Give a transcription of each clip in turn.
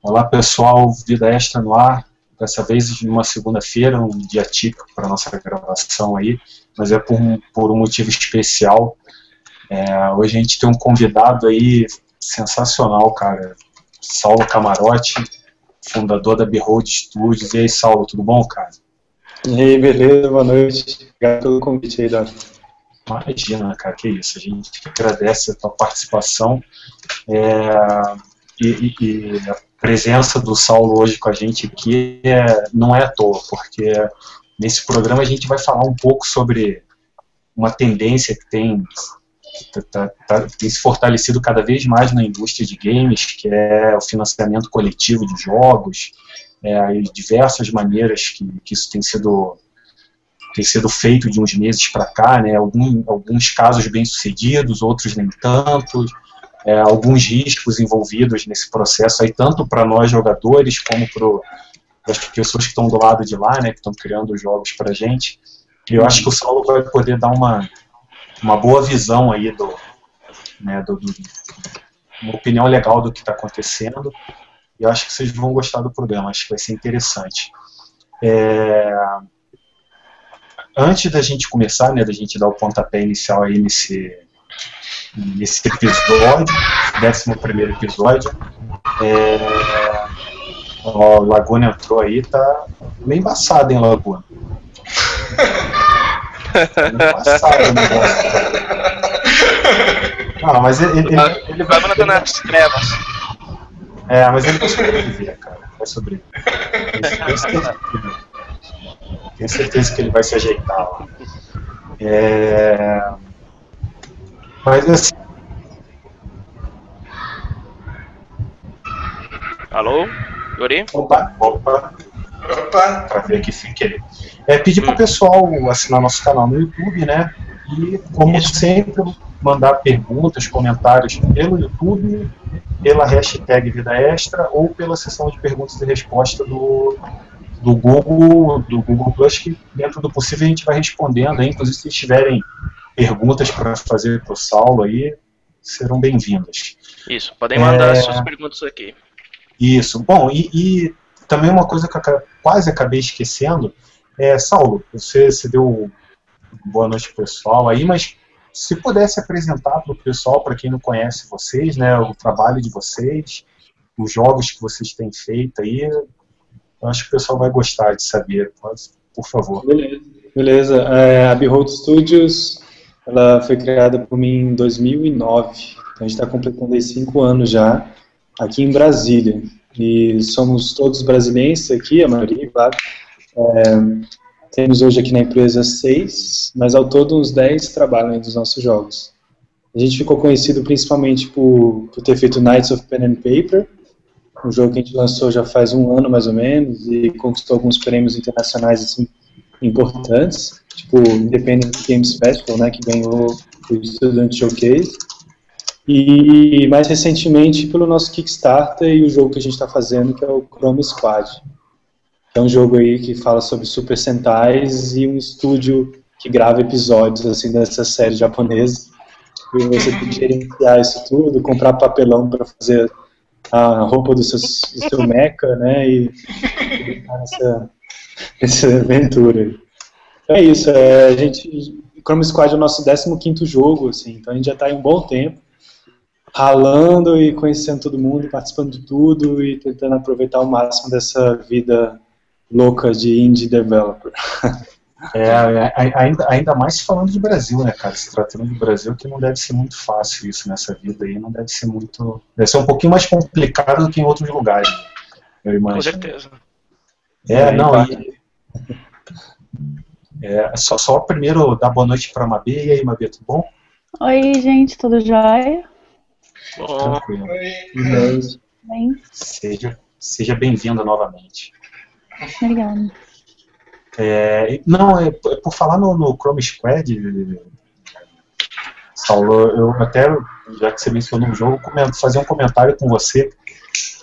Olá pessoal, Vida Extra no ar. Dessa vez numa segunda-feira, um dia típico para nossa gravação aí, mas é por um, por um motivo especial. É, hoje a gente tem um convidado aí sensacional, cara. Saulo Camarote, fundador da Behold Studios. E aí, Saulo, tudo bom, cara? E aí, beleza? Boa noite. Obrigado pelo convite aí, Davi. Imagina, cara, que isso. A gente agradece a tua participação. É, e, e, a presença do Saulo hoje com a gente aqui é, não é à toa, porque nesse programa a gente vai falar um pouco sobre uma tendência que tem, que tá, tá, tem se fortalecido cada vez mais na indústria de games, que é o financiamento coletivo de jogos, é, as diversas maneiras que, que isso tem sido tem sido feito de uns meses para cá, né? Algum, alguns casos bem sucedidos, outros nem tanto, é, alguns riscos envolvidos nesse processo aí tanto para nós jogadores como para as pessoas que estão do lado de lá, né? Que estão criando os jogos para gente. E eu acho que o Saulo vai poder dar uma uma boa visão aí do, né, do, do uma opinião legal do que está acontecendo. E eu acho que vocês vão gostar do programa, acho que vai ser interessante. É, antes da gente começar, né, da gente dar o pontapé inicial aí nesse, nesse episódio, 11 episódio, é, ó, Laguna entrou aí, tá meio embaçado, hein, Laguna? Embaçado negócio. Não, mas ele, ele, ele, vai... Tá nas trevas. É, mas ele vai sobreviver, cara. Vai sobreviver. Tenho certeza que ele vai se ajeitar lá. É... Mas assim. Alô? Yuri? Opa, opa. Opa! Pra ver aqui sem querer. É, pedir pro pessoal assinar nosso canal no YouTube, né? E, como sempre, mandar perguntas, comentários pelo YouTube, pela hashtag Vida Extra ou pela sessão de perguntas e respostas do, do Google, do Google Plus, que dentro do possível a gente vai respondendo aí, inclusive se tiverem perguntas para fazer para o Saulo aí, serão bem-vindas. Isso, podem mandar é... suas perguntas aqui. Isso, bom, e, e, também uma coisa que eu quase acabei esquecendo, é, Saulo, você, você deu boa noite pessoal aí, mas se pudesse apresentar para o pessoal, para quem não conhece vocês, né, o trabalho de vocês, os jogos que vocês têm feito aí, eu acho que o pessoal vai gostar de saber, por favor. Beleza. Beleza. É, a Behold Studios, ela foi criada por mim em 2009. Então a gente está completando aí cinco anos já, aqui em Brasília. E somos todos brasileiros aqui, a maioria, claro. É, temos hoje aqui na empresa seis, mas ao todo uns dez trabalham dos nossos jogos. A gente ficou conhecido principalmente por, por ter feito Knights of Pen and Paper, um jogo que a gente lançou já faz um ano mais ou menos e conquistou alguns prêmios internacionais assim, importantes, tipo Independent Games Festival, né, que ganhou o Student Showcase. E mais recentemente pelo nosso Kickstarter e o jogo que a gente está fazendo, que é o Chrome Squad. É um jogo aí que fala sobre Super Sentais e um estúdio que grava episódios assim dessa série japonesa. E você tem que gerenciar isso tudo, comprar papelão para fazer a roupa do seu, do seu mecha, né? E, essa, essa aventura. É isso, é, a gente. Chrome Squad é o nosso 15 jogo, assim, então a gente já está em um bom tempo ralando e conhecendo todo mundo, participando de tudo e tentando aproveitar ao máximo dessa vida louca de indie developer. É, é, ainda, ainda mais falando de Brasil, né, cara? Se tratando de Brasil, que não deve ser muito fácil isso nessa vida aí, não deve ser muito. Deve ser um pouquinho mais complicado do que em outros lugares, eu imagino. Com certeza. É, é não, e, é, só, só primeiro dar boa noite para a Mabê. E aí, Mabê, tudo bom? Oi, gente, tudo jóia? Tranquilo. Oi. Bem. Seja, seja bem-vinda novamente. Obrigada. É, não, é, é, por falar no, no Chrome Squad, Saulo, eu até, já que você mencionou o jogo, fazer um comentário com você.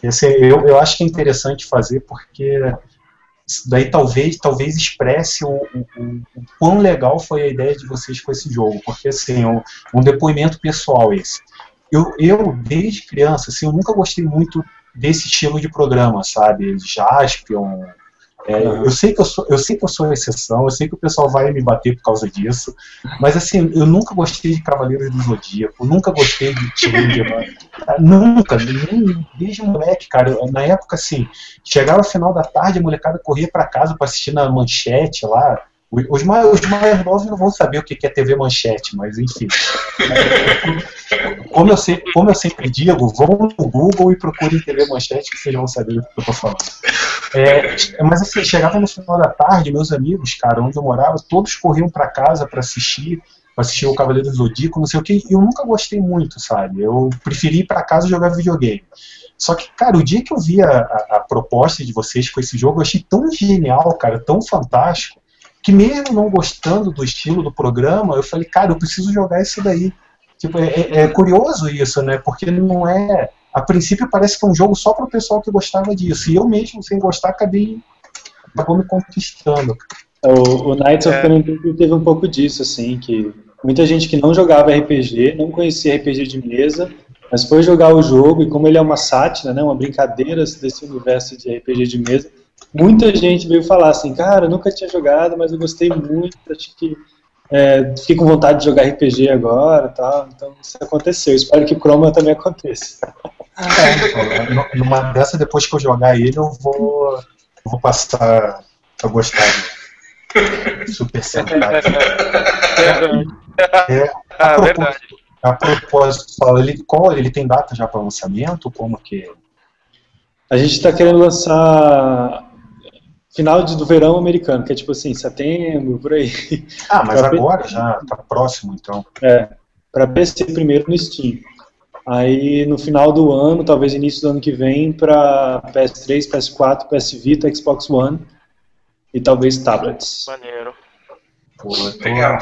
Esse, eu, eu acho que é interessante fazer porque daí talvez talvez expresse o, o, o, quão legal foi a ideia de vocês com esse jogo, porque assim, um, um depoimento pessoal esse. Eu, eu, desde criança, assim, eu nunca gostei muito desse estilo de programa, sabe? Jaspion. É, eu, sei que eu, sou, eu sei que eu sou exceção, eu sei que o pessoal vai me bater por causa disso, mas assim, eu nunca gostei de Cavaleiros do Zodíaco, nunca gostei de Changeman, nunca, nem, desde moleque, cara. Eu- na época, assim, chegava no final da tarde, a molecada corria pra casa pra assistir na manchete lá. Os mais, os mais novos não vão saber o que é TV Manchete, mas enfim. Como eu, sempre, como eu sempre digo, vão no Google e procurem TV Manchete que vocês vão saber do que eu tô falando. É, mas assim, chegava no final da tarde, meus amigos, cara, onde eu morava, todos corriam pra casa pra assistir, assistir o Cavaleiro do Zodíaco, não sei o que, e eu nunca gostei muito, sabe? Eu preferi ir pra casa jogar videogame. Só que, cara, o dia que eu vi a, a- a proposta de vocês com esse jogo, eu achei tão genial, cara, tão fantástico, que mesmo não gostando do estilo do programa, eu falei, cara, eu preciso jogar isso daí. Tipo, é, é- é curioso isso, né? Porque não é. A princípio parece que é um jogo só para o pessoal que gostava disso. E eu mesmo, sem gostar, acabei acabou me conquistando. O, o Knights of É. the Old Republic teve um pouco disso, assim, que muita gente que não jogava RPG, não conhecia RPG de mesa, mas foi jogar o jogo, e como ele é uma sátira, né, uma brincadeira desse universo de RPG de mesa, muita gente veio falar assim, cara, eu nunca tinha jogado, mas eu gostei muito, acho que é, fiquei com vontade de jogar RPG agora tal. Então isso aconteceu. Espero que o Chroma também aconteça. É, numa dessa, depois que eu jogar ele, eu vou, eu vou passar a gostar de Super Sentai. É, Ah, verdade. A propósito, fala, ele, qual, ele tem data já para lançamento? Como que. A gente está querendo lançar final de, do verão americano, que é tipo assim, setembro, por aí. Ah, mas Pra- agora já tá próximo, então. É, para PC primeiro no Steam. Aí no final do ano, talvez início do ano que vem, para PS3, PS4, PS Vita, Xbox One e talvez tablets. Maneiro. Pô, Legal.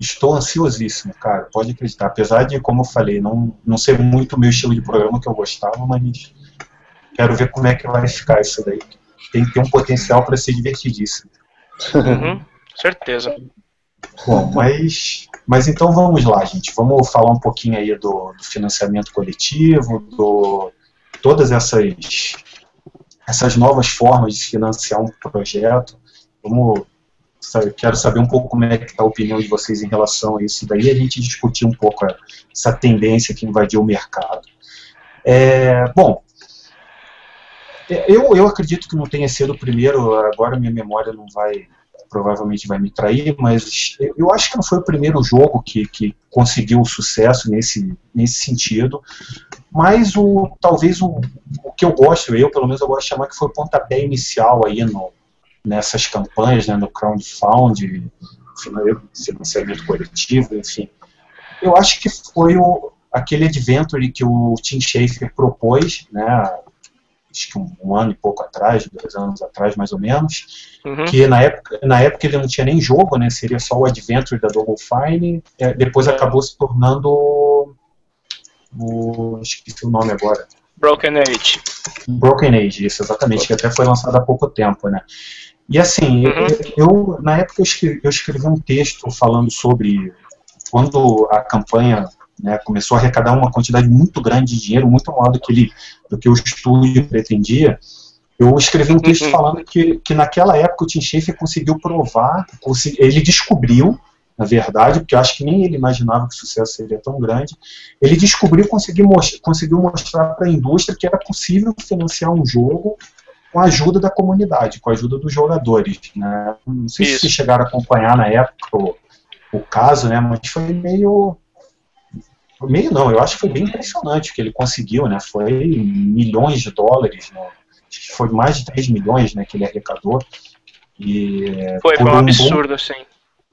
estou ansiosíssimo, cara. Pode acreditar. Apesar de, como eu falei, não, não ser muito o meu estilo de programa que eu gostava, mas quero ver como é que vai ficar isso daí. Tem que ter um potencial para ser divertidíssimo. Uhum. Certeza. Bom, mas, mas então vamos lá, gente. Vamos falar um pouquinho aí do, do financiamento coletivo, do todas essas essas novas formas de financiar um projeto. Vamos, quero saber um pouco como é que está a opinião de vocês em relação a isso daí. A gente discutir um pouco essa tendência que invadiu o mercado. É, bom, eu, eu acredito que não tenha sido o primeiro. Agora minha memória não vai provavelmente vai me trair, mas eu acho que não foi o primeiro jogo que, que conseguiu sucesso nesse, nesse sentido, mas o, talvez o, o que eu gosto, eu pelo menos eu gosto de chamar que foi o pontapé inicial aí no, nessas campanhas, né, no crowdfunding, finan- financiamento coletivo, enfim. Eu acho que foi o, aquele adventure que o Tim Schafer propôs, né, acho que um, um ano e pouco atrás, dois anos atrás mais ou menos, Uhum. que na época, na época ele não tinha nem jogo, né? Seria só o Adventure da Double Fine. é, depois acabou se tornando o. esqueci o nome agora. Broken Age. Broken Age, isso, exatamente, que até foi lançado há pouco tempo, né? E assim, Uhum. eu, eu- na época eu escrevi, eu escrevi um texto falando sobre quando a campanha né, começou a arrecadar uma quantidade muito grande de dinheiro, muito maior do que, ele, do que o estúdio pretendia, eu escrevi um texto Uhum. falando que, que naquela época o Tim Schafer conseguiu provar, ele descobriu, na verdade, porque eu acho que nem ele imaginava que o sucesso seria tão grande, ele descobriu, conseguiu, conseguiu mostrar para a indústria que era possível financiar um jogo com a ajuda da comunidade, com a ajuda dos jogadores. Né? Não sei se Isso. vocês chegaram a acompanhar na época o, o caso, né? mas foi meio meio não, eu acho que foi bem impressionante o que ele conseguiu, né? Foi milhões de dólares, né? Foi mais de 3 milhões né, que ele arrecadou. E, Foi, por foi um bom- absurdo, assim.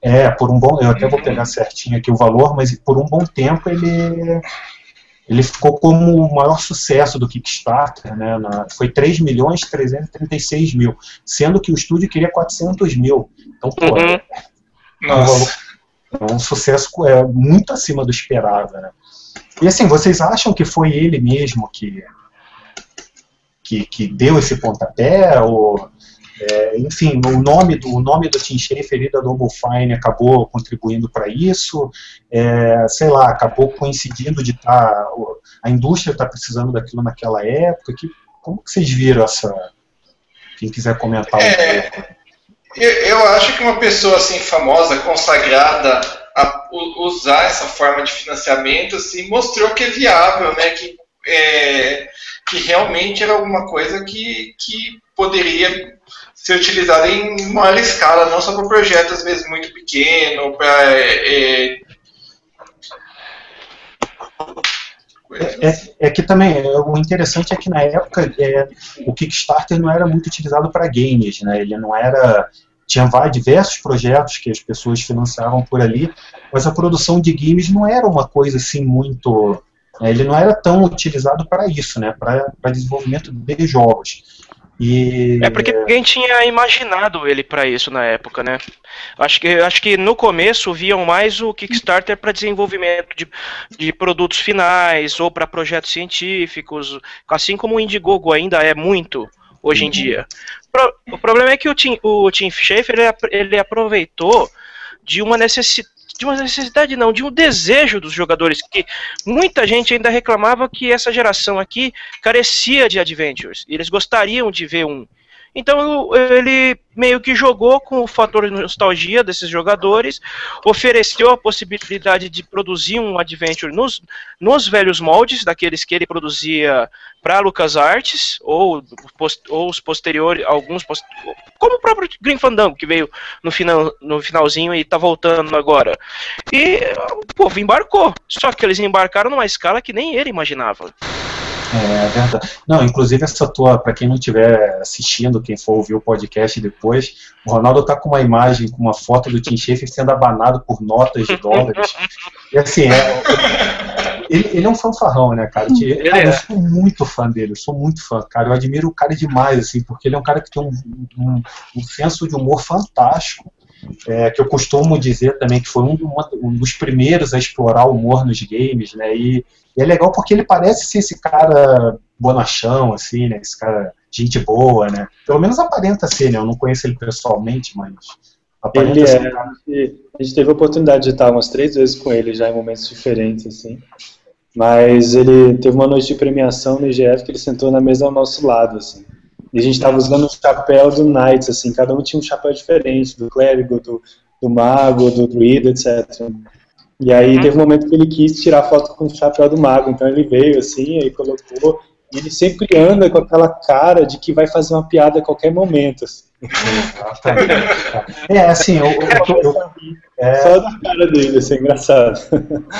é, por um bom. Eu até vou pegar certinho aqui o valor, mas por um bom tempo ele. Ele ficou como o maior sucesso do Kickstarter, né? na- foi 3 milhões 336 mil, sendo que o estúdio queria 400 mil. Então, pô, Uhum. é um, é um sucesso é, muito acima do esperado, né? E assim, vocês acham que foi ele mesmo que, que, que deu esse pontapé? Ou, é, enfim, o nome do o nome do Tim Schafer e da Double Fine acabou contribuindo para isso? É, sei lá, acabou coincidindo de estar a indústria está precisando daquilo naquela época? Que, como que vocês viram essa. Quem quiser comentar um É, pouco. eu, eu acho que uma pessoa assim famosa, consagrada, a usar essa forma de financiamento, assim, mostrou que é viável, né? Que, é, que realmente era alguma coisa que, que poderia ser utilizada em maior escala, não só para projetos às vezes muito pequenos, para é, É, é que também, é, o interessante é que na época é, o Kickstarter não era muito utilizado para games, né? Ele não era. Tinha vários, diversos projetos que as pessoas financiavam por ali, mas a produção de games não era uma coisa assim muito. né, Ele não era tão utilizado para isso, né? Para desenvolvimento de jogos. E, É porque ninguém tinha imaginado ele pra isso na época, né? Acho que, acho que no começo viam mais o Kickstarter para desenvolvimento de, de produtos finais ou para projetos científicos, assim como o Indiegogo ainda é muito hoje em dia. Pro- o problema é que o Tim, o Tim Schafer ele, ele aproveitou de uma necessidade de uma necessidade não, de um desejo dos jogadores que muita gente ainda reclamava que essa geração aqui carecia de adventures. e Eles gostariam de ver um. Então ele meio que jogou com o fator nostalgia desses jogadores, ofereceu a possibilidade de produzir um adventure nos, nos velhos moldes, daqueles que ele produzia para LucasArts, ou, pos- ou os posteriores, alguns, como o próprio Green Fandango, que veio no, final, no finalzinho e tá voltando agora. E o povo embarcou, só que eles embarcaram numa escala que nem ele imaginava. É verdade. Não, inclusive essa tua, para quem não estiver assistindo, quem for ouvir o podcast depois, o Ronaldo tá com uma imagem, com uma foto do Tim Schafer sendo abanado por notas de dólares. E assim, é, ele, ele é um fanfarrão, né, cara? Que- cara, é. Eu sou muito fã dele, eu sou muito fã, cara. Eu admiro o cara demais, assim, porque ele é um cara que tem um, um, um senso de humor fantástico. É, que eu costumo dizer também que foi um, um dos primeiros a explorar o humor nos games, né? E, e é legal porque ele parece ser esse cara bonachão, assim, né? Esse cara, gente boa, né? Pelo menos aparenta ser, né? Eu não conheço ele pessoalmente, mas aparenta Ele ser é. cara. E A gente teve a oportunidade de estar umas três vezes com ele já em momentos diferentes, assim. Mas ele teve uma noite de premiação no IGF que ele sentou na mesa ao nosso lado, assim. E a gente estava usando o chapéu do Knights, assim, cada um tinha um chapéu diferente, do clérigo, do, do mago, do druida, etc. E aí teve um momento que ele quis tirar foto com o chapéu do mago, então ele veio assim, aí colocou, e ele sempre anda com aquela cara de que vai fazer uma piada a qualquer momento, assim. É, assim, eu, eu, eu, é, Só da cara dele, assim, engraçado.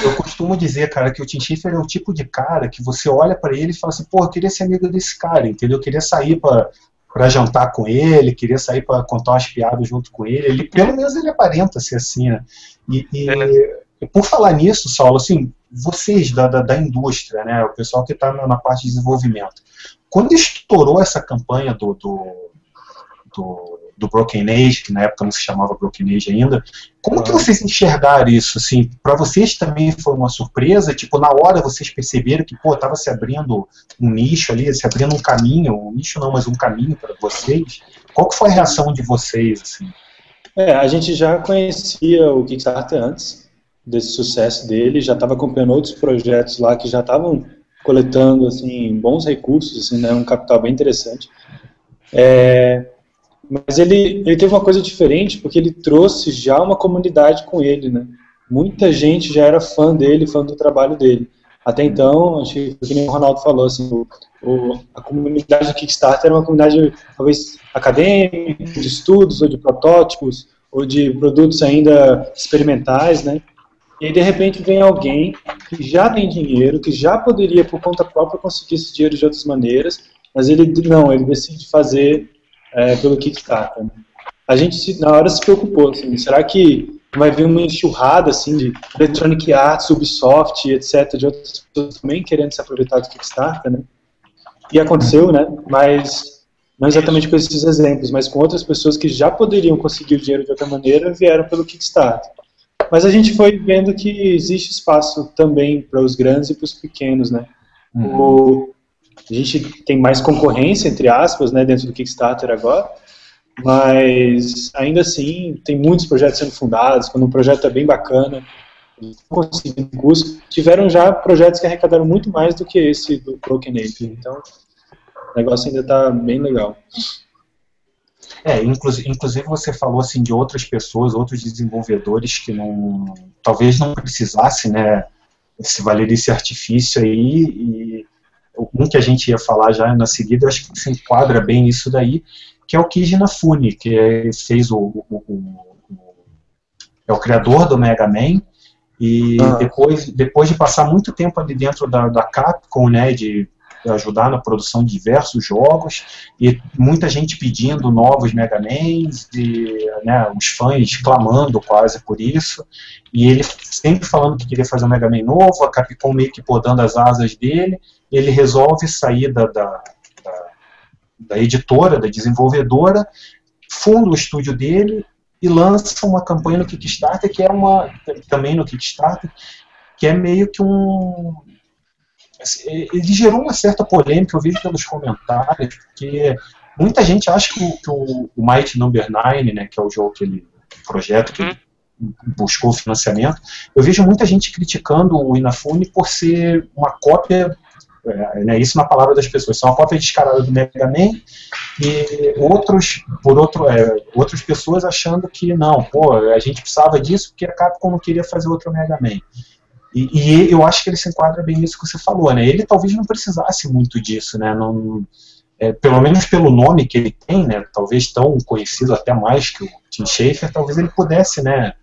eu costumo dizer, cara, que o Tim Schafer é o tipo de cara que você olha pra ele e fala assim, pô, eu queria ser amigo desse cara, entendeu? Eu queria sair pra, pra jantar com ele, queria sair pra contar umas piadas junto com ele. ele pelo menos ele aparenta ser assim, né? E, e por falar nisso, Saulo, assim, vocês da, da, da indústria, né, o pessoal que está na, na parte de desenvolvimento, quando estourou essa campanha do, do, do, do Broken Age, que na época não se chamava Broken Age ainda, como que vocês enxergaram isso? Assim, para vocês também foi uma surpresa? Tipo, na hora vocês perceberam que, pô, tava se abrindo um nicho ali, se abrindo um caminho, um nicho não, mas um caminho para vocês? Qual que foi a reação de vocês, assim? É, a gente já conhecia o Kickstarter antes desse sucesso dele, já estava acompanhando outros projetos lá que já estavam coletando assim bons recursos, assim, né, um capital bem interessante. É, mas ele, ele teve uma coisa diferente porque ele trouxe já uma comunidade com ele, né? Muita gente já era fã dele, fã do trabalho dele. Até então, acho que, o Ronaldo falou, assim, o, o, a comunidade do Kickstarter era uma comunidade talvez acadêmica, de estudos ou de protótipos ou de produtos ainda experimentais, né? E aí, de repente, vem alguém que já tem dinheiro, que já poderia, por conta própria, conseguir esse dinheiro de outras maneiras, mas ele não, ele decide fazer é, pelo Kickstarter. Né? A gente, na hora, se preocupou, assim, será que vai vir uma enxurrada, assim, de Electronic Arts, Ubisoft, etc., de outras pessoas também querendo se aproveitar do Kickstarter, né? E aconteceu, né? Mas não exatamente com esses exemplos, mas com outras pessoas que já poderiam conseguir o dinheiro de outra maneira, vieram pelo Kickstarter. Mas a gente foi vendo que existe espaço também para os grandes e para os pequenos, né? Uhum. O, a gente tem mais concorrência, entre aspas, né, dentro do Kickstarter agora, mas ainda assim tem muitos projetos sendo fundados, quando um projeto é bem bacana, conseguindo custo, tiveram já projetos que arrecadaram muito mais do que esse do Broken Ape. Então, o negócio ainda está bem legal. É, inclusive, inclusive você falou assim de outras pessoas, outros desenvolvedores que não, talvez não precisasse, né, se valer desse artifício aí e um que a gente ia falar já na seguida, acho que se enquadra bem nisso daí, que é o Kiji Nafune, que é, fez o, o, o, é o criador do Mega Man, e ah. depois, depois de passar muito tempo ali dentro da, da Capcom, né, de ajudar na produção de diversos jogos e muita gente pedindo novos Mega Mans e né, os fãs clamando quase por isso. E ele sempre falando que queria fazer um Mega Man novo, a Capcom meio que podando as asas dele, ele resolve sair da, da, da, da editora, da desenvolvedora, funda o estúdio dele e lança uma campanha no Kickstarter que é uma também no Kickstarter que é meio que um ele gerou uma certa polêmica, eu vejo pelos comentários, porque muita gente acha que o, que o, o Might Number 9, né, que é o jogo que ele, o projeto que ele uhum. buscou financiamento, eu vejo muita gente criticando o Inafune por ser uma cópia, é, né, isso na palavra das pessoas, ser uma cópia descarada do Mega Man, e outros, por outro, é, outras pessoas achando que não, pô, a gente precisava disso porque a Capcom não queria fazer outro Mega Man. E, e, eu acho que ele se enquadra bem nisso que você falou, né? Ele talvez não precisasse muito disso, né? Não, é, pelo menos pelo nome que ele tem, né? Talvez tão conhecido até mais que o Tim Schafer, talvez ele pudesse, né?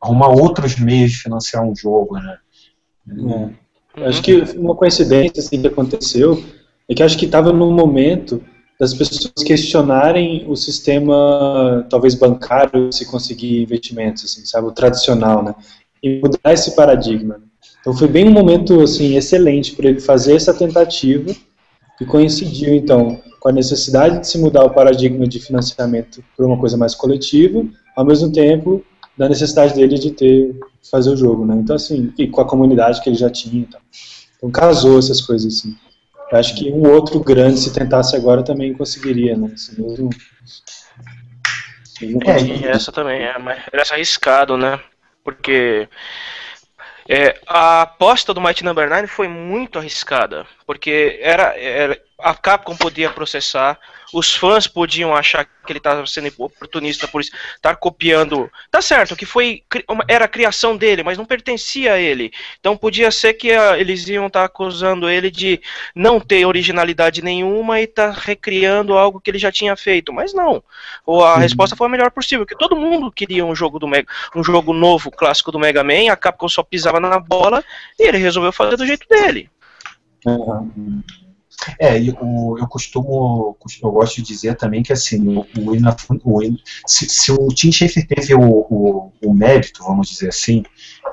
Arrumar outros meios de financiar um jogo, né? É. Acho que uma coincidência assim, que aconteceu é que acho que estava no momento das pessoas questionarem o sistema, talvez bancário, se conseguir investimentos, assim, sabe, o tradicional, né? E mudar esse paradigma. Então foi bem um momento assim excelente para ele fazer essa tentativa e coincidiu então com a necessidade de se mudar o paradigma de financiamento para uma coisa mais coletiva, ao mesmo tempo da necessidade dele de ter fazer o jogo, né? Então assim, e com a comunidade que ele já tinha, então, então casou essas coisas assim. Eu acho que um outro grande se tentasse agora também conseguiria, né? Esse mesmo, é, e essa também é, mas é arriscado, né? Porque é, a aposta do Mighty Number 9 foi muito arriscada, porque era, era a Capcom podia processar, os fãs podiam achar que ele estava sendo oportunista por estar copiando. Tá certo, que foi era a criação dele, mas não pertencia a ele. Então podia ser que ah, eles iam estar tá acusando ele de não ter originalidade nenhuma e estar tá recriando algo que ele já tinha feito. Mas não. Ou a uhum. resposta foi a melhor possível, que todo mundo queria um jogo do Mega, um jogo novo, clássico do Mega Man, a Capcom só pisava na bola e ele resolveu fazer do jeito dele. Uhum. É, eu, costumo, eu gosto de dizer também que assim, o, o, o se, se, o Tim Schafer teve o, o, o, mérito, vamos dizer assim,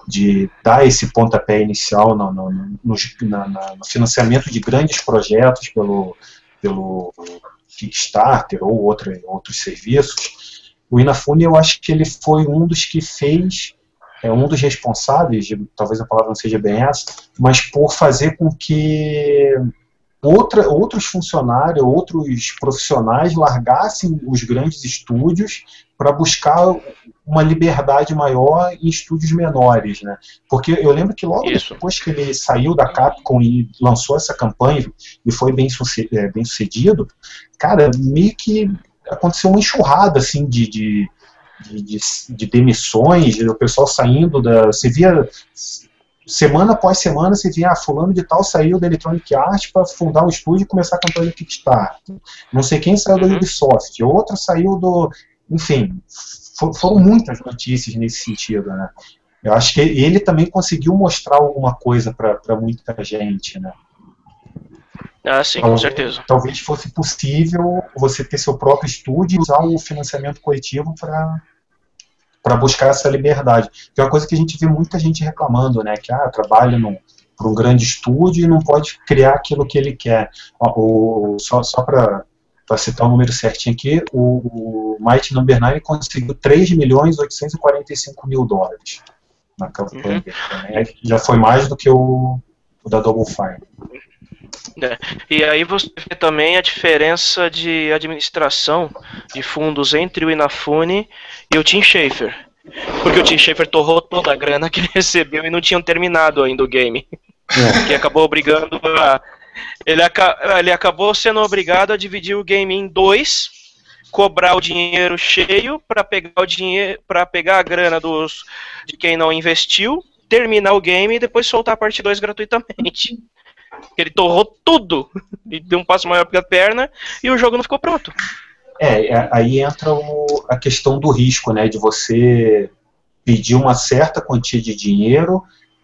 de dar esse pontapé inicial no, no, no, na, na, no financiamento de grandes projetos pelo, pelo Kickstarter ou outra, outros serviços, o Inafune eu acho que ele foi um dos que fez é um dos responsáveis, talvez a palavra não seja bem essa, mas por fazer com que outra, outros funcionários, outros profissionais largassem os grandes estúdios para buscar uma liberdade maior em estúdios menores, né? Porque eu lembro que logo Isso. depois que ele saiu da Capcom e lançou essa campanha e foi bem, sucedido, é, bem sucedido, cara, meio que aconteceu uma enxurrada assim de, de de, de, de, demissões, o pessoal saindo da. Você via semana após semana você via, ah, fulano de tal saiu da Electronic Arts para fundar um estúdio e começar a campanha do Kickstarter. Não sei quem saiu uhum. da Ubisoft, outro saiu do... Enfim, for, foram muitas notícias nesse sentido, né? Eu acho que ele também conseguiu mostrar alguma coisa para muita gente, né? Ah, sim, com certeza. Talvez fosse possível você ter seu próprio estúdio e usar o financiamento coletivo para para buscar essa liberdade. Que é uma coisa que a gente vê muita gente reclamando, né? Que ah, trabalha para um grande estúdio e não pode criar aquilo que ele quer. O, só só para citar o número certinho aqui, o, o Mighty Number 9 conseguiu 3 milhões 845 mil dólares na campanha. Uhum. Já foi mais do que o, o da Double Fine. É. E aí você vê também a diferença de administração de fundos entre o Inafune e o Tim Schafer. Porque o Tim Schafer torrou toda a grana que ele recebeu e não tinham terminado ainda o game. É. Que acabou obrigando a Ele, aca ele acabou sendo obrigado a dividir o game em dois, cobrar o dinheiro cheio para pegar o dinheiro, para pegar a grana dos de quem não investiu, terminar o game e depois soltar a parte 2 gratuitamente. Ele torrou tudo e deu um passo maior para a perna e o jogo não ficou pronto. É, é, aí entra o, a questão do risco, né, de você pedir uma certa quantia de dinheiro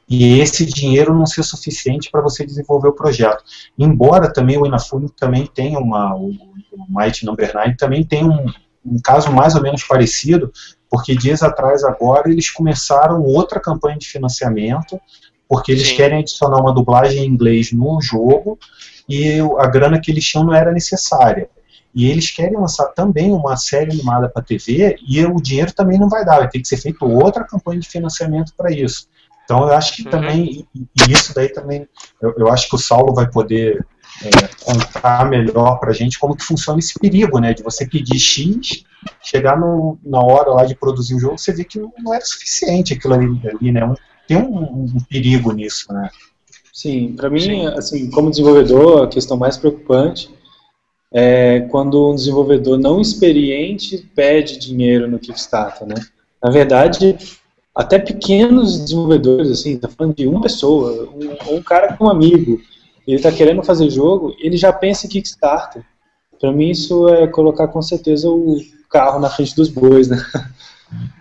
e esse dinheiro não ser suficiente para você desenvolver o projeto. Embora também o Inafune também tenha uma, o, o Might Number 9 também tem um, um caso mais ou menos parecido, porque dias atrás agora eles começaram outra campanha de financiamento, porque eles Sim. querem adicionar uma dublagem em inglês no jogo e a grana que eles tinham não era necessária. E eles querem lançar também uma série animada para TV e o dinheiro também não vai dar, vai ter que ser feito outra campanha de financiamento para isso. Então eu acho que uhum. também, e, e, isso daí também, eu, eu, acho que o Saulo vai poder é, contar melhor para a gente como que funciona esse perigo, né, de você pedir X, chegar no, na hora lá de produzir o jogo, você vê que não, não era suficiente aquilo ali, ali né, um, tem um, um, perigo nisso, né. Sim, para mim, Sim. assim, como desenvolvedor, a questão mais preocupante é quando um desenvolvedor não experiente pede dinheiro no Kickstarter, né? Na verdade, até pequenos desenvolvedores, assim, tá falando de uma pessoa, um, um cara com um amigo, ele tá querendo fazer jogo, ele já pensa em Kickstarter. Para mim isso é colocar com certeza o carro na frente dos bois, né?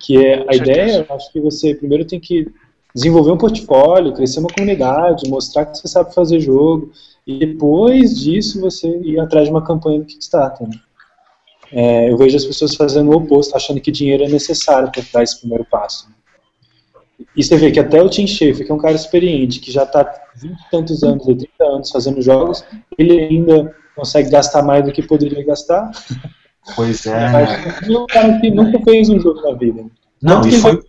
Que é a ideia, acho que você primeiro tem que desenvolver um portfólio, crescer uma comunidade, mostrar que você sabe fazer jogo, e depois disso você ir atrás de uma campanha no Kickstarter. Né? É, eu vejo as pessoas fazendo o oposto, achando que dinheiro é necessário para dar esse primeiro passo. E você vê que até o Tim Schafer, que é um cara experiente, que já está 20 e tantos anos, 30 anos fazendo jogos, ele ainda consegue gastar mais do que poderia gastar. Pois é. Mas um cara que nunca fez um jogo na vida. Não, e foi,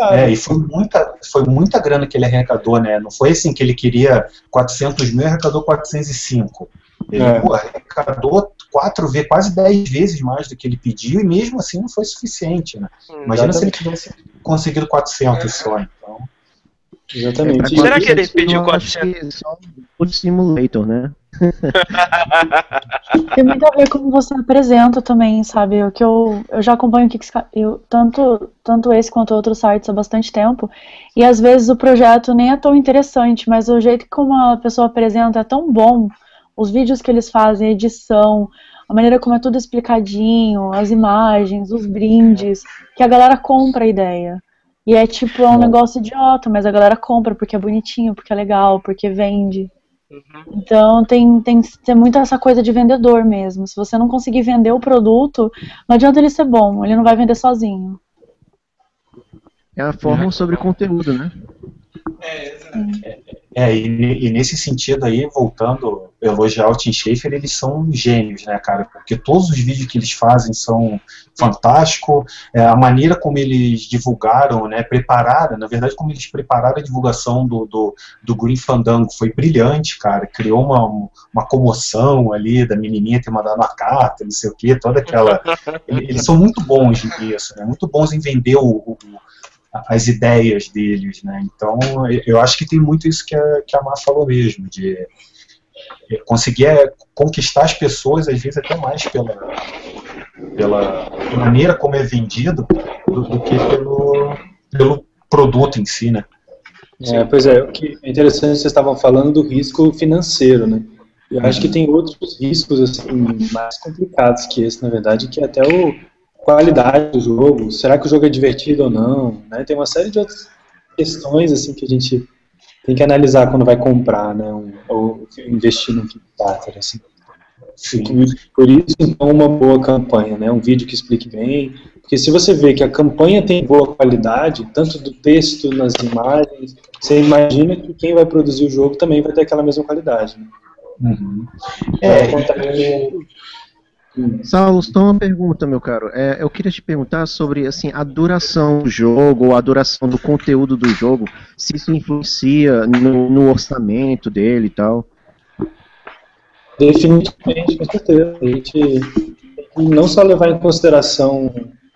é, e foi muita, foi muita grana que ele arrecadou, né? Não foi assim que ele queria 400 mil, arrecadou 405. Ele é. pô, arrecadou quatro vezes, quase 10 vezes mais do que ele pediu e mesmo assim não foi suficiente, né? Imagina se ele tivesse conseguido 400 só, então. Exatamente. É, Será que ele pediu 400? Só o simulator, né? Tem muito a ver com como você apresenta também, sabe? O que eu, eu já acompanho o Kickstarter, eu, tanto, tanto esse quanto outros sites há bastante tempo, e às vezes o projeto nem é tão interessante, mas o jeito como a pessoa apresenta é tão bom, os vídeos que eles fazem, a edição, a maneira como é tudo explicadinho, as imagens, os brindes, que a galera compra a ideia. E é tipo, é um negócio idiota, mas a galera compra porque é bonitinho, porque é legal, porque vende. Uhum. Então tem, tem, tem muito essa coisa de vendedor mesmo. Se você não conseguir vender o produto, não adianta ele ser bom, ele não vai vender sozinho. É a forma sobre conteúdo, né? É, é e, e, nesse sentido aí, voltando, elogiar o Tim Schafer, eles são gênios, né, cara? Porque todos os vídeos que eles fazem são fantásticos. É, a maneira como eles divulgaram, né, prepararam, na verdade, como eles prepararam a divulgação do, do, do Green Fandango foi brilhante, cara. Criou uma, uma comoção ali da menininha ter mandado uma carta, não sei o quê, toda aquela. Eles são muito bons nisso, né? Muito bons em vender o, o as ideias deles, né? Então, eu acho que tem muito isso que a, que a Mar falou mesmo, de conseguir é, conquistar as pessoas, às vezes até mais pela, pela maneira como é vendido do, do que pelo, pelo produto em si, né? É, pois é, o que é interessante vocês estavam falando do risco financeiro, né? Eu acho que tem outros riscos assim, mais complicados que esse, na verdade, que até o, qualidade do jogo, será que o jogo é divertido ou não, né? Tem uma série de outras questões assim que a gente tem que analisar quando vai comprar, né, um, ou investir no Kickstarter, assim. Por isso, então, uma boa campanha, né, um vídeo que explique bem, porque se você vê que a campanha tem boa qualidade, tanto do texto, nas imagens, você imagina que quem vai produzir o jogo também vai ter aquela mesma qualidade. Né? Uhum. É, é, Saulo, só uma pergunta, meu caro. É, eu queria te perguntar sobre assim, a duração do jogo, ou a duração do conteúdo do jogo, se isso influencia no, no orçamento dele e tal. Definitivamente, com certeza. A gente não só levar em consideração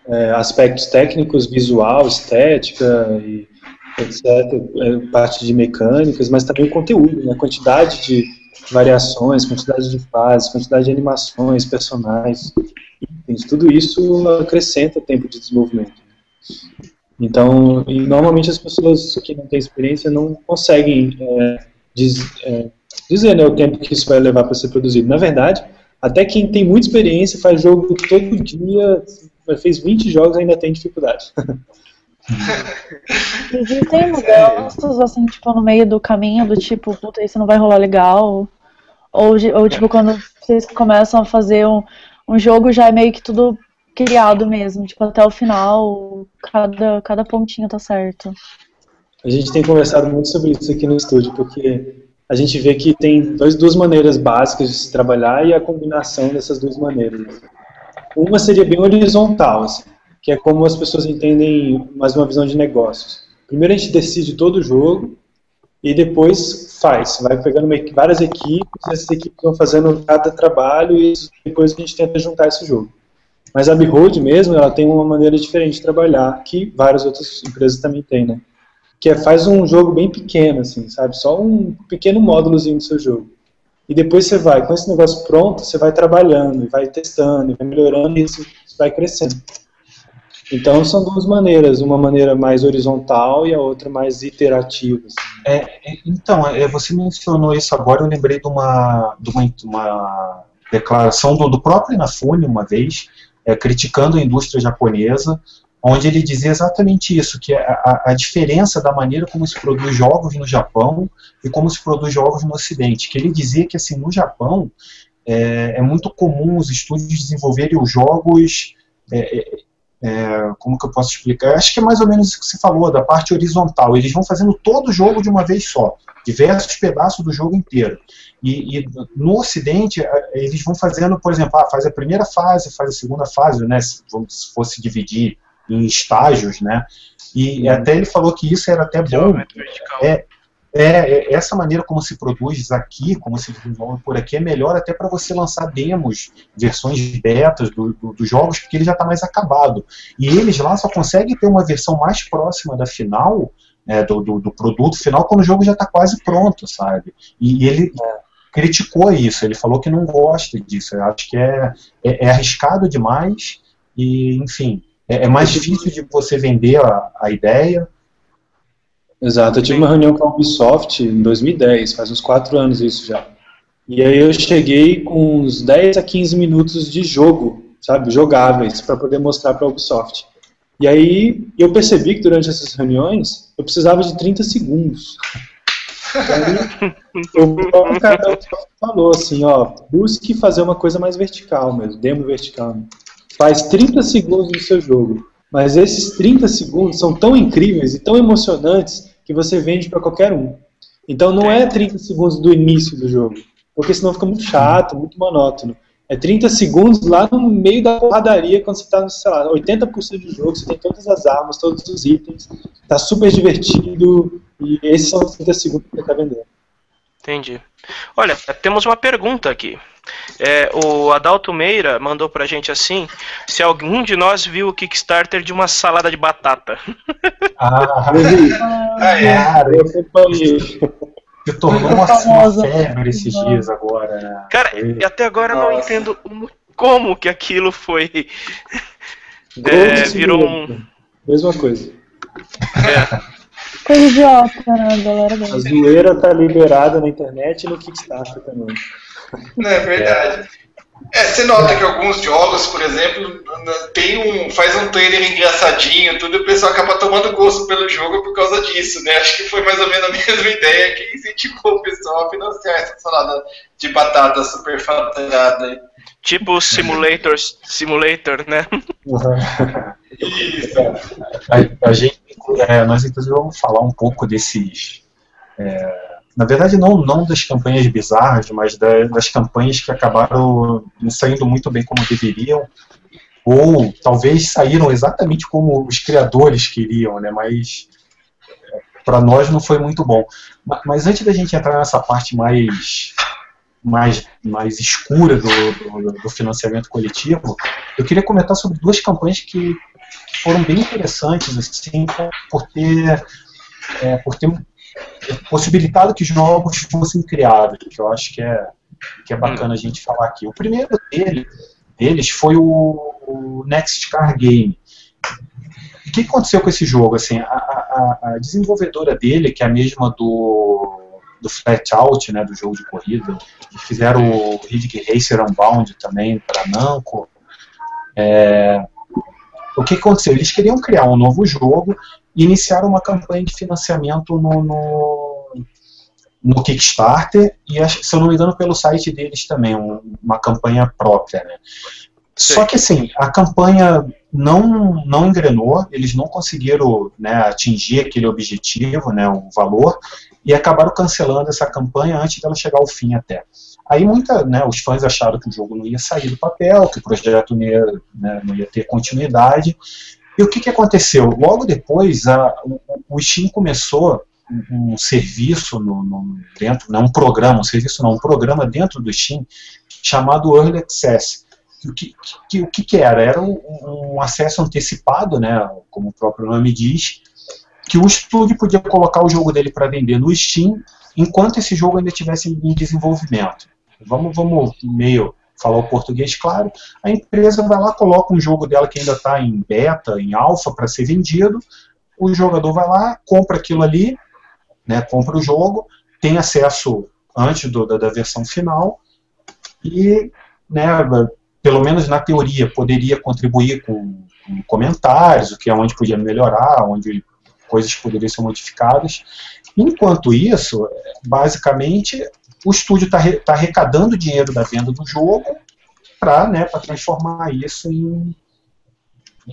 é, aspectos técnicos, visual, estética e etc., é, parte de mecânicas, mas também o conteúdo, né, a quantidade de variações, quantidade de fases, quantidade de animações, personagens, tudo isso acrescenta tempo de desenvolvimento. Então, normalmente as pessoas que não têm experiência não conseguem é, diz, é, dizer né, o tempo que isso vai levar para ser produzido. Na verdade, até quem tem muita experiência, faz jogo todo dia, fez 20 jogos ainda tem dificuldade. Existem mudanças, assim, tipo, no meio do caminho, do tipo, puta, isso não vai rolar legal. Ou, ou tipo, quando vocês começam a fazer um, um jogo, já é meio que tudo criado mesmo, tipo, até o final, cada, cada pontinho tá certo. A gente tem conversado muito sobre isso aqui no estúdio, porque a gente vê que tem dois, duas maneiras básicas de se trabalhar e a combinação dessas duas maneiras. Uma seria bem horizontal, assim, que é como as pessoas entendem mais uma visão de negócios. Primeiro a gente decide todo o jogo e depois faz. Vai pegando várias equipes, essas equipes vão fazendo cada trabalho e depois a gente tenta juntar esse jogo. Mas a Behold mesmo, ela tem uma maneira diferente de trabalhar, que várias outras empresas também têm, né? Que é, faz um jogo bem pequeno, assim, sabe? Só um pequeno módulozinho do seu jogo. E depois você vai, com esse negócio pronto, você vai trabalhando, e vai testando, e vai melhorando, e isso vai crescendo. Então são duas maneiras, uma maneira mais horizontal e a outra mais iterativa. Assim. É, é então, é, você mencionou isso agora, eu lembrei de uma, de uma, uma declaração do, do próprio Inafune uma vez, é, criticando a indústria japonesa, onde ele dizia exatamente isso, que a, a, diferença da maneira como se produz jogos no Japão e como se produz jogos no Ocidente, que ele dizia que assim no Japão é, é muito comum os estúdios desenvolverem os jogos é, é, como que eu posso explicar? Acho que é mais ou menos isso que você falou, da parte horizontal. Eles vão fazendo todo o jogo de uma vez só, diversos pedaços do jogo inteiro. E, e, no Ocidente, eles vão fazendo, por exemplo, ah, faz a primeira fase, faz a segunda fase, né, se, se fosse dividir em estágios, né, e até ele falou que isso era até bom. É, é, é, essa maneira como se produz aqui, como se desenvolve por aqui, é melhor até para você lançar demos, versões betas dos do, do jogos, porque ele já está mais acabado. E eles lá só conseguem ter uma versão mais próxima da final, é, do, do, do, produto final, quando o jogo já está quase pronto, sabe? E, e ele, é criticou isso, ele falou que não gosta disso, eu acho que é, é, é arriscado demais e, enfim, é, é, mais difícil de você vender a, a ideia. Exato, eu tive uma reunião com a Ubisoft em 2010, faz uns 4 anos isso já. E aí eu cheguei com uns 10 a 15 minutos de jogo, sabe, jogáveis, para poder mostrar para a Ubisoft. E aí eu percebi que durante essas reuniões eu precisava de 30 segundos. Aí, o cara falou assim, ó, busque fazer uma coisa mais vertical mesmo, demo vertical. Né? Faz 30 segundos do seu jogo, mas esses 30 segundos são tão incríveis e tão emocionantes que você vende para qualquer um. Então não é 30 segundos do início do jogo, porque senão fica muito chato, muito monótono. É 30 segundos lá no meio da porradaria, quando você está, sei lá, 80% do jogo, você tem todas as armas, todos os itens, tá super divertido, e esses são os 30 segundos que você está vendendo. Entendi. Olha, temos uma pergunta aqui. É, o Adalto Meira mandou pra gente assim: se algum de nós viu o Kickstarter de uma salada de batata. Ah, ah é. Cara, eu se tornou uma, uma febre esses dias agora. Né? Cara, e até agora eu não entendo como que aquilo foi. É, virou um. Mesma coisa. É. Coisa idiota, né, galera? A zoeira tá liberada na internet e no Kickstarter também. Não, é verdade. É, você nota que alguns jogos, por exemplo, tem um, faz um trailer engraçadinho, tudo, e o pessoal acaba tomando gosto pelo jogo por causa disso, né? Acho que foi mais ou menos a mesma ideia que incentivou o pessoal a financiar essa salada de batata super faturada. Tipo Simulator, Simulator, né? Isso. A, a gente, é, nós inclusive vamos falar um pouco desses. É, na verdade não, não das campanhas bizarras, mas da, das campanhas que acabaram não saindo muito bem como deveriam, ou talvez saíram exatamente como os criadores queriam, né? Mas é, para nós não foi muito bom. Mas, mas, antes da gente entrar nessa parte mais mais, mais escura do, do, do financiamento coletivo, eu queria comentar sobre duas campanhas que foram bem interessantes assim, por ter é, por ter possibilitado que jogos fossem criados, que eu acho que é, que é bacana a gente falar aqui. O primeiro dele, deles foi o, Next Car Game. O que aconteceu com esse jogo? Assim, a, a, a desenvolvedora dele, que é a mesma do, do Flat Out, né, do jogo de corrida, fizeram o Riddick Racer Unbound também para Namco. É, o que aconteceu? Eles queriam criar um novo jogo iniciaram uma campanha de financiamento no, no, no Kickstarter e, se eu não me engano, pelo site deles também, um, uma campanha própria. Né? Só que assim, a campanha não, não engrenou, eles não conseguiram né, atingir aquele objetivo, né, o valor, e acabaram cancelando essa campanha antes dela chegar ao fim até. Aí muita, né, os fãs acharam que o jogo não ia sair do papel, que o projeto não ia, né, não ia ter continuidade. E o que, que aconteceu? Logo depois, a, o, o Steam começou um, um serviço no, no, dentro, não um programa, um serviço não, um programa dentro do Steam chamado Early Access. O que, que, o que, que era? Era um, um acesso antecipado, né, como o próprio nome diz, que o estúdio podia colocar o jogo dele para vender no Steam enquanto esse jogo ainda estivesse em desenvolvimento. Vamos, vamos meio falar o português claro. A empresa vai lá, coloca um jogo dela que ainda está em beta, em alfa, para ser vendido. O jogador vai lá, compra aquilo ali, né, compra o jogo, tem acesso antes do, da, da versão final e, né, pelo menos na teoria, poderia contribuir com, com comentários, o que é onde podia melhorar, onde coisas poderiam ser modificadas. Enquanto isso, basicamente, o estúdio está tá arrecadando dinheiro da venda do jogo para né, transformar isso em,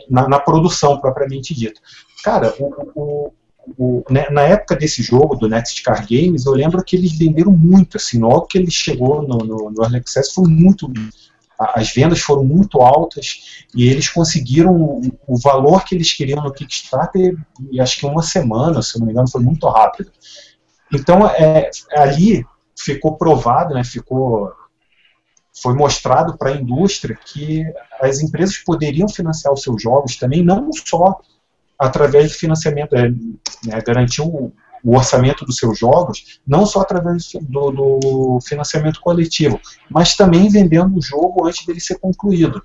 na, na, produção propriamente dita. Cara, o, o, o, né, na época desse jogo, do Next Car Games, eu lembro que eles venderam muito, assim, logo que ele chegou no, no, no Early Access, foi muito as vendas foram muito altas e eles conseguiram o valor que eles queriam no Kickstarter e acho que uma semana, se não me engano, foi muito rápido. Então, é, ali ficou provado, né, ficou foi mostrado para a indústria que as empresas poderiam financiar os seus jogos também, não só através do financiamento, é, né, garantir o, o, orçamento dos seus jogos, não só através do, do, financiamento coletivo, mas também vendendo o jogo antes dele ser concluído.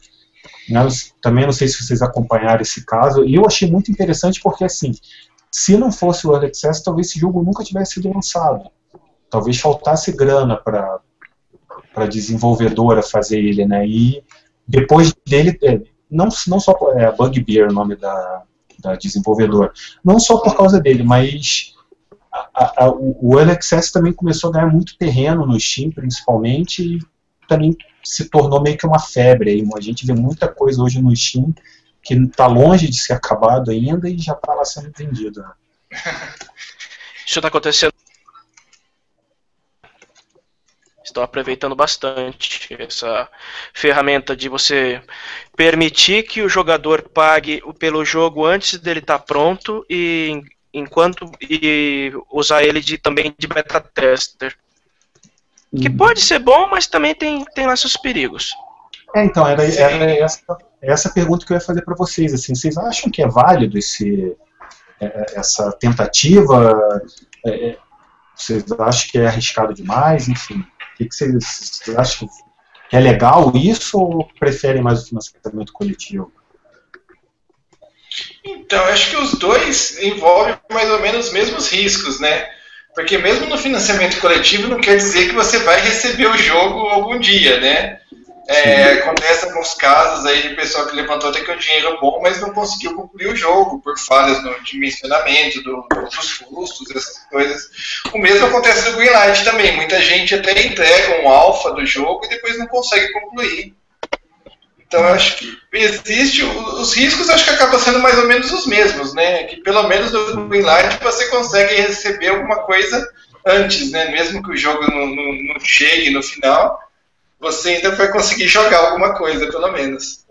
Né, também não sei se vocês acompanharam esse caso, e eu achei muito interessante porque, assim, se não fosse o Early Access, talvez esse jogo nunca tivesse sido lançado talvez faltasse grana para a desenvolvedora fazer ele, né? E depois dele, é, não, não só é Bugbear o nome da, da desenvolvedora, não só por causa dele, mas a, a, o LXS também começou a ganhar muito terreno no Steam, principalmente, e também se tornou meio que uma febre. Aí. A gente vê muita coisa hoje no Steam que está longe de ser acabado ainda e já está lá sendo vendido. Né? Isso está acontecendo estão aproveitando bastante essa ferramenta de você permitir que o jogador pague pelo jogo antes dele estar tá pronto e enquanto e usar ele de, também de beta tester. Que uhum. pode ser bom, mas também tem, tem lá seus perigos. É, então, era, era essa, essa pergunta que eu ia fazer para vocês. Assim, vocês acham que é válido esse, é, é, essa tentativa? É, vocês acham que é arriscado demais? Enfim que, que vocês, vocês acham que é legal isso ou preferem mais o financiamento coletivo? Então, acho que os dois envolvem mais ou menos os mesmos riscos, né? Porque mesmo no financiamento coletivo não quer dizer que você vai receber o jogo algum dia, né? É, acontece alguns casos aí de pessoal que levantou até que o dinheiro é bom, mas não conseguiu concluir o jogo por falhas no dimensionamento do, dos custos, essas coisas. O mesmo acontece no Greenlight também. Muita gente até entrega um alfa do jogo e depois não consegue concluir. Então eu acho que existe os riscos acho que acabam sendo mais ou menos os mesmos, né? Que pelo menos no Greenlight você consegue receber alguma coisa antes, né? Mesmo que o jogo não, não, não chegue no final, você ainda vai conseguir jogar alguma coisa, pelo menos.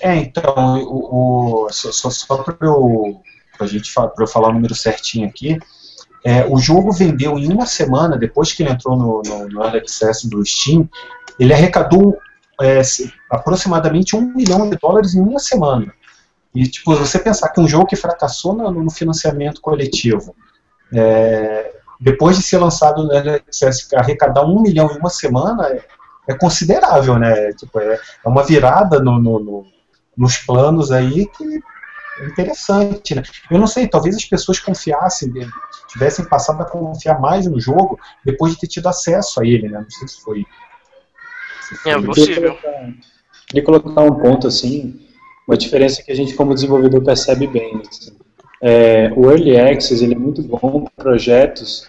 É, então, o, o só, só para eu, gente, eu falar o número certinho aqui, é, o jogo vendeu em uma semana, depois que ele entrou no, no, no Access do Steam, ele arrecadou é, aproximadamente um milhão de dólares em uma semana. E, tipo, você pensar que um jogo que fracassou no, no financiamento coletivo, é, depois de ser lançado no Access, arrecadar um milhão em uma semana é, é considerável, né? Tipo, é, é uma virada no, no, no, nos planos aí que é interessante, né? Eu não sei, talvez as pessoas confiassem, tivessem passado a confiar mais no jogo depois de ter tido acesso a ele, né? Não sei se foi. Se foi é possível. Queria colocar um ponto assim, uma diferença que a gente como desenvolvedor percebe bem. Assim. É, o Early Access ele é muito bom para projetos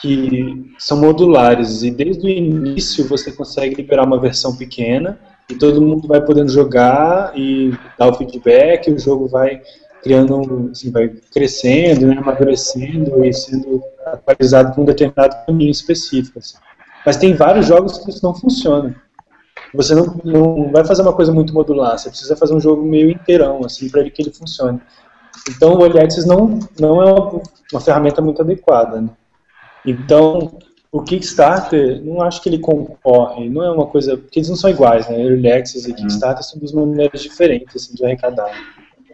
que são modulares e desde o início você consegue liberar uma versão pequena e todo mundo vai podendo jogar e dar o feedback, o jogo vai criando, assim, vai crescendo, né, amadurecendo e sendo atualizado para um determinado caminho específico. Assim. Mas tem vários jogos que isso não funciona. Você não, não vai fazer uma coisa muito modular, você precisa fazer um jogo meio inteirão, assim, para que ele funcione. Então o Access não, não é uma, uma ferramenta muito adequada. Né? Então, o Kickstarter, não acho que ele concorre, não é uma coisa, porque eles não são iguais, né? Early Access e uhum. Kickstarter são duas maneiras diferentes assim, de arrecadar.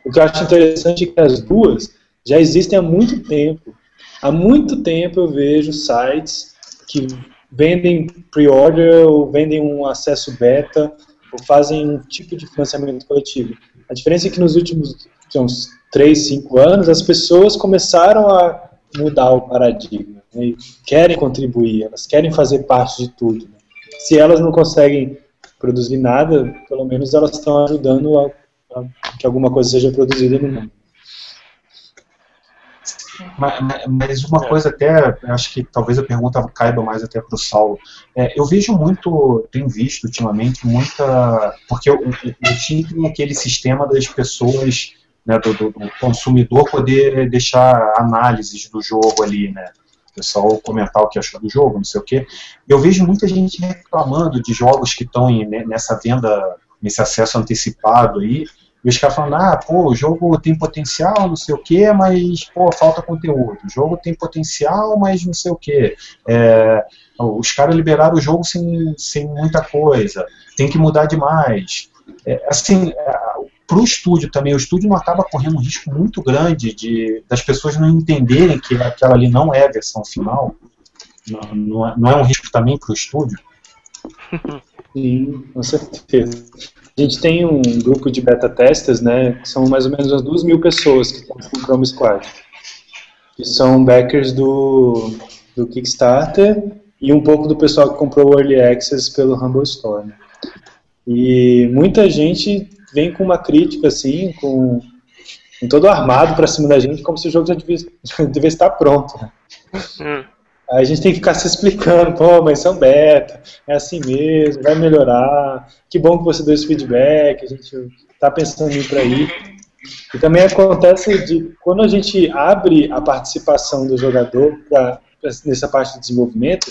O que eu acho interessante é que as duas já existem há muito tempo. Há muito tempo eu vejo sites que vendem pre-order ou vendem um acesso beta ou fazem um tipo de financiamento coletivo. A diferença é que nos últimos uns 3, 5 anos as pessoas começaram a mudar o paradigma né, querem contribuir, elas querem fazer parte de tudo. Né. Se elas não conseguem produzir nada, pelo menos elas estão ajudando a, a que alguma coisa seja produzida no mundo. Mas, uma coisa até, acho que talvez a pergunta caiba mais até para o Saulo. É, eu vejo muito, tenho visto ultimamente muita, porque o time tem aquele sistema das pessoas, né, do, do, consumidor poder deixar análises do jogo ali, né? Pessoal comentar o que achou do jogo, não sei o quê. Eu vejo muita gente reclamando de jogos que estão né, nessa venda, nesse acesso antecipado aí, e os caras falando, ah, pô, o jogo tem potencial, não sei o quê, mas, pô, falta conteúdo. O jogo tem potencial, mas não sei o quê. É, os caras liberaram o jogo sem, sem muita coisa. Tem que mudar demais. É, assim, para o estúdio também, o estúdio não acaba correndo um risco muito grande de das pessoas não entenderem que aquela ali não é a versão final. Não, não, é, não é um risco também para o estúdio? Sim, com certeza. A gente tem um grupo de beta testers, né, que são mais ou menos umas duas mil pessoas que estão no Chrome Squad, que são backers do, do Kickstarter e um pouco do pessoal que comprou o Early Access pelo Humble Store. Né. E muita gente vem com uma crítica, assim, com, com todo armado para cima da gente, como se o jogo já devia, já devia estar pronto. Né? Hum. Aí a gente tem que ficar se explicando, pô, mas são beta, é assim mesmo, vai melhorar, que bom que você deu esse feedback, a gente está pensando em ir para aí. E também acontece de, quando a gente abre a participação do jogador pra, pra, nessa parte de desenvolvimento,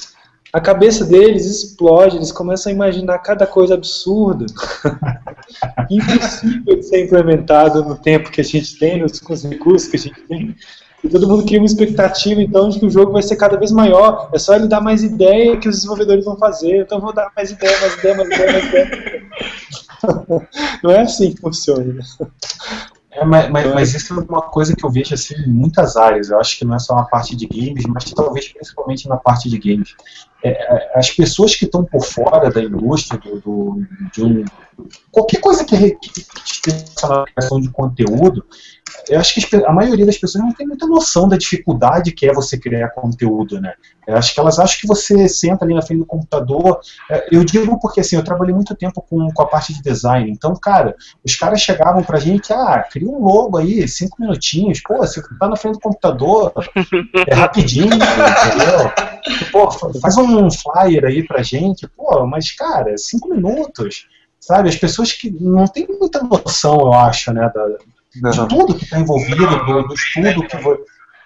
a cabeça deles explode, eles começam a imaginar cada coisa absurda, impossível de ser implementado no tempo que a gente tem, nos, com os recursos que a gente tem. E todo mundo cria uma expectativa, então, de que o jogo vai ser cada vez maior. É só ele dar mais ideia que os desenvolvedores vão fazer. Então, vou dar mais ideia, mais ideia, mais ideia, mais ideia. Não é assim que funciona. É, mas, mas, mas, isso é uma coisa que eu vejo assim, em muitas áreas. Eu acho que não é só na parte de games, mas talvez principalmente na parte de games. É, é as pessoas que estão por fora da indústria, do, do de um, qualquer coisa que, que essa questão de conteúdo, eu acho que a maioria das pessoas não tem muita noção da dificuldade que é você criar conteúdo, né? Eu acho que elas acham que você senta ali na frente do computador. É, eu digo porque assim, eu trabalhei muito tempo com, com a parte de design. Então, cara, os caras chegavam pra gente, ah, cria um logo aí, cinco minutinhos, pô, você tá na frente do computador, é rapidinho, entendeu? Pô, faz um flyer aí pra gente, pô, mas cara, cinco minutos. Sabe, as pessoas que não têm muita noção, eu acho, né, da, de tudo que está envolvido, do, do estudo que você.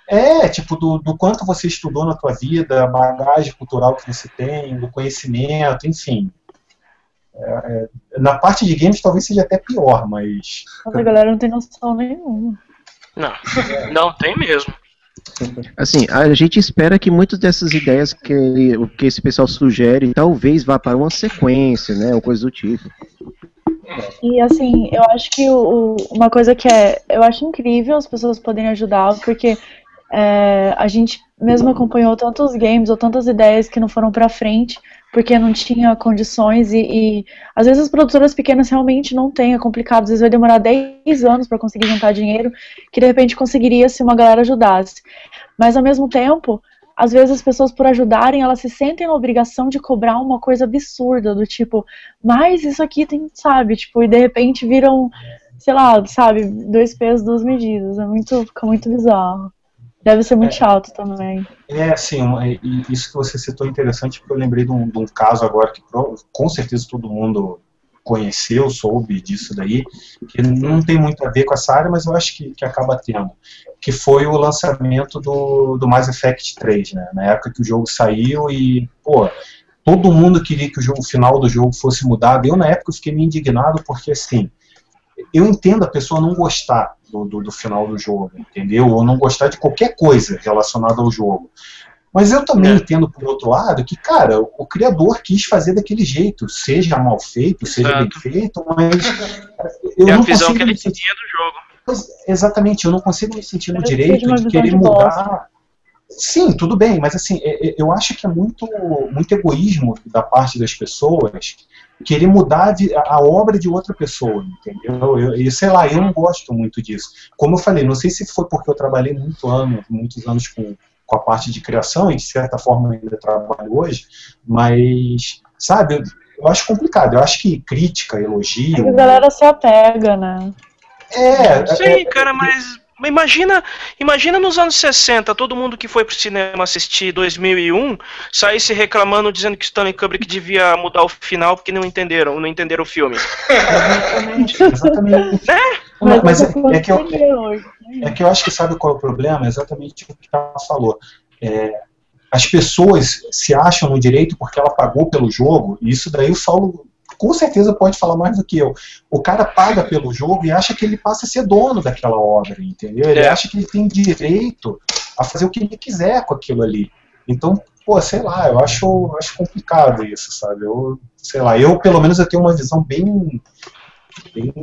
É, tipo, do, do quanto você estudou na tua vida, a bagagem cultural que você tem, do conhecimento, enfim. É, é, na parte de games talvez seja até pior, mas. a galera não tem noção nenhuma. Não, não tem mesmo. Assim, a gente espera que muitas dessas ideias que, que esse pessoal sugere talvez vá para uma sequência, né, ou coisa do tipo. E assim, eu acho que o, uma coisa que é. Eu acho incrível as pessoas poderem ajudar, porque é, a gente mesmo acompanhou tantos games ou tantas ideias que não foram para frente porque não tinha condições e, e, às vezes as produtoras pequenas realmente não têm, é complicado, às vezes vai demorar 10 anos para conseguir juntar dinheiro, que de repente conseguiria se uma galera ajudasse. Mas ao mesmo tempo, às vezes as pessoas por ajudarem, elas se sentem na obrigação de cobrar uma coisa absurda, do tipo, mas isso aqui tem, sabe, tipo, e de repente viram, sei lá, sabe, dois pesos, duas medidas, é muito, fica muito bizarro. Deve ser muito é, chato também. É, sim, isso que você citou é interessante, porque eu lembrei de um, de um caso agora que com certeza todo mundo conheceu, soube disso daí, que não tem muito a ver com essa área, mas eu acho que, que acaba tendo, que foi o lançamento do, do Mass Effect 3, né, na época que o jogo saiu e, pô, todo mundo queria que o, jogo, o final do jogo fosse mudado, eu na época fiquei meio indignado, porque assim, eu entendo a pessoa não gostar do, do, do, final do jogo, entendeu? Ou não gostar de qualquer coisa relacionada ao jogo. Mas eu também é. entendo, por outro lado, que, cara, o, criador quis fazer daquele jeito, seja mal feito, seja bem feito, mas. Eu é não a visão que ele tinha do jogo. Pois, exatamente, eu não consigo me sentir no direito de querer de mudar. Sim, tudo bem, mas assim, é, é, eu acho que é muito, muito egoísmo da parte das pessoas querer mudar a, a obra de outra pessoa, entendeu? Eu, e sei lá, eu não gosto muito disso. Como eu falei, não sei se foi porque eu trabalhei muito ano, muitos anos com, com a parte de criação, e de certa forma ainda trabalho hoje, mas, sabe, eu, eu acho complicado. Eu acho que crítica, elogio. A galera se apega, né? É. Sim, é, cara, mas Imagina, imagina nos anos 60, todo mundo que foi pro cinema assistir 2001 saísse reclamando dizendo que Stanley Kubrick devia mudar o final porque não entenderam, não entenderam o filme. Exatamente. exatamente. Né? Mas, mas é, é, que eu, é que eu acho que sabe qual é o problema? É exatamente o que ela falou. É, as pessoas se acham no direito porque ela pagou pelo jogo, e isso daí o Saulo com certeza pode falar mais do que eu. O cara paga pelo jogo e acha que ele passa a ser dono daquela obra, entendeu? Ele é. acha que ele tem direito a fazer o que ele quiser com aquilo ali. Então, pô, sei lá, eu acho, acho complicado isso, sabe? Eu, sei lá, eu pelo menos eu tenho uma visão bem bem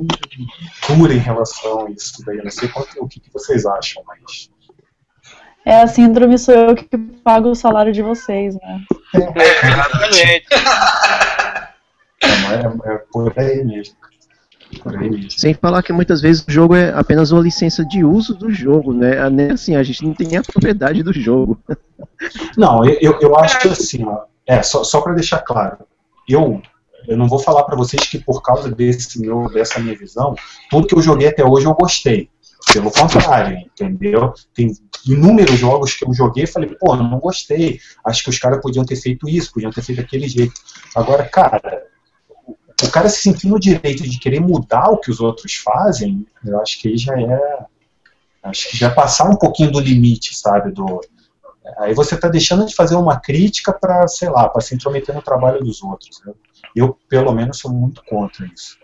dura em relação a isso daí. Eu não sei qual, o que, que vocês acham, mas é a síndrome sou eu que pago o salário de vocês, né? É, exatamente. É, é por aí mesmo. Sem falar que muitas vezes o jogo é apenas uma licença de uso do jogo, né? Assim, a gente não tem a propriedade do jogo. Não, eu, eu acho que assim, ó, é, só, só para deixar claro, eu, eu não vou falar para vocês que por causa desse meu, dessa minha visão, tudo que eu joguei até hoje eu gostei. Pelo contrário, entendeu? Tem inúmeros jogos que eu joguei e falei, pô, não gostei. Acho que os caras podiam ter feito isso, podiam ter feito daquele jeito. Agora, cara, o cara se sentir no direito de querer mudar o que os outros fazem, eu acho que aí já é. Acho que já é passar um pouquinho do limite, sabe? Do, aí você está deixando de fazer uma crítica para, sei lá, para se intrometer no trabalho dos outros. Né? Eu, pelo menos, sou muito contra isso.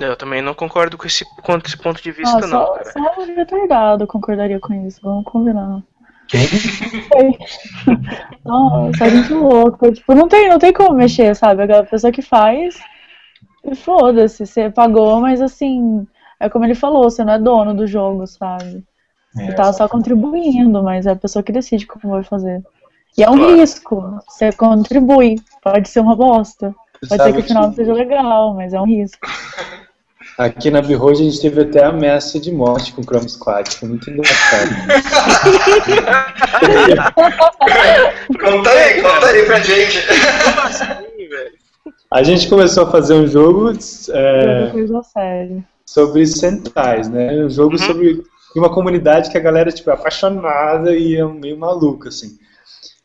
Eu também não concordo com esse, com esse ponto de vista, ah, não. Só, cara. só o retardado concordaria com isso, vamos combinar. Quem? Nossa, é muito louco. Tipo, não tem, não tem como mexer, sabe? Aquela pessoa que faz. E foda-se, você pagou, mas assim. É como ele falou, você não é dono do jogo, sabe? É, você tá só contribuindo, mas é a pessoa que decide como vai fazer. E é um claro. risco. Você contribui. Pode ser uma bosta. Pode ser que o final não seja legal, mas é um risco. Aqui na Behold a gente teve até ameaça de morte com o Chrome Squad, foi muito engraçado. conta aí, conta aí pra gente. A gente começou a fazer um jogo é, sobre Sentais, né? Um jogo uhum. sobre uma comunidade que a galera tipo, é apaixonada e é meio maluca, assim.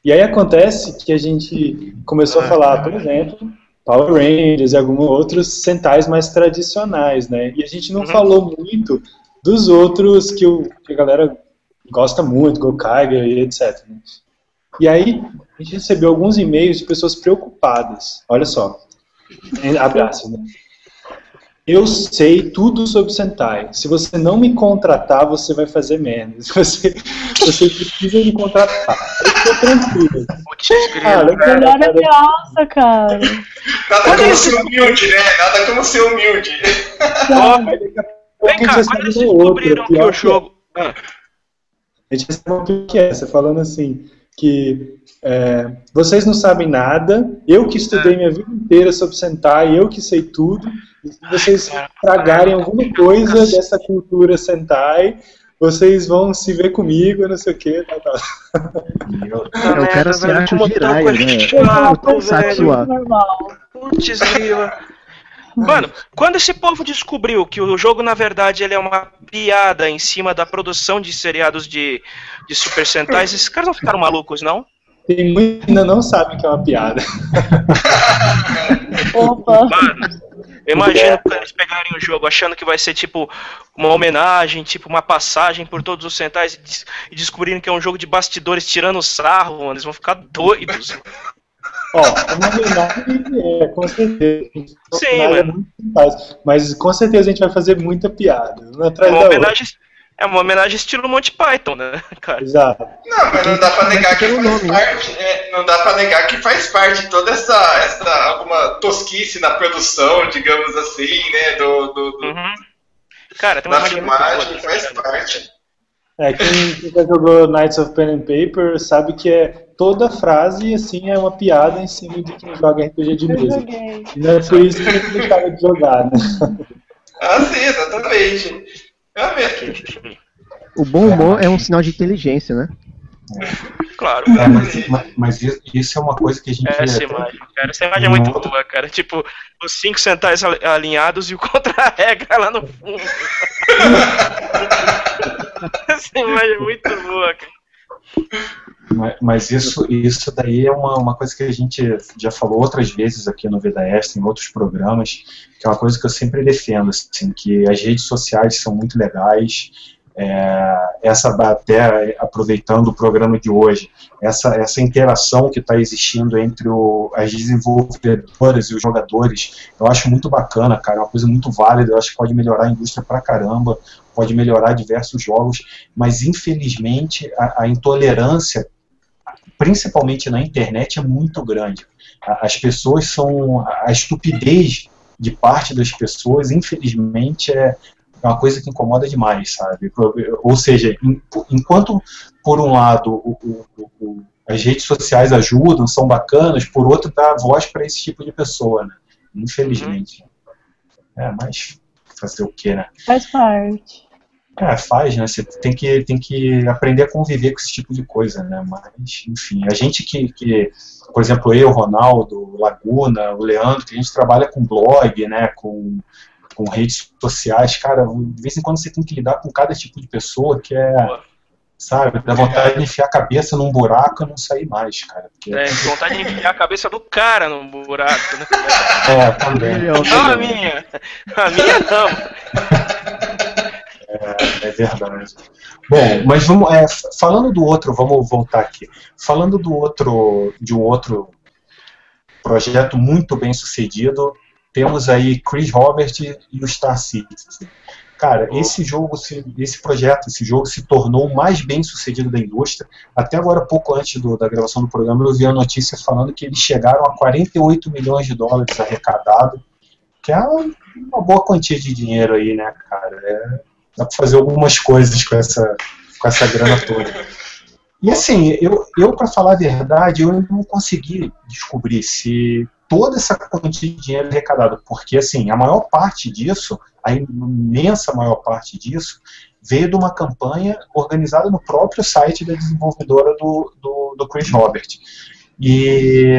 E aí acontece que a gente começou a falar, por exemplo, Power Rangers e alguns outros centais mais tradicionais, né? E a gente não uhum. falou muito dos outros que, o, que a galera gosta muito, Gokaiger e etc. Né? E aí a gente recebeu alguns e-mails de pessoas preocupadas. Olha só, abraço, né? Eu sei tudo sobre Sentai. Se você não me contratar, você vai fazer menos. Você, você precisa me contratar. Eu tô tranquilo. Cara, melhor é criança, cara. Nada como ser humilde, né? Nada como ser humilde. Vem cá, quando eles descobriram que o jogo. Ah. A gente recebe uma que é essa, falando assim, que é, vocês não sabem nada, eu que estudei minha vida inteira sobre Sentai, eu que sei tudo, se vocês tragarem alguma coisa dessa cultura Sentai, vocês vão se ver comigo, não sei o que, tal, tal. o cara se acha o Jiraiya, né? Putz, Mano, quando esse povo descobriu que o jogo, na verdade, ele é uma piada em cima da produção de seriados de, de Super Sentai, esses caras não ficaram malucos, não? Tem muitos que ainda não sabem que é uma piada. Opa! Mano, imagina quando eles pegarem o jogo achando que vai ser tipo uma homenagem, tipo uma passagem por todos os Sentais e, descobrirem que é um jogo de bastidores tirando sarro, mano, eles vão ficar doidos. Ó, uma homenagem é, com certeza. Sim, mano. É mas com certeza a gente vai fazer muita piada. Uma atrás uma homenagem, é uma homenagem estilo Monty Python, né, cara? Exato. Não, mas não dá pra negar que faz nome, parte. É, não dá pra negar que faz parte toda essa, essa alguma tosquice na produção, digamos assim, né? Do, do, do uhum. Cara, tem uma da filmagem, faz parte. É, quem, já jogou Knights of Pen and Paper sabe que é toda frase assim é uma piada em cima de quem joga RPG de mesa. Não é por isso que a gente deixava de jogar, né? Ah, sim, exatamente. Realmente. O bom humor é um sinal de inteligência, né? Claro. É, mas, mas, isso é uma coisa que a gente. Essa imagem, cara. Essa imagem é muito boa, cara. Tipo, os cinco centais alinhados e o contra-regra lá no fundo. Essa imagem é muito boa, cara. Mas, mas, isso, isso daí é uma, uma coisa que a gente já falou outras vezes aqui no Extra, em outros programas, que é uma coisa que eu sempre defendo, assim, que as redes sociais são muito legais, é, essa até aproveitando o programa de hoje, essa, essa interação que está existindo entre o, as desenvolvedoras e os jogadores, eu acho muito bacana, cara, é uma coisa muito válida, eu acho que pode melhorar a indústria pra caramba, pode melhorar diversos jogos, mas infelizmente a, a intolerância, principalmente na internet, é muito grande. As pessoas são. A estupidez de parte das pessoas, infelizmente, é, é uma coisa que incomoda demais, sabe? Ou seja, enquanto por um lado o, o, o, as redes sociais ajudam, são bacanas, por outro dá voz para esse tipo de pessoa, né? Infelizmente. Uhum. É, mas fazer o que, né? Faz parte. É, faz, né? Você tem que, tem que aprender a conviver com esse tipo de coisa, né? Mas, enfim, a gente que, que por exemplo, eu, Ronaldo, Laguna, o Leandro, que a gente trabalha com blog, né? Com com redes sociais, cara, de vez em quando você tem que lidar com cada tipo de pessoa que é, sabe, dá vontade de enfiar a cabeça num buraco e não sair mais, cara. Porque... É, vontade de enfiar a cabeça do cara num buraco, né? É, também. Não a minha. A minha não. É, é verdade. Bom, mas vamos, é, falando do outro, vamos voltar aqui. Falando do outro, de um outro projeto muito bem sucedido, temos aí Chris Robert e o Star Citizen. Cara, esse jogo, esse projeto, esse jogo se tornou o mais bem sucedido da indústria. Até agora, pouco antes do, da gravação do programa, eu vi a notícia falando que eles chegaram a 48 milhões de dólares arrecadados, que é uma boa quantia de dinheiro aí, né, cara? É, dá pra fazer algumas coisas com essa, com essa grana toda. E assim, eu, eu para falar a verdade, eu não consegui descobrir se toda essa quantia de dinheiro arrecadado, porque assim, a maior parte disso, a imensa maior parte disso, veio de uma campanha organizada no próprio site da desenvolvedora do, do, do Chris Robert. E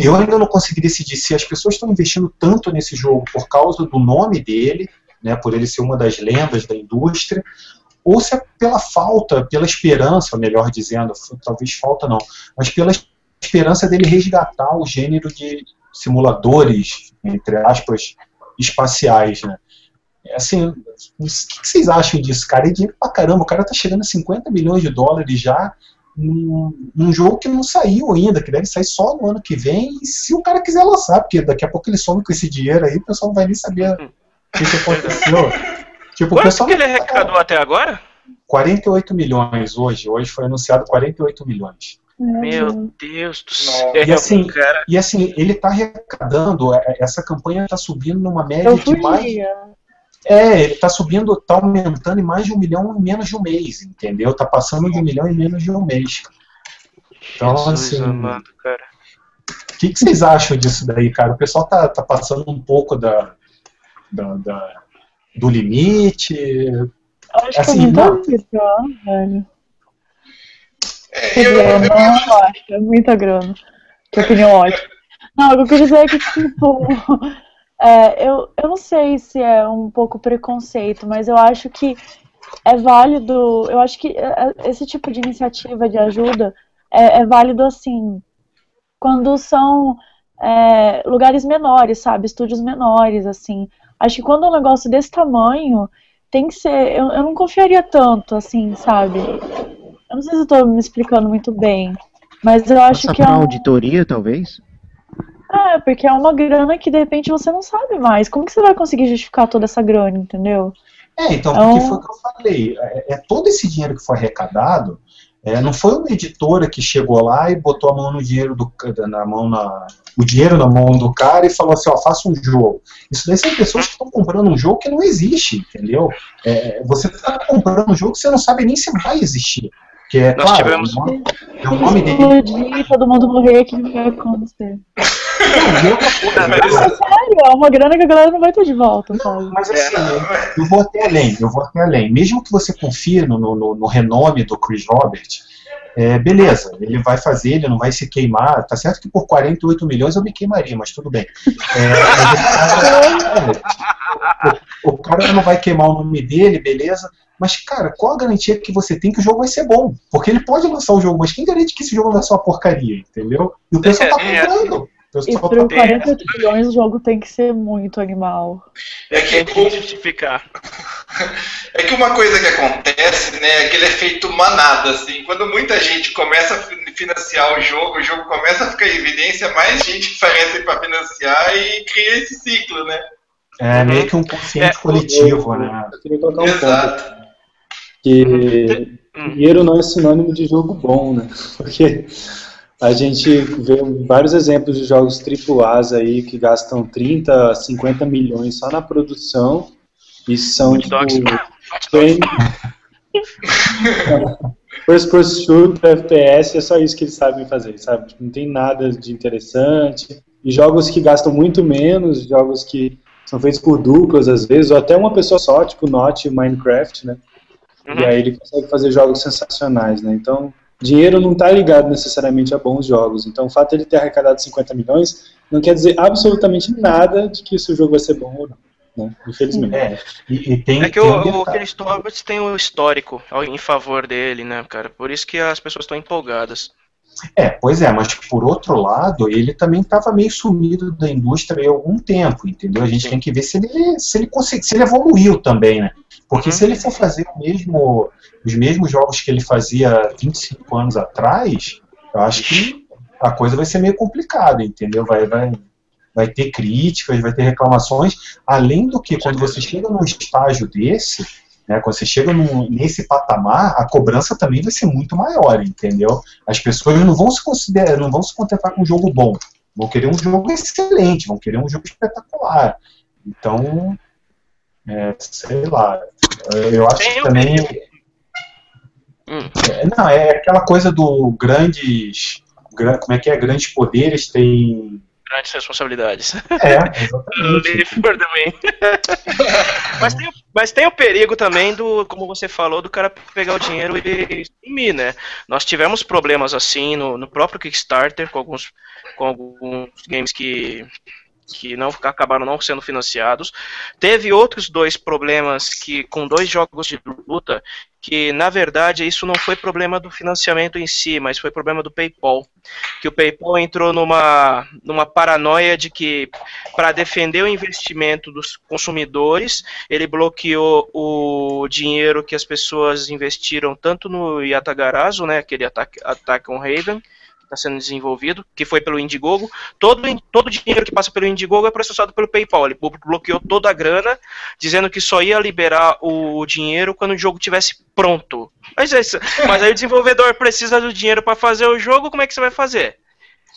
eu ainda não consegui decidir se as pessoas estão investindo tanto nesse jogo por causa do nome dele, né, por ele ser uma das lendas da indústria, ou se é pela falta, pela esperança, melhor dizendo, talvez falta não, mas pela esperança dele resgatar o gênero de simuladores, entre aspas, espaciais, né? Assim, o que vocês acham disso, cara? É dinheiro pra caramba, o cara tá chegando a 50 milhões de dólares já num, num, jogo que não saiu ainda, que deve sair só no ano que vem, e se o cara quiser lançar, porque daqui a pouco ele some com esse dinheiro aí, o pessoal não vai nem saber o que, que aconteceu. tipo, Quanto pessoal, que ele arrecadou até agora? 48 milhões hoje, hoje foi anunciado 48 milhões. Meu Deus do céu. E assim, cara. e assim ele está arrecadando, é, essa campanha está subindo numa média de mais. É, ele está subindo, está aumentando em mais de um milhão em menos de um mês, entendeu? Está passando de um milhão em menos de um mês. Então, Jesus assim. Amado, cara. O que, que, vocês acham disso daí, cara? O pessoal tá, tá passando um pouco da, da, da do limite. Acho assim, que é muita grana, velho. É, eu, eu, eu, acho, é muita grana. Que opinião ótima. Não, o que eu queria dizer é que, tipo, é, eu, eu não sei se é um pouco preconceito, mas eu acho que é válido, eu acho que é, é, esse tipo de iniciativa de ajuda é, é válido, assim, quando são é, lugares menores, sabe, estúdios menores, assim. Acho que quando é um negócio desse tamanho, tem que ser, eu, eu não confiaria tanto, assim, sabe. Eu não sei se eu tô me explicando muito bem, mas eu acho Passa que é uma auditoria, talvez? É, porque é uma grana que de repente você não sabe mais. Como que você vai conseguir justificar toda essa grana, entendeu? É, então, porque então... foi o que eu falei. É, é, todo esse dinheiro que foi arrecadado, é, não foi uma editora que chegou lá e botou a mão no dinheiro do na mão na, o dinheiro na mão do cara e falou assim, ó, faça um jogo. Isso daí são pessoas que estão comprando um jogo que não existe, entendeu? É, você está comprando um jogo que você não sabe nem se vai existir. Que é, Nós claro, tivemos. É o nome dele. todo mundo morrer, o que vai acontecer? é sério, é uma grana que a galera não vai ter de volta, sabe? Mas assim, eu vou até além, eu vou até além. Mesmo que você confie no, no, no renome do Chris Robert, é, beleza, ele vai fazer, ele não vai se queimar. Tá certo que por 48 milhões eu me queimaria, mas tudo bem. É, o, o, cara não vai queimar o nome dele, beleza. Mas, cara, qual a garantia que você tem que o jogo vai ser bom? Porque ele pode lançar o jogo, mas quem garante que esse jogo não vai ser uma porcaria, entendeu? E o pessoal tá é, é. comprando. E por 48 milhões o jogo tem que ser muito animal. É que tem que justificar. É que uma coisa que acontece, né, é aquele efeito manada, assim. Quando muita gente começa a financiar o jogo, o jogo começa a ficar em evidência, mais gente aparece para financiar e cria esse ciclo, né? É meio que um consciente é, coletivo, né? Eu queria colocar um Exato. ponto. Que dinheiro não é sinônimo de jogo bom, né? Porque a gente vê vários exemplos de jogos AAAs aí que gastam 30, 50 milhões só na produção e são tipo, bem... First person shooter, FPS, é só isso que eles sabem fazer, sabe? Tipo, não tem nada de interessante. E jogos que gastam muito menos, jogos que são feitos por duplas às vezes, ou até uma pessoa só, tipo Not Minecraft, né? Uhum. E aí ele consegue fazer jogos sensacionais, né? Então, dinheiro não está ligado necessariamente a bons jogos. Então, o fato de ele ter arrecadado 50 milhões não quer dizer absolutamente nada de que esse jogo vai ser bom ou não. Né? Infelizmente. É, e, e tem, é que tem o, um o Ken Roberts tem o histórico em favor dele, né, cara? Por isso que as pessoas estão empolgadas. É, pois é, mas por outro lado, ele também estava meio sumido da indústria há algum tempo, entendeu? A gente tem que ver se ele, se ele consegue, se ele evoluiu também, né? Porque uhum. se ele for fazer o mesmo, os mesmos jogos que ele fazia 25 anos atrás, eu acho que a coisa vai ser meio complicada, entendeu? Vai, vai, vai ter críticas, vai ter reclamações, além do que quando você chega num estágio desse, né, quando você chega num, nesse patamar, a cobrança também vai ser muito maior, entendeu? As pessoas não vão se considerar, não vão se contentar com um jogo bom, vão querer um jogo excelente, vão querer um jogo espetacular. Então, é, sei lá, eu acho que também. Hum. É, não, é aquela coisa do grandes. Como é que é? Grandes poderes têm. Grandes responsabilidades. É, exatamente. também. mas, tem, mas tem o perigo também do, como você falou, do cara pegar o dinheiro e sumir, né? Nós tivemos problemas assim no, no próprio Kickstarter com alguns, com alguns games que que não acabaram não sendo financiados. Teve outros dois problemas que com dois jogos de luta que na verdade isso não foi problema do financiamento em si, mas foi problema do PayPal, que o PayPal entrou numa numa paranoia de que para defender o investimento dos consumidores, ele bloqueou o dinheiro que as pessoas investiram tanto no Yatagarasu, né, aquele ataque Attack on Raven, está sendo desenvolvido, que foi pelo Indiegogo. Todo, todo o dinheiro que passa pelo Indiegogo é processado pelo PayPal. Ele bloqueou toda a grana, dizendo que só ia liberar o dinheiro quando o jogo tivesse pronto. Mas, é mas aí o desenvolvedor precisa do dinheiro para fazer o jogo, como é que você vai fazer?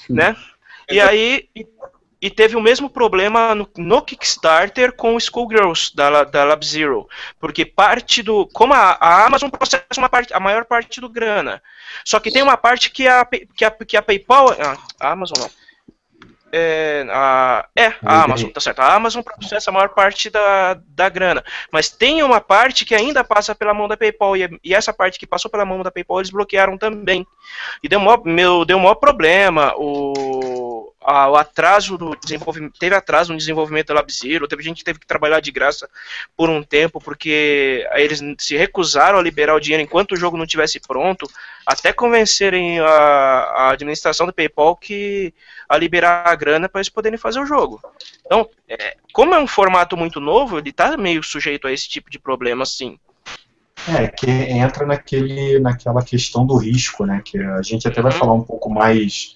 Né? E aí, e teve o mesmo problema no, no Kickstarter com o Schoolgirls da, da Lab Zero, porque parte do, como a, a, Amazon processa uma parte, a maior parte do grana, só que tem uma parte que a que a, que a PayPal, ah, a Amazon não, é, a, é, a Amazon, tá certo. A Amazon processa a maior parte da, da grana. Mas tem uma parte que ainda passa pela mão da PayPal. E, e essa parte que passou pela mão da PayPal eles bloquearam também. E deu um meu, deu maior problema. O, a, o atraso do desenvolvimento. Teve atraso no desenvolvimento da LabZero. Teve gente que teve que trabalhar de graça por um tempo, porque eles se recusaram a liberar o dinheiro enquanto o jogo não estivesse pronto, até convencerem a, a administração do PayPal que a liberar a grana para eles poderem fazer o jogo. Então, é, como é um formato muito novo, ele está meio sujeito a esse tipo de problema, sim. É, que entra naquele, naquela questão do risco, né? Que a gente até vai uhum. falar um pouco mais,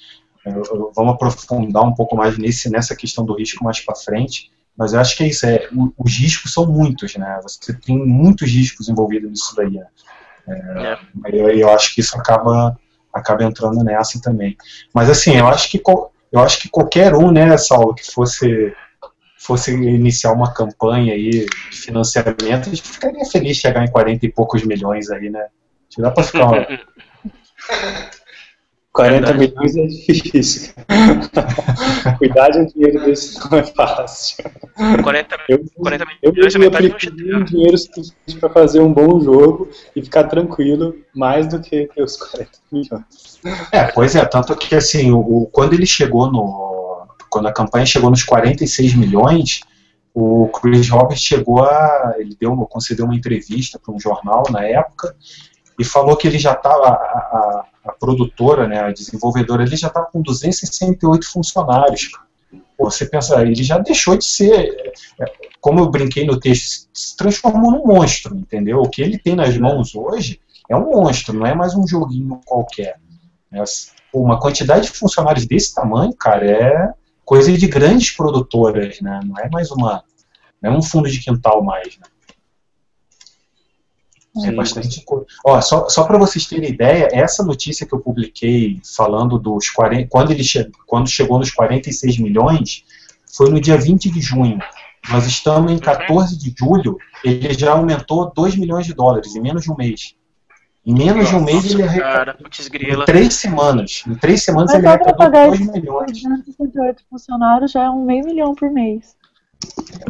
vamos aprofundar um pouco mais nesse, nessa questão do risco mais para frente. Mas eu acho que é isso, é, os riscos são muitos, né? Você tem muitos riscos envolvidos nisso daí. Né? É, é. Eu, eu acho que isso acaba, acaba entrando nessa também. Mas assim, eu acho que eu acho que qualquer um, né, Saulo, que fosse fosse iniciar uma campanha aí de financiamento, a gente ficaria feliz de chegar em 40 e poucos milhões aí, né? Dá pra ficar. Uma... 40 milhões é difícil. Cuidar de um dinheiro desse não é fácil. 40, eu, 40 milhões eu, é metade um dinheiro suficiente para fazer um bom jogo e ficar tranquilo mais do que os 40 milhões. É, pois é, tanto que assim, o, quando ele chegou no. Quando a campanha chegou nos 46 milhões, o Chris Roberts chegou a. Ele deu, concedeu uma entrevista para um jornal na época e falou que ele já estava, a, a, a, produtora, né, a desenvolvedora, ele já estava com 268 funcionários. você pensa, ele já deixou de ser, é, como eu brinquei no texto, se transformou num monstro, entendeu? O que ele tem nas mãos hoje é um monstro, não é mais um joguinho qualquer. É, uma quantidade de funcionários desse tamanho, cara, é coisa de grandes produtoras, né? Não é mais uma, não é um fundo de quintal mais, né? É bastante coisa. Ó, só só para vocês terem ideia, essa notícia que eu publiquei falando dos 40, quando ele che, quando chegou nos 46 milhões, foi no dia 20 de junho. Nós estamos em 14 uhum. de julho, ele já aumentou 2 milhões de dólares em menos de um mês. Em menos Nossa, de um mês ele arrecadou. Em três semanas. Em três semanas Mas ele arrecadou 2 milhões. 268 funcionários já é um meio milhão por mês.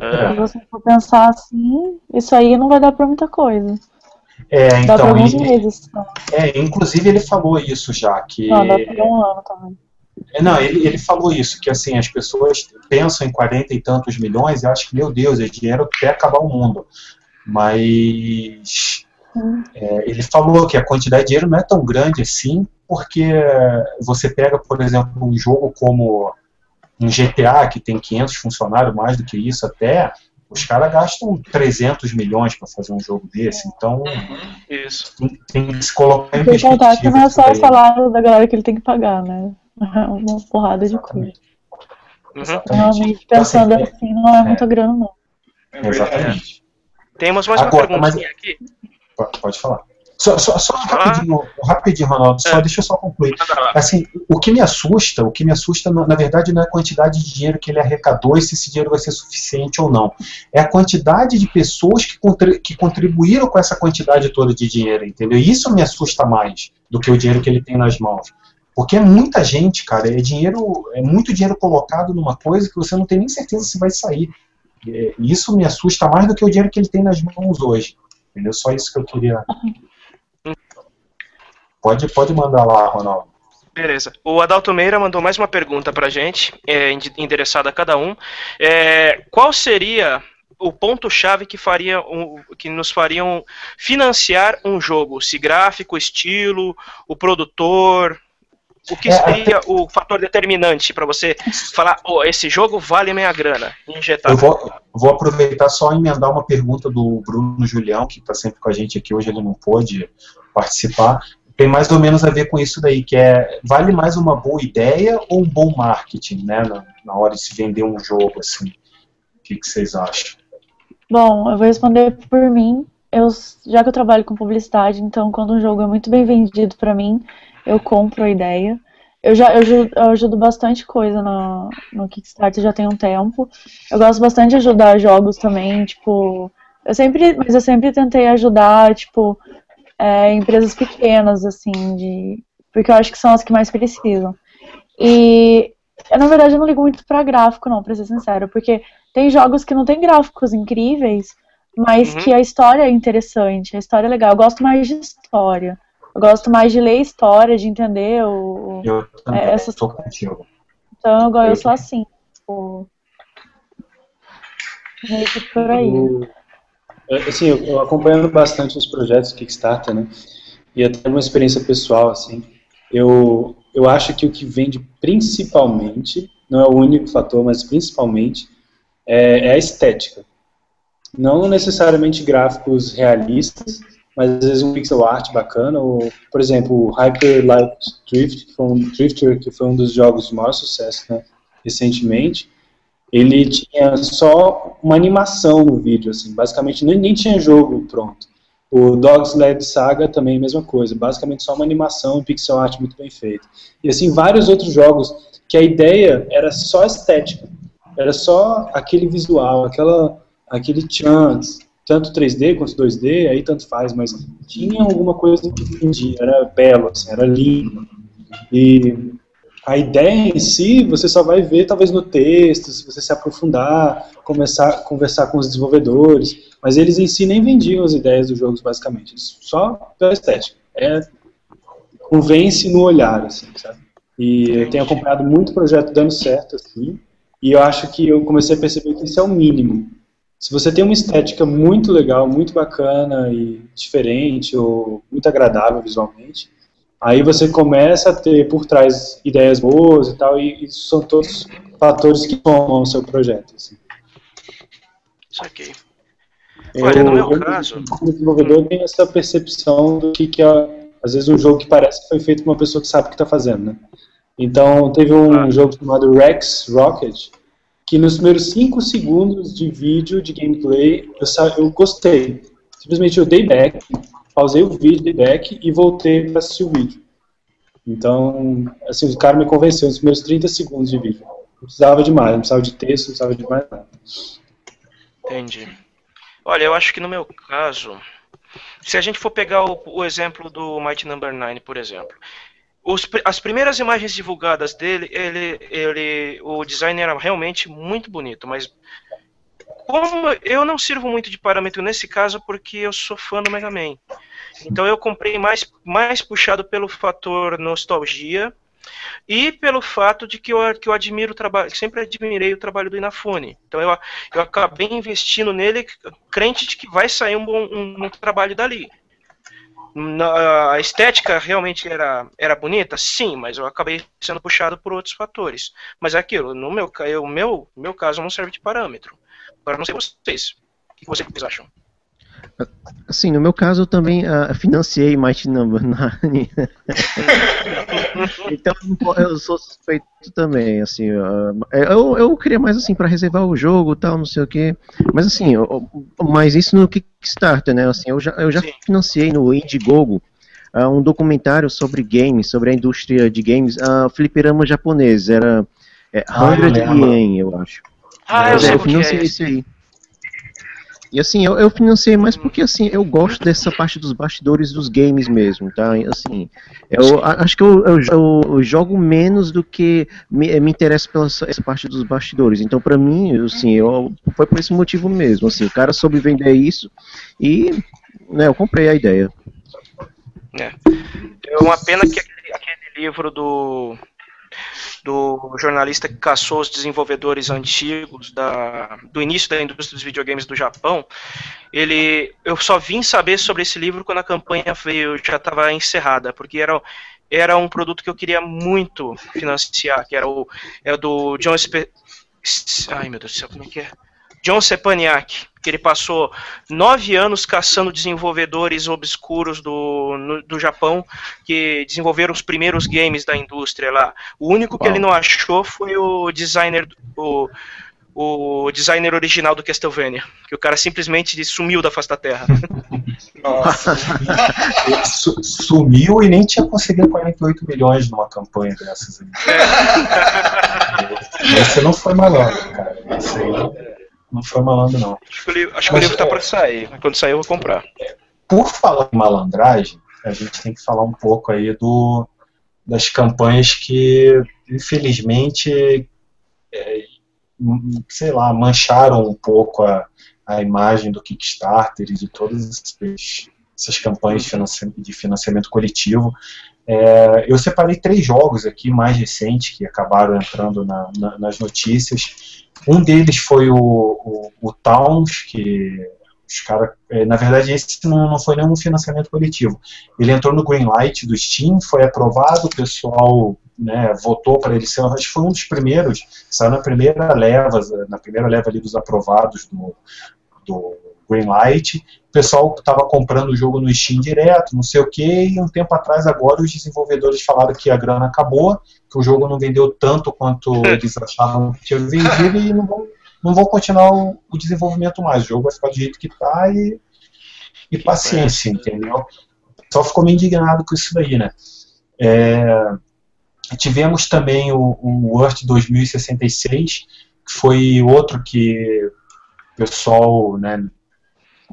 É. Se você for pensar assim, isso aí não vai dar para muita coisa. É, então, dá alguns meses. É, inclusive ele falou isso já, que... Não, dá pra um ano também. É, não, ele, ele falou isso, que assim, as pessoas pensam em 40 e tantos milhões e acham que, meu Deus, é dinheiro até acabar o mundo. Mas é, ele falou que a quantidade de dinheiro não é tão grande assim, porque você pega, por exemplo, um jogo como um GTA, que tem 500 funcionários, mais do que isso até, os caras gastam 300 milhões para fazer um jogo desse, então uhum, isso. Tem, tem, que se colocar em perspectiva. contar que não é só o salário da galera que ele tem que pagar, né? É uma porrada de coisa. Uhum. Realmente, pensando então, assim, assim, não é, é muita grana, não. Exatamente. Temos mais Agora, uma perguntinha mas... aqui. Pode falar. Só, só, só rapidinho, rapidinho, Ronaldo, só é. deixa eu só concluir. Assim, o que me assusta, o que me assusta, na verdade, não é a quantidade de dinheiro que ele arrecadou e se esse dinheiro vai ser suficiente ou não. É a quantidade de pessoas que, que contribuíram com essa quantidade toda de dinheiro, entendeu? Isso me assusta mais do que o dinheiro que ele tem nas mãos. Porque é muita gente, cara, é dinheiro, é muito dinheiro colocado numa coisa que você não tem nem certeza se vai sair. E isso me assusta mais do que o dinheiro que ele tem nas mãos hoje. Entendeu? Só isso que eu queria Pode, pode mandar lá, Ronaldo. Beleza. O Adalto Meira mandou mais uma pergunta para a gente, é, endereçada a cada um. É, qual seria o ponto-chave que, faria um, que nos fariam financiar um jogo? Se gráfico, estilo, o produtor, o que é, seria é, o fator determinante para você falar, oh, esse jogo vale a minha grana, injetar? Eu vou, vou, aproveitar só emendar uma pergunta do Bruno Julião, que está sempre com a gente aqui, hoje ele não pôde participar tem mais ou menos a ver com isso daí, que é vale mais uma boa ideia ou um bom marketing, né, na, na hora de se vender um jogo, assim. O que, que vocês acham? Bom, eu vou responder por mim. Eu, já que eu trabalho com publicidade, então quando um jogo é muito bem vendido para mim, eu compro a ideia. eu já eu eu ajudo bastante coisa no, no Kickstarter já tem um tempo. Eu gosto bastante de ajudar jogos também, tipo, eu sempre, mas eu sempre tentei ajudar, tipo, é, empresas pequenas, assim, de, porque eu acho que são as que mais precisam. E eu, na verdade, eu não ligo muito pra gráfico, não, pra ser sincero, porque tem jogos que não tem gráficos incríveis, mas uhum. que a história é interessante, a história é legal. Eu gosto mais de história. Eu gosto mais de ler história, de entender o. Eu também é, essas... tô contigo. Então eu, eu sou assim. Tipo, meio que por aí. Assim, eu, eu acompanhando bastante os projetos Kickstarter, né? E até uma experiência pessoal, assim. Eu, eu acho que o que vende principalmente, não é o único fator, mas principalmente, é, é a estética. Não necessariamente gráficos realistas, mas às vezes um pixel art bacana, ou, por exemplo, o Hyper Light Drift, que foi um, Drifter, que foi um dos jogos de maior sucesso né, recentemente, ele tinha só uma animação no vídeo, assim, basicamente nem, nem tinha jogo pronto. O Dogs Led Saga também a mesma coisa, basicamente só uma animação em pixel art muito bem feita. E assim, vários outros jogos que a ideia era só estética, era só aquele visual, aquela, aquele chance, tanto 3D quanto 2D, aí tanto faz, mas tinha alguma coisa que entendia, era belo, assim, era lindo. E a ideia em si, você só vai ver talvez no texto, se você se aprofundar, começar a conversar com os desenvolvedores, mas eles em si nem vendiam as ideias dos jogos, basicamente, só pela estética. É, convence no olhar, assim, sabe? E eu tenho acompanhado muito projeto dando certo, assim, e eu acho que eu comecei a perceber que isso é o mínimo. Se você tem uma estética muito legal, muito bacana e diferente, ou muito agradável visualmente, aí você começa a ter por trás ideias boas e tal, e isso são todos fatores que tomam o seu projeto. Assim. Saquei. Olha, no meu eu, caso. Como desenvolvedor, tem essa percepção do que, que é, às vezes, um jogo que parece que foi feito por uma pessoa que sabe o que está fazendo, né? Então, teve um ah. jogo chamado Rex Rocket, que nos primeiros 5 segundos de vídeo, de gameplay, eu, eu gostei. Simplesmente eu dei back, pausei o vídeo, e voltei para assistir o vídeo. Então, assim, o cara me convenceu nos primeiros 30 segundos de vídeo. Não precisava de mais, não precisava de texto, não precisava de mais nada. Entendi. Olha, eu acho que no meu caso, se a gente for pegar o, o exemplo do Mighty Number 9, por exemplo, os, as primeiras imagens divulgadas dele, ele, ele, o design era realmente muito bonito, mas como eu não sirvo muito de parâmetro nesse caso porque eu sou fã do Mega Man. Então eu comprei mais, mais puxado pelo fator nostalgia e pelo fato de que eu, que eu admiro o trabalho, sempre admirei o trabalho do Inafune. Então eu, eu acabei investindo nele, crente de que vai sair um, bom, um, um trabalho dali a estética realmente era, era bonita? Sim, mas eu acabei sendo puxado por outros fatores. Mas é aquilo, no meu, eu, meu, meu caso não serve de parâmetro. Agora não sei vocês. O que vocês acham? Assim, no meu caso eu também uh, financiei Mighty Number 9. então eu sou suspeito também, assim, uh, eu, eu queria mais assim para reservar o jogo, tal, não sei o que. Mas assim, eu, mas isso no Kickstarter, né? Assim, eu já eu já financiei no Indiegogo uh, um documentário sobre games, sobre a indústria de games, uh, fliperama japonês, era é, 100 ah, Yen, eu acho. Ah, eu, eu financiei é isso aí. E assim, eu, eu financei mais porque assim, eu gosto dessa parte dos bastidores dos games mesmo, tá? Assim, eu acho que eu, eu, eu jogo menos do que me, me interessa pela essa parte dos bastidores. Então, para mim, assim, eu, foi por esse motivo mesmo. Assim, o cara soube vender isso e né, eu comprei a ideia. É. É uma pena que aquele, aquele livro do do jornalista que caçou os desenvolvedores antigos da, do início da indústria dos videogames do Japão. Ele, eu só vim saber sobre esse livro quando a campanha veio, já estava encerrada, porque era, era um produto que eu queria muito financiar, que era o é do John Spe... Ai meu Deus do céu, como é que é? John Sepaniak, que ele passou nove anos caçando desenvolvedores obscuros do, no, do Japão que desenvolveram os primeiros games da indústria lá. O único Uau. que ele não achou foi o designer, o, o designer original do Castlevania, que o cara simplesmente sumiu da face da Terra. Nossa. sumiu e nem tinha conseguido 48 milhões numa campanha dessas. Aí. Esse não foi malandro, cara. Esse aí não foi malandro, não. Acho que o livro, acho que o livro tá para sair. Quando sair eu vou comprar. Por falar em malandragem, a gente tem que falar um pouco aí do, das campanhas que, infelizmente, é, sei lá, mancharam um pouco a, a imagem do Kickstarter e de todas essas campanhas de financiamento, de financiamento coletivo. É, eu separei três jogos aqui mais recentes que acabaram entrando na, na, nas notícias. Um deles foi o, o, o Towns, que os caras, é, na verdade, esse não, não foi nenhum financiamento coletivo. Ele entrou no Greenlight do Steam, foi aprovado, o pessoal né, votou para ele ser, acho que foi um dos primeiros, saiu na primeira leva, na primeira leva ali dos aprovados do, do Greenlight. O pessoal estava comprando o jogo no Steam direto, não sei o que, e um tempo atrás agora os desenvolvedores falaram que a grana acabou, que o jogo não vendeu tanto quanto eles achavam que tinha vendido e não vão não vou continuar o, o desenvolvimento mais. O jogo vai ficar do jeito que está e, e paciência, entendeu? Só ficou meio indignado com isso daí, né? É, tivemos também o, o Earth 2066, que foi outro que o pessoal né,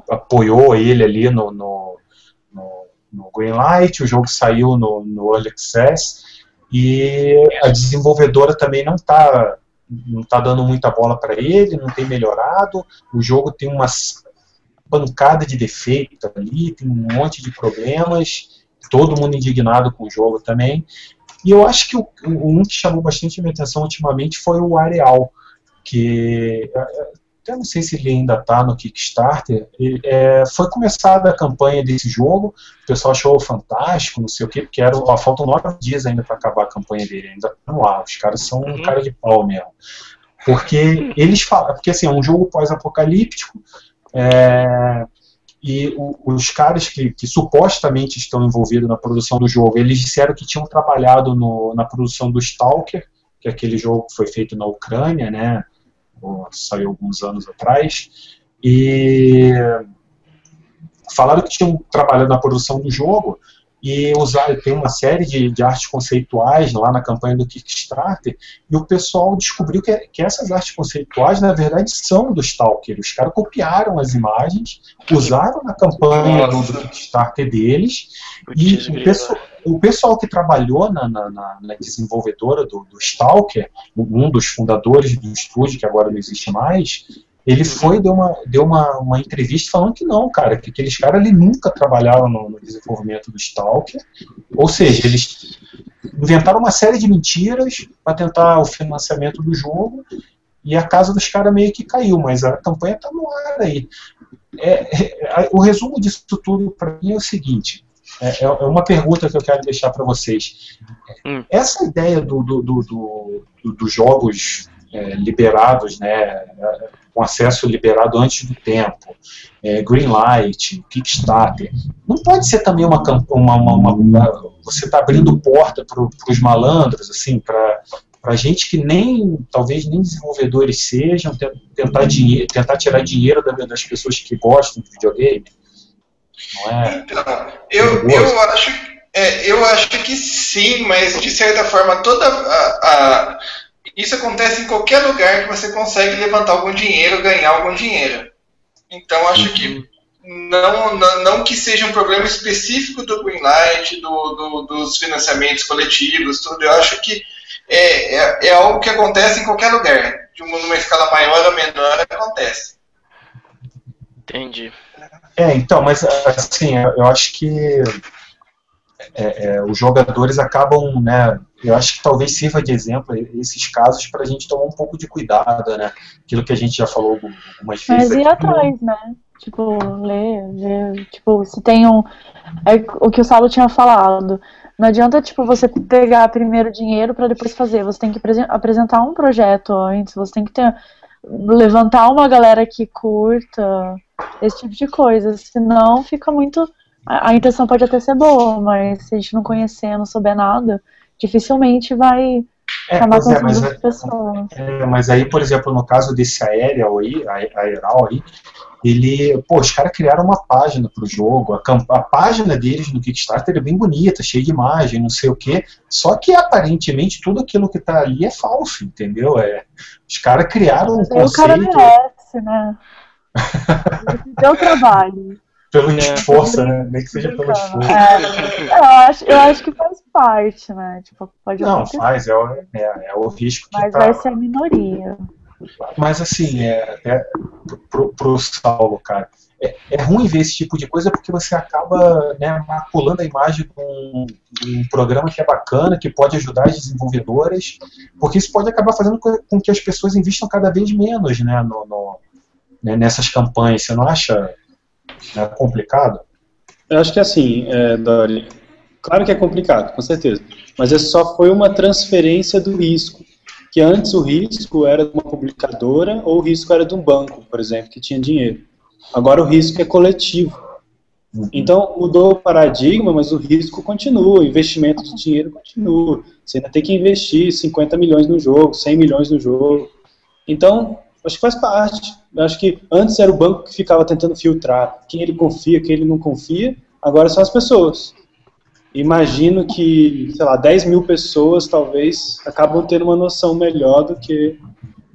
apoiou ele ali no, no, no, no Greenlight, o jogo saiu no, no Early Access, e a desenvolvedora também não está não está dando muita bola para ele, não tem melhorado, o jogo tem uma pancada de defeitos ali, tem um monte de problemas, todo mundo indignado com o jogo também. E eu acho que o, um que chamou bastante minha atenção ultimamente foi o Areal, que até não sei se ele ainda está no Kickstarter, é, foi começada a campanha desse jogo, o pessoal achou fantástico, não sei o quê, porque era, ó, faltam nove dias ainda para acabar a campanha dele, ainda tá no ar, os caras são um uhum. cara de pau mesmo. Porque eles falam, porque assim, é um jogo pós-apocalíptico, é, e os caras que, que, supostamente estão envolvidos na produção do jogo, eles disseram que tinham trabalhado no, na produção do Stalker, que é aquele jogo que foi feito na Ucrânia, né, saiu alguns anos atrás, e falaram que tinham trabalhado na produção do jogo e usaram, tem uma série de, de artes conceituais lá na campanha do Kickstarter, e o pessoal descobriu que, que essas artes conceituais, na verdade, são do Stalker. Os caras copiaram as imagens, usaram na campanha do, do Kickstarter deles, e o pessoal, o pessoal que trabalhou na, na, na desenvolvedora do, do, Stalker, um dos fundadores do estúdio, que agora não existe mais, ele foi, deu uma, deu uma, uma entrevista falando que não, cara, que aqueles caras ali nunca trabalharam no, no desenvolvimento do Stalker, ou seja, eles inventaram uma série de mentiras para tentar o financiamento do jogo, e a casa dos caras meio que caiu, mas a campanha está no ar aí. É, é, o resumo disso tudo para mim é o seguinte: é, é, é uma pergunta que eu quero deixar para vocês. Hum. Essa ideia do, do, do, do dos jogos é, liberados, né, com acesso liberado antes do tempo, é, Greenlight, Kickstarter, não pode ser também uma, uma, uma, uma você está abrindo porta para os malandros, assim, para para gente que nem, talvez nem desenvolvedores sejam, tentar, dinheiro, tentar tirar dinheiro das pessoas que gostam de videogame? Não é? Então, eu, eu, acho, é, eu acho que sim, mas de certa forma toda a, a, isso acontece em qualquer lugar que você consegue levantar algum dinheiro, ganhar algum dinheiro. Então acho uhum. que não, não, não, que seja um problema específico do Greenlight, do, do, dos financiamentos coletivos, tudo. Eu acho que é, é, é, algo que acontece em qualquer lugar. De uma, numa escala maior ou menor, acontece. Entendi. É, então, mas assim, eu acho que é, é, os jogadores acabam, né, eu acho que talvez sirva de exemplo esses casos para a gente tomar um pouco de cuidado, né, aquilo que a gente já falou algumas vezes. Mas ir atrás, né, tipo, ler, ver, tipo, se tem um, é o que o Saulo tinha falado, não adianta, tipo, você pegar primeiro dinheiro para depois fazer, você tem que apresentar um projeto antes, você tem que ter, levantar uma galera que curta, esse tipo de coisa. Senão fica muito. A, a intenção pode até ser boa, mas se a gente não conhecer, não souber nada, dificilmente vai É, chamar é, atenção mas, é- pessoas. é, mas aí, por exemplo, no caso desse aéreo aí, aeral aí, ele, pô, os caras criaram uma página pro jogo, a, a página deles no Kickstarter é bem bonita, cheia de imagem, não sei o quê, só que aparentemente tudo aquilo que tá ali é falso, entendeu? É, os caras criaram um aí o cara conceito merece, né? Deu trabalho. pelo esforço, né? Nem que seja pelo esforço. É, eu, acho, eu acho que faz parte, né? Tipo, pode Não, acontecer, faz, é, o- é, é o risco que mas tá. vai ser a minoria. Mas assim, é, é, pro, pro Saulo, cara, é, é ruim ver esse tipo de coisa porque você acaba né, maculando a imagem de um, de um programa que é bacana, que pode ajudar as desenvolvedoras, porque isso pode acabar fazendo co- com que as pessoas investam cada vez menos né, no, no- né, nessas campanhas. Você não acha né, complicado? Eu acho que assim, é, Dori, claro que é complicado, com certeza, mas é só foi uma transferência do risco. Que antes o risco era de uma publicadora ou o risco era de um banco, por exemplo, que tinha dinheiro. Agora o risco é coletivo. Então mudou o paradigma, mas o risco continua, o investimento de dinheiro continua. Você ainda tem que investir 50 milhões no jogo, 100 milhões no jogo. Então, acho que faz parte. Acho que antes era o banco que ficava tentando filtrar quem ele confia, quem ele não confia, agora são as pessoas. Imagino que, sei lá, 10 mil pessoas talvez acabam tendo uma noção melhor do que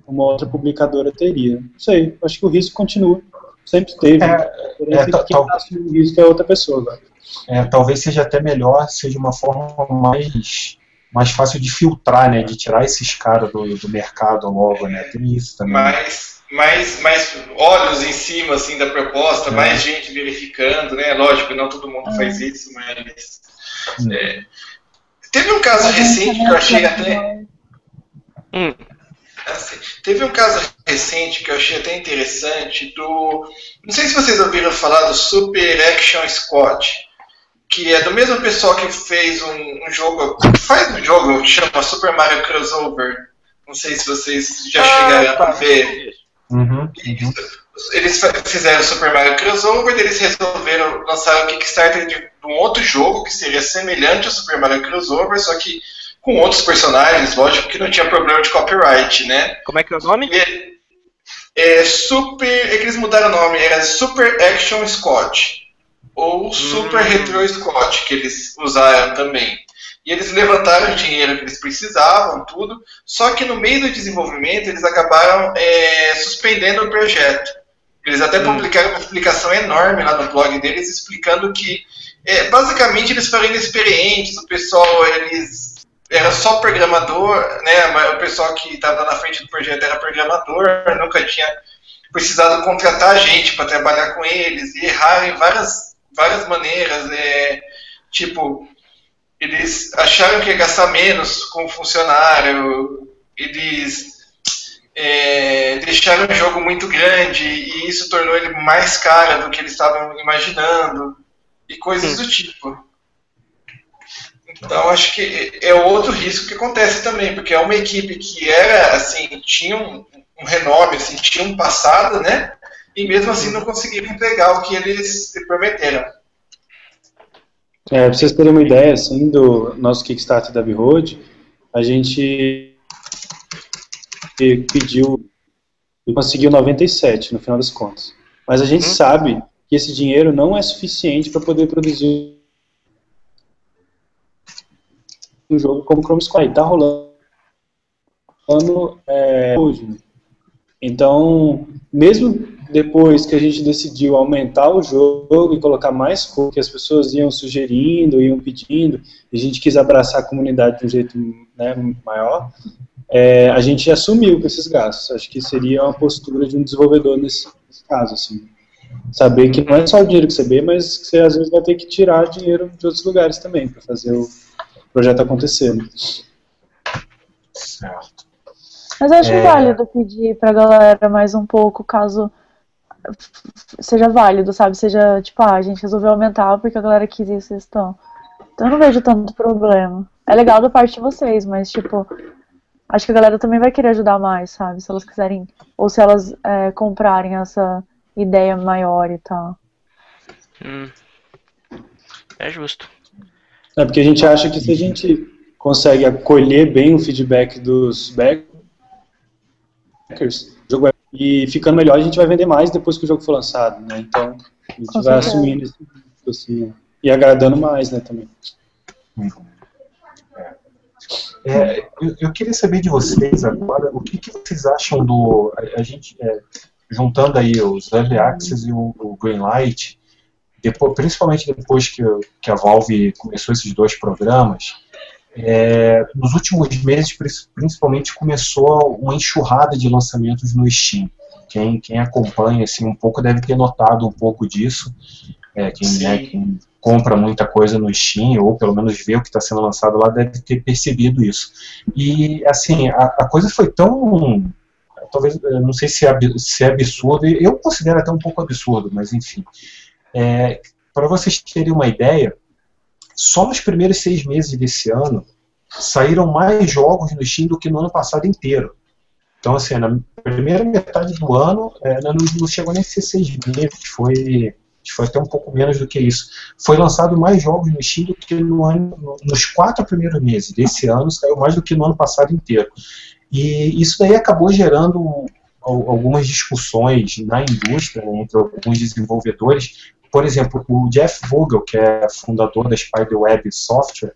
uma outra publicadora teria. Não sei, acho que o risco continua. Sempre teve. É, é, quem tá assumindo o risco é outra pessoa. É, talvez seja até melhor, seja uma forma mais, mais fácil de filtrar, né, de tirar esses caras do, do mercado logo, né? Tem isso também. mais, mais, mais olhos em cima assim da proposta, É. mais gente verificando, né? Lógico, não todo mundo faz isso, mas Hum. é. teve um caso recente que eu achei até Hum. assim, teve um caso recente que eu achei até interessante do não sei se vocês ouviram falar do Super Action Squad que é do mesmo pessoal que fez um, um jogo faz um jogo que chama Super Mario Crossover não sei se vocês já chegaram Ah, tá. a ver Uhum, eles fizeram o Super Mario Crossover, eles resolveram lançar o Kickstarter de um outro jogo que seria semelhante ao Super Mario Crossover, só que com outros personagens, lógico que não tinha problema de copyright, né? Como é que é o nome? E, é Super. É que eles mudaram o nome, era Super Action Squad. Ou Super Hum. Retro Squad, que eles usaram também. E eles levantaram o dinheiro que eles precisavam, tudo. Só que no meio do desenvolvimento eles acabaram é, suspendendo o projeto. Eles até Hum. publicaram uma explicação enorme lá no blog deles, explicando que é, basicamente eles foram inexperientes, o pessoal eles era só programador, né? O pessoal que estava na frente do projeto era programador, nunca tinha precisado contratar gente para trabalhar com eles e erraram em várias, várias maneiras. É, tipo, eles acharam que ia gastar menos com o funcionário, eles é, deixaram o jogo muito grande e isso tornou ele mais caro do que eles estavam imaginando e coisas do tipo. Então acho que é outro risco que acontece também, porque é uma equipe que era assim, tinha um, um renome, assim, tinha um passado, né? E mesmo assim não conseguiram entregar o que eles prometeram. É, pra vocês terem uma ideia, assim, do nosso Kickstarter da B-Road, a gente pediu e conseguiu 97 no final das contas. Mas a gente Uhum. sabe que esse dinheiro não é suficiente para poder produzir um jogo como Chrome Squad. E tá rolando é, hoje. né? Então, mesmo depois que a gente decidiu aumentar o jogo e colocar mais coisas que as pessoas iam sugerindo, iam pedindo, e a gente quis abraçar a comunidade de um jeito né, maior, é, a gente assumiu com esses gastos. Acho que seria uma postura de um desenvolvedor nesse, nesse caso, assim. Saber que não é só o dinheiro que você vê, mas que você às vezes vai ter que tirar dinheiro de outros lugares também para fazer o projeto acontecer. Certo. Mas eu acho É. válido pedir pra galera mais um pouco, caso seja válido, sabe? Seja, tipo, ah, a gente resolveu aumentar porque a galera quis isso e estão. Então eu não vejo tanto problema. É legal da parte de vocês, mas, tipo, acho que a galera também vai querer ajudar mais, sabe? Se elas quiserem, ou se elas é, comprarem essa ideia maior e tal. Hum. É justo. É porque a gente acha que se a gente consegue acolher bem o feedback dos backers, e ficando melhor a gente vai vender mais depois que o jogo for lançado, né? Então a gente Com vai certeza. assumindo esse assim, e agradando mais, né, também. É, eu, eu, queria saber de vocês agora o que, que vocês acham do a, a gente é, juntando aí os Early Access e o, o Greenlight, depois, principalmente depois que, que a Valve começou esses dois programas, é, nos últimos meses, principalmente, começou uma enxurrada de lançamentos no Steam. Quem, quem acompanha assim, um pouco deve ter notado um pouco disso. É, quem, né, quem, compra muita coisa no Steam, ou pelo menos vê o que está sendo lançado lá, deve ter percebido isso. E, assim, a, a coisa foi tão. Talvez, não sei se é, se é absurdo, eu considero até um pouco absurdo, mas enfim. É, Para vocês terem uma ideia, só nos primeiros seis meses desse ano saíram mais jogos no Steam do que no ano passado inteiro. Então, assim, na primeira metade do ano, é, não, chegou nem a ser seis meses, foi, foi até um pouco menos do que isso. Foi lançado mais jogos no Steam do que no ano, nos quatro primeiros meses desse ano, saiu mais do que no ano passado inteiro. E isso daí acabou gerando algumas discussões na indústria, né, entre alguns desenvolvedores, por exemplo, o Jeff Vogel, que é fundador da Spiderweb Software,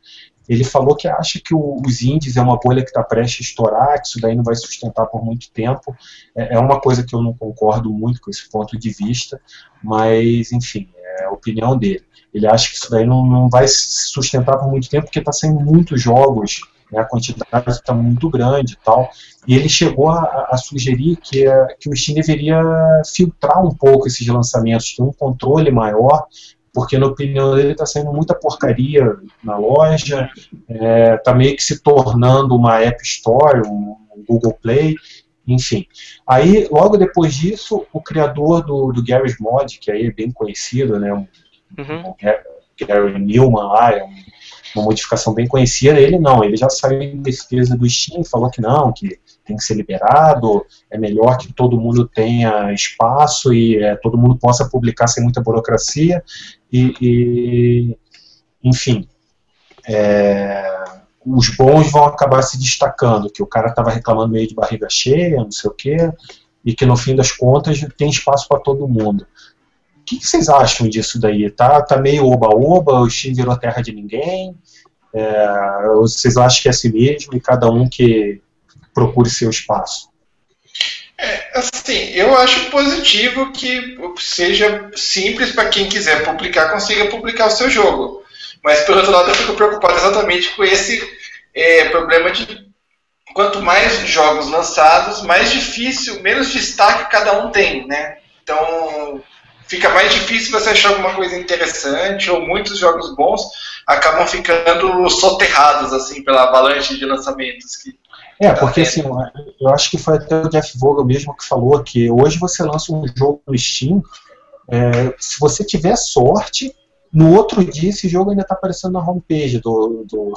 ele falou que acha que o, os indies é uma bolha que está prestes a estourar, que isso daí não vai sustentar por muito tempo. É, é, uma coisa que eu não concordo muito com esse ponto de vista, mas, enfim, é a opinião dele. Ele acha que isso daí não, não vai sustentar por muito tempo, porque está saindo muitos jogos né, a quantidade está muito grande e tal. E ele chegou a, a sugerir que, a, que o Steam deveria filtrar um pouco esses lançamentos, ter um controle maior, porque na opinião dele está saindo muita porcaria na loja, está é, tá meio que se tornando uma App Store, um, Google Play, enfim. Aí, logo depois disso, o criador do, do Garry's Mod, que aí é bem conhecido, né, um, uhum. um Gary Newman lá, é um uma modificação bem conhecida, ele não, ele já saiu em defesa do Steam, falou que não, que tem que ser liberado, é melhor que todo mundo tenha espaço e é, todo mundo possa publicar sem muita burocracia, e, e enfim, é, os bons vão acabar se destacando, que o cara estava reclamando meio de barriga cheia, não sei o quê, e que no fim das contas tem espaço para todo mundo. Que, que, vocês acham disso daí? Tá, tá meio oba-oba, o Steam virou terra de ninguém? É, vocês acham que é assim mesmo e cada um que procure seu espaço? É, assim, eu acho positivo que seja simples para quem quiser publicar, consiga publicar o seu jogo. Mas, por outro lado, eu fico preocupado exatamente com esse é, problema de quanto mais jogos lançados, mais difícil, menos destaque cada um tem, né? Então, fica mais difícil você achar alguma coisa interessante, ou muitos jogos bons acabam ficando soterrados assim pela avalanche de lançamentos que é, porque assim, eu acho que foi até o Jeff Vogel mesmo que falou que hoje você lança um jogo no Steam, é, se você tiver sorte, no outro dia esse jogo ainda está aparecendo na homepage do, do,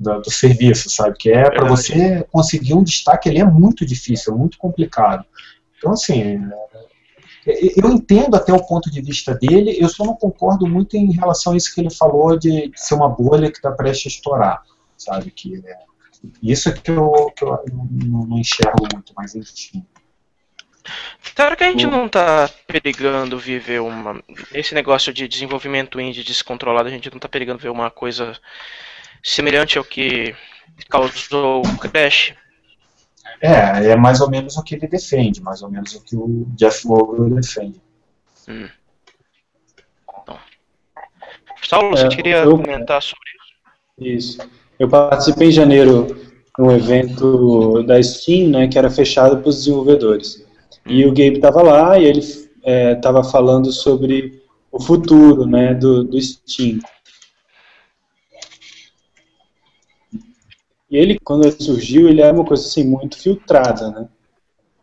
do, do serviço, sabe? Que é para você conseguir um destaque, ele é muito difícil, é muito complicado. Então, assim, eu entendo até o ponto de vista dele, eu só não concordo muito em relação a isso que ele falou de, ser uma bolha que está prestes a estourar, sabe? Que, é, isso é que eu, que eu não, não enxergo muito, mas enfim. Será que a gente não está perigando viver uma. Esse negócio de desenvolvimento indie descontrolado, a gente não está perigando ver uma coisa semelhante ao que causou o Crash? É, é mais ou menos o que ele defende, mais ou menos o que o Jeff Vogel defende. Hum. Bom. Saulo, você é, queria eu, comentar sobre isso? Isso. Eu participei em janeiro de um evento da Steam, né, que era fechado para os desenvolvedores. E o Gabe estava lá e ele estava é, falando sobre o futuro né, do, do Steam. E ele, quando ele surgiu, ele era uma coisa assim muito filtrada, né?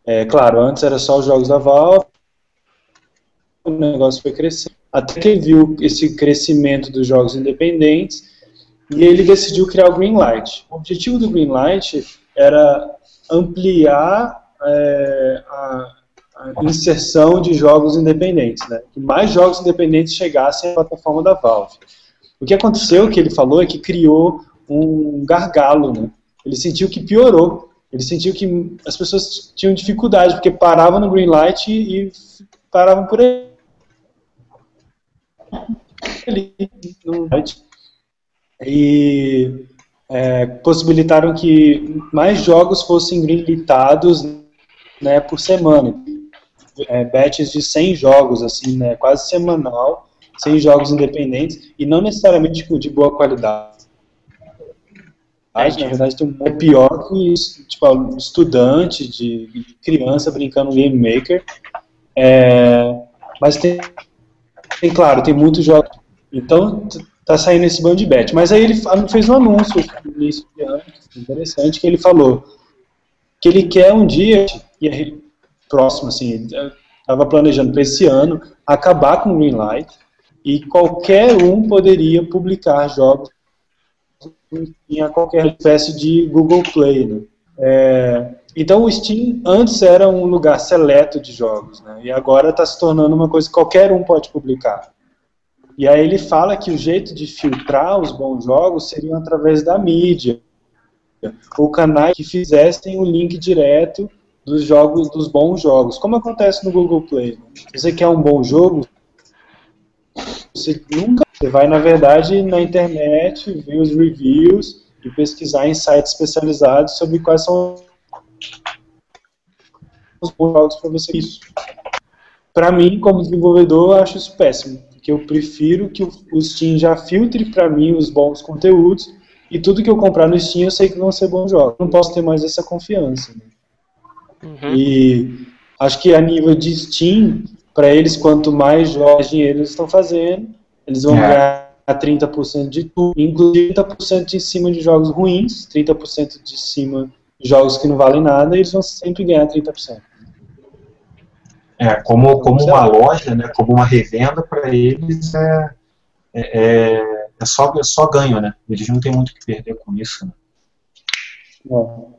É, claro, antes era só os jogos da Valve, o negócio foi crescendo. Até que ele viu esse crescimento dos jogos independentes e ele decidiu criar o Greenlight. O objetivo do Greenlight era ampliar é, a, a, inserção de jogos independentes, né? que mais jogos independentes chegassem à plataforma da Valve. O que aconteceu, que ele falou, é que criou um gargalo, né? Ele sentiu que piorou. Ele sentiu que as pessoas tinham dificuldade, porque paravam no green light e, e paravam por aí. E é, possibilitaram que mais jogos fossem greenlitados né, por semana. É, batches de 100 jogos, assim, né, quase semanal, 100 jogos independentes, e não necessariamente de boa qualidade. Na verdade, tem um, é pior que tipo, estudante, de, criança brincando no Game Maker. É, mas tem, tem, claro, tem muitos jogos. Então, tá saindo esse bando de bet. Mas aí ele fez um anúncio no início de ano, interessante, que ele falou que ele quer um dia, e aí, próximo, assim, estava planejando para esse ano, acabar com o Greenlight, e qualquer um poderia publicar jogos em qualquer espécie de Google Play. Né? É, então o Steam antes era um lugar seleto de jogos, né? e agora está se tornando uma coisa que qualquer um pode publicar. E aí ele fala que o jeito de filtrar os bons jogos seriam através da mídia, ou canais que fizessem o link direto dos jogos, dos bons jogos, como acontece no Google Play. Você quer um bom jogo, você nunca você vai na verdade na internet, ver os reviews e pesquisar em sites especializados sobre quais são os bons jogos para você isso. Para mim, como desenvolvedor, eu acho isso péssimo que eu prefiro que o Steam já filtre para mim os bons conteúdos e tudo que eu comprar no Steam eu sei que vão ser bons jogos. Não posso ter mais essa confiança. Né? Uhum. E acho que a nível de Steam, para eles, quanto mais jogos dinheiro eles estão fazendo, eles vão é. ganhar 30% de tudo, inclusive 30% em cima de jogos ruins, 30% de cima de jogos que não valem nada, e eles vão sempre ganhar 30%. É, como, como uma loja, né, como uma revenda, para eles é, é, é, é, só, é só ganho, né? Eles não têm muito o que perder com isso. Né? É.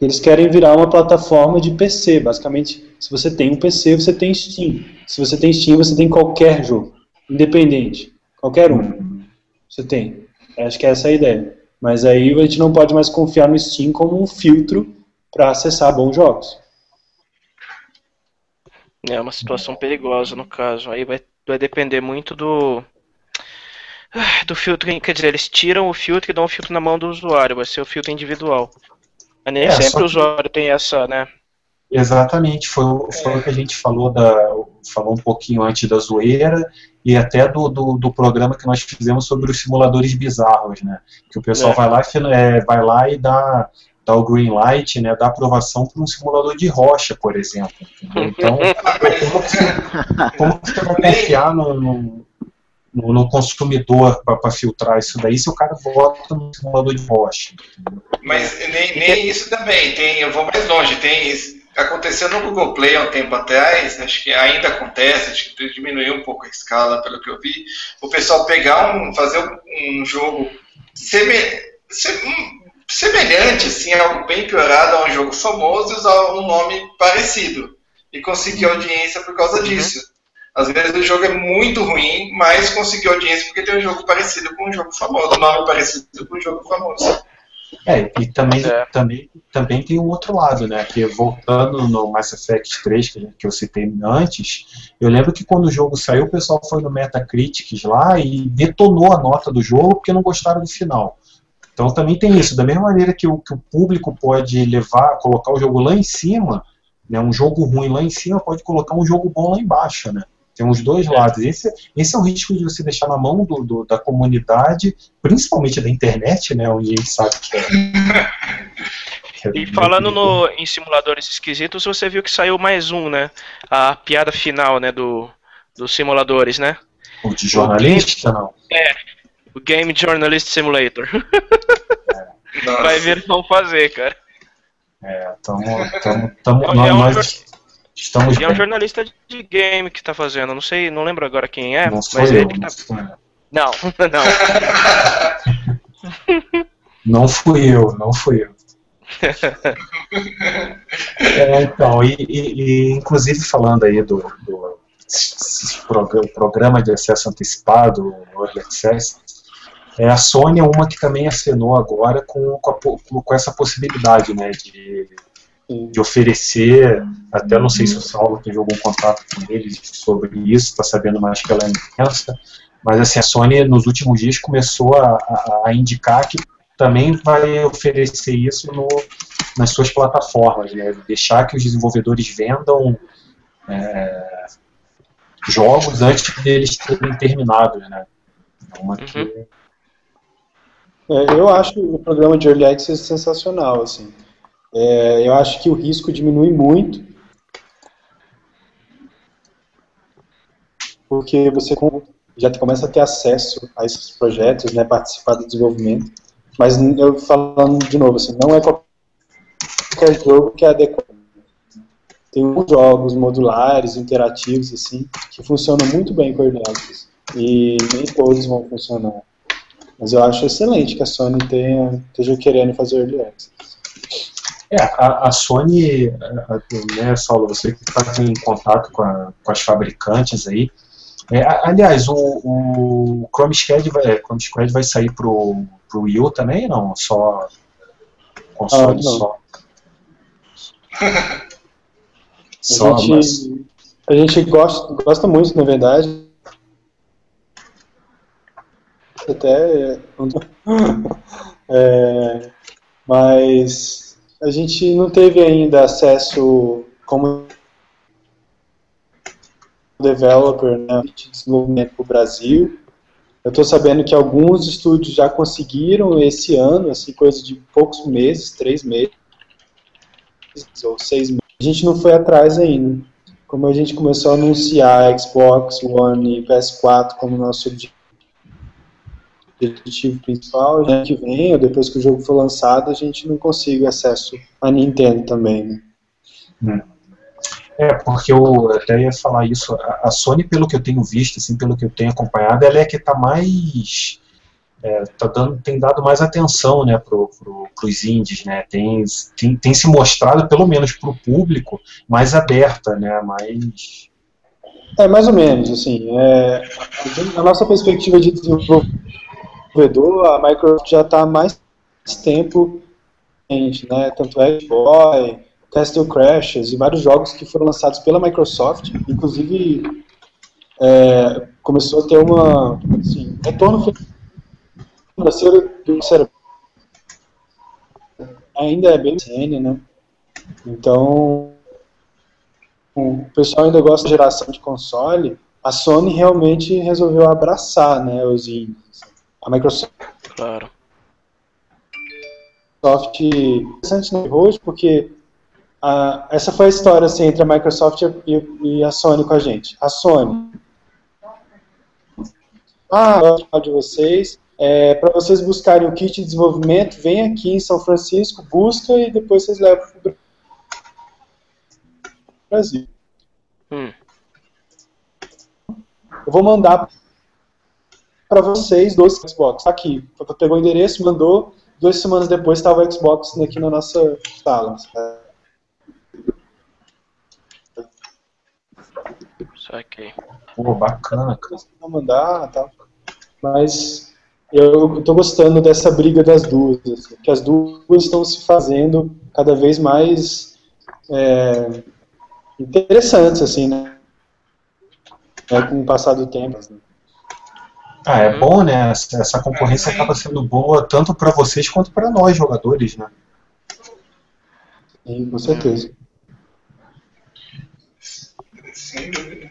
Eles querem virar uma plataforma de PC, basicamente. Se você tem um PC, você tem Steam. Se você tem Steam, você tem qualquer jogo, independente, qualquer um. Você tem. Acho que essa é a ideia. Mas aí a gente não pode mais confiar no Steam como um filtro para acessar bons jogos. É uma situação perigosa no caso. Aí vai, vai depender muito do. Ah, do filtro. Quer dizer, eles tiram o filtro e dão o filtro na mão do usuário. Vai ser o filtro individual. Mas nem é, sempre o usuário tem essa, né? Exatamente, foi, foi o que a gente falou, da, falou um pouquinho antes da zoeira e até do, do, do programa que nós fizemos sobre os simuladores bizarros, né? Que o pessoal é. vai, lá, é, vai lá e dá dar o green light, né, dar aprovação para um simulador de rocha, por exemplo. Entendeu? Então, como você, como você vai confiar no, no, no consumidor para filtrar isso daí se o cara vota no simulador de rocha? Entendeu? Mas nem, nem isso também, tem, eu vou mais longe, tem aconteceu no Google Play há um tempo atrás, acho que ainda acontece, acho que diminuiu um pouco a escala pelo que eu vi, o pessoal pegar um, fazer um, jogo semelhante, assim, algo bem piorado a um jogo famoso e usar um nome parecido. E conseguir audiência por causa uhum. disso. Às vezes o jogo é muito ruim, mas conseguiu audiência porque tem um jogo parecido com um jogo famoso, um nome parecido com um jogo famoso. É, e também, é. também, também tem um outro lado, né? Que voltando no Mass Effect 3, que, que eu citei antes, eu lembro que quando o jogo saiu, o pessoal foi no Metacritic lá e detonou a nota do jogo porque não gostaram do final. Então também tem isso. Da mesma maneira que o, que o público pode levar, colocar o jogo lá em cima, né, um jogo ruim lá em cima pode colocar um jogo bom lá embaixo, né? Tem os dois lados. Esse, esse é o risco de você deixar na mão do, do, da comunidade, principalmente da internet, né? Onde a gente sabe que é. e falando no, em simuladores esquisitos, você viu que saiu mais um, né? A piada final, né? Do, dos simuladores, né? O de jornalista, não? É, o Game Journalist Simulator. É. Vai ver vão fazer, cara. É, tamo, tamo, tamo, é, nós, estamos. é um jornalista de game que tá fazendo, não sei, não lembro agora quem é, não mas eu, ele que tá. Não, não. não fui eu, não fui eu. é, então, e, e, e, inclusive falando aí do, do programa de acesso antecipado, Early Access, É, a Sony é uma que também acenou agora com, com, a, com essa possibilidade né, de, de oferecer, até não sei se o Saulo teve algum contato com eles sobre isso, está sabendo mais que ela é imensa, mas assim, a Sony nos últimos dias começou a, a, a indicar que também vai oferecer isso no, nas suas plataformas, né? deixar que os desenvolvedores vendam é, jogos antes deles terem terminado. Né? Uma que... Uhum. É, eu acho o programa de Early Access sensacional. Assim. É, eu acho que o risco diminui muito, porque você já começa a ter acesso a esses projetos, né, participar do desenvolvimento. Mas eu falando de novo, assim, não é qualquer jogo que é adequado. Tem uns jogos modulares, interativos, assim, que funcionam muito bem com Access. E nem todos vão funcionar. Mas eu acho excelente que a Sony tenha, esteja querendo fazer Early Access. É, a, a Sony, né, Saulo, você que está em contato com, a, com as fabricantes aí, é, aliás, o, o Chrome Squad vai, é, Chrome Squad vai sair pro, pro Wii U também, não? Só console ah, só. só, a gente, mas... a gente gosta, gosta muito, na verdade. Até é, mas a gente não teve ainda acesso como developer né, de desenvolvimento para o Brasil. Eu estou sabendo que alguns estúdios já conseguiram esse ano, assim, coisa de poucos meses, três meses ou seis meses. A gente não foi atrás ainda. Como a gente começou a anunciar Xbox One e PS4 como nosso objetivo principal, ano que vem, ou depois que o jogo for lançado, a gente não consegue acesso a Nintendo também. Né? É. É, porque eu até ia falar isso. A Sony, pelo que eu tenho visto, assim, pelo que eu tenho acompanhado, ela é que está mais. É, tá dando, tem dado mais atenção né, para pro, os indies, né? Tem, tem, tem se mostrado, pelo menos para o público, mais aberta, né? Mais. É, mais ou menos, assim. É, a nossa perspectiva de desenvolvedor, a Microsoft já está há mais tempo, né? Tanto é Boy, Castle Crashers e vários jogos que foram lançados pela Microsoft, inclusive é, começou a ter uma assim, retorno financeiro do cérebro. Ainda é bem CN, né? Então, o pessoal ainda gosta da geração de console. A Sony realmente resolveu abraçar, né, os indies. A Microsoft. Claro. Microsoft interessante né, hoje porque ah, essa foi a história assim, entre a Microsoft e, e, a Sony com a gente. A Sony. Ah, de vocês. É, para vocês buscarem o kit de desenvolvimento, vem aqui em São Francisco, busca e depois vocês levam para o Brasil. Hum. Eu vou mandar para vocês dois Xbox. Tá aqui. Pegou o endereço, mandou. Duas semanas depois estava o Xbox aqui na nossa sala. Saquei. Pô, bacana, cara. Não mandar, tá. Mas eu tô gostando dessa briga das duas, assim, que as duas estão se fazendo cada vez mais é, interessantes, assim, né? É, com o passar do tempo. Assim. Ah, é bom, né? Essa concorrência acaba sendo boa tanto para vocês quanto para nós, jogadores, né? Sim, com certeza. Sem dúvida.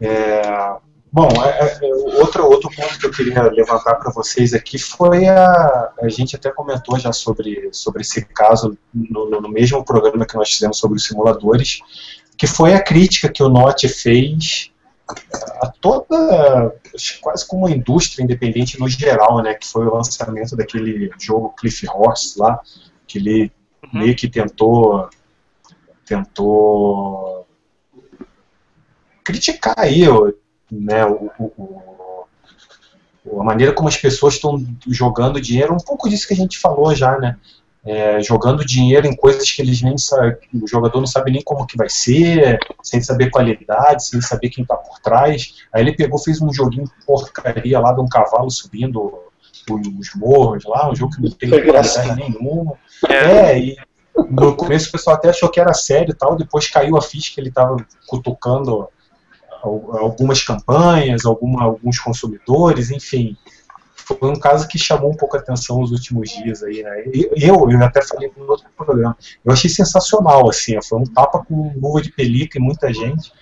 É, bom, é, é, outro, outro ponto que eu queria levantar para vocês aqui foi a. A gente até comentou já sobre, sobre esse caso no, no mesmo programa que nós fizemos sobre os simuladores, que foi a crítica que o Note fez a toda, quase como a indústria independente no geral, né, que foi o lançamento daquele jogo Cliff Horse lá, que ele uhum. meio que tentou tentou criticar aí né, o, o, o, a maneira como as pessoas estão jogando dinheiro, um pouco disso que a gente falou já, né? É, jogando dinheiro em coisas que eles nem sabem, o jogador não sabe nem como que vai ser, sem saber qualidade, sem saber quem está por trás. Aí ele pegou, fez um joguinho porcaria lá de um cavalo subindo os morros lá, um jogo que não tem qualidade nenhuma. É. é, e no começo o pessoal até achou que era sério e tal, depois caiu a ficha que ele estava cutucando algumas campanhas, alguma, alguns consumidores, enfim. Foi um caso que chamou um pouco a atenção nos últimos dias aí, né? Eu, eu até falei no outro programa, eu achei sensacional, assim, foi um tapa com luva de pelica em muita gente,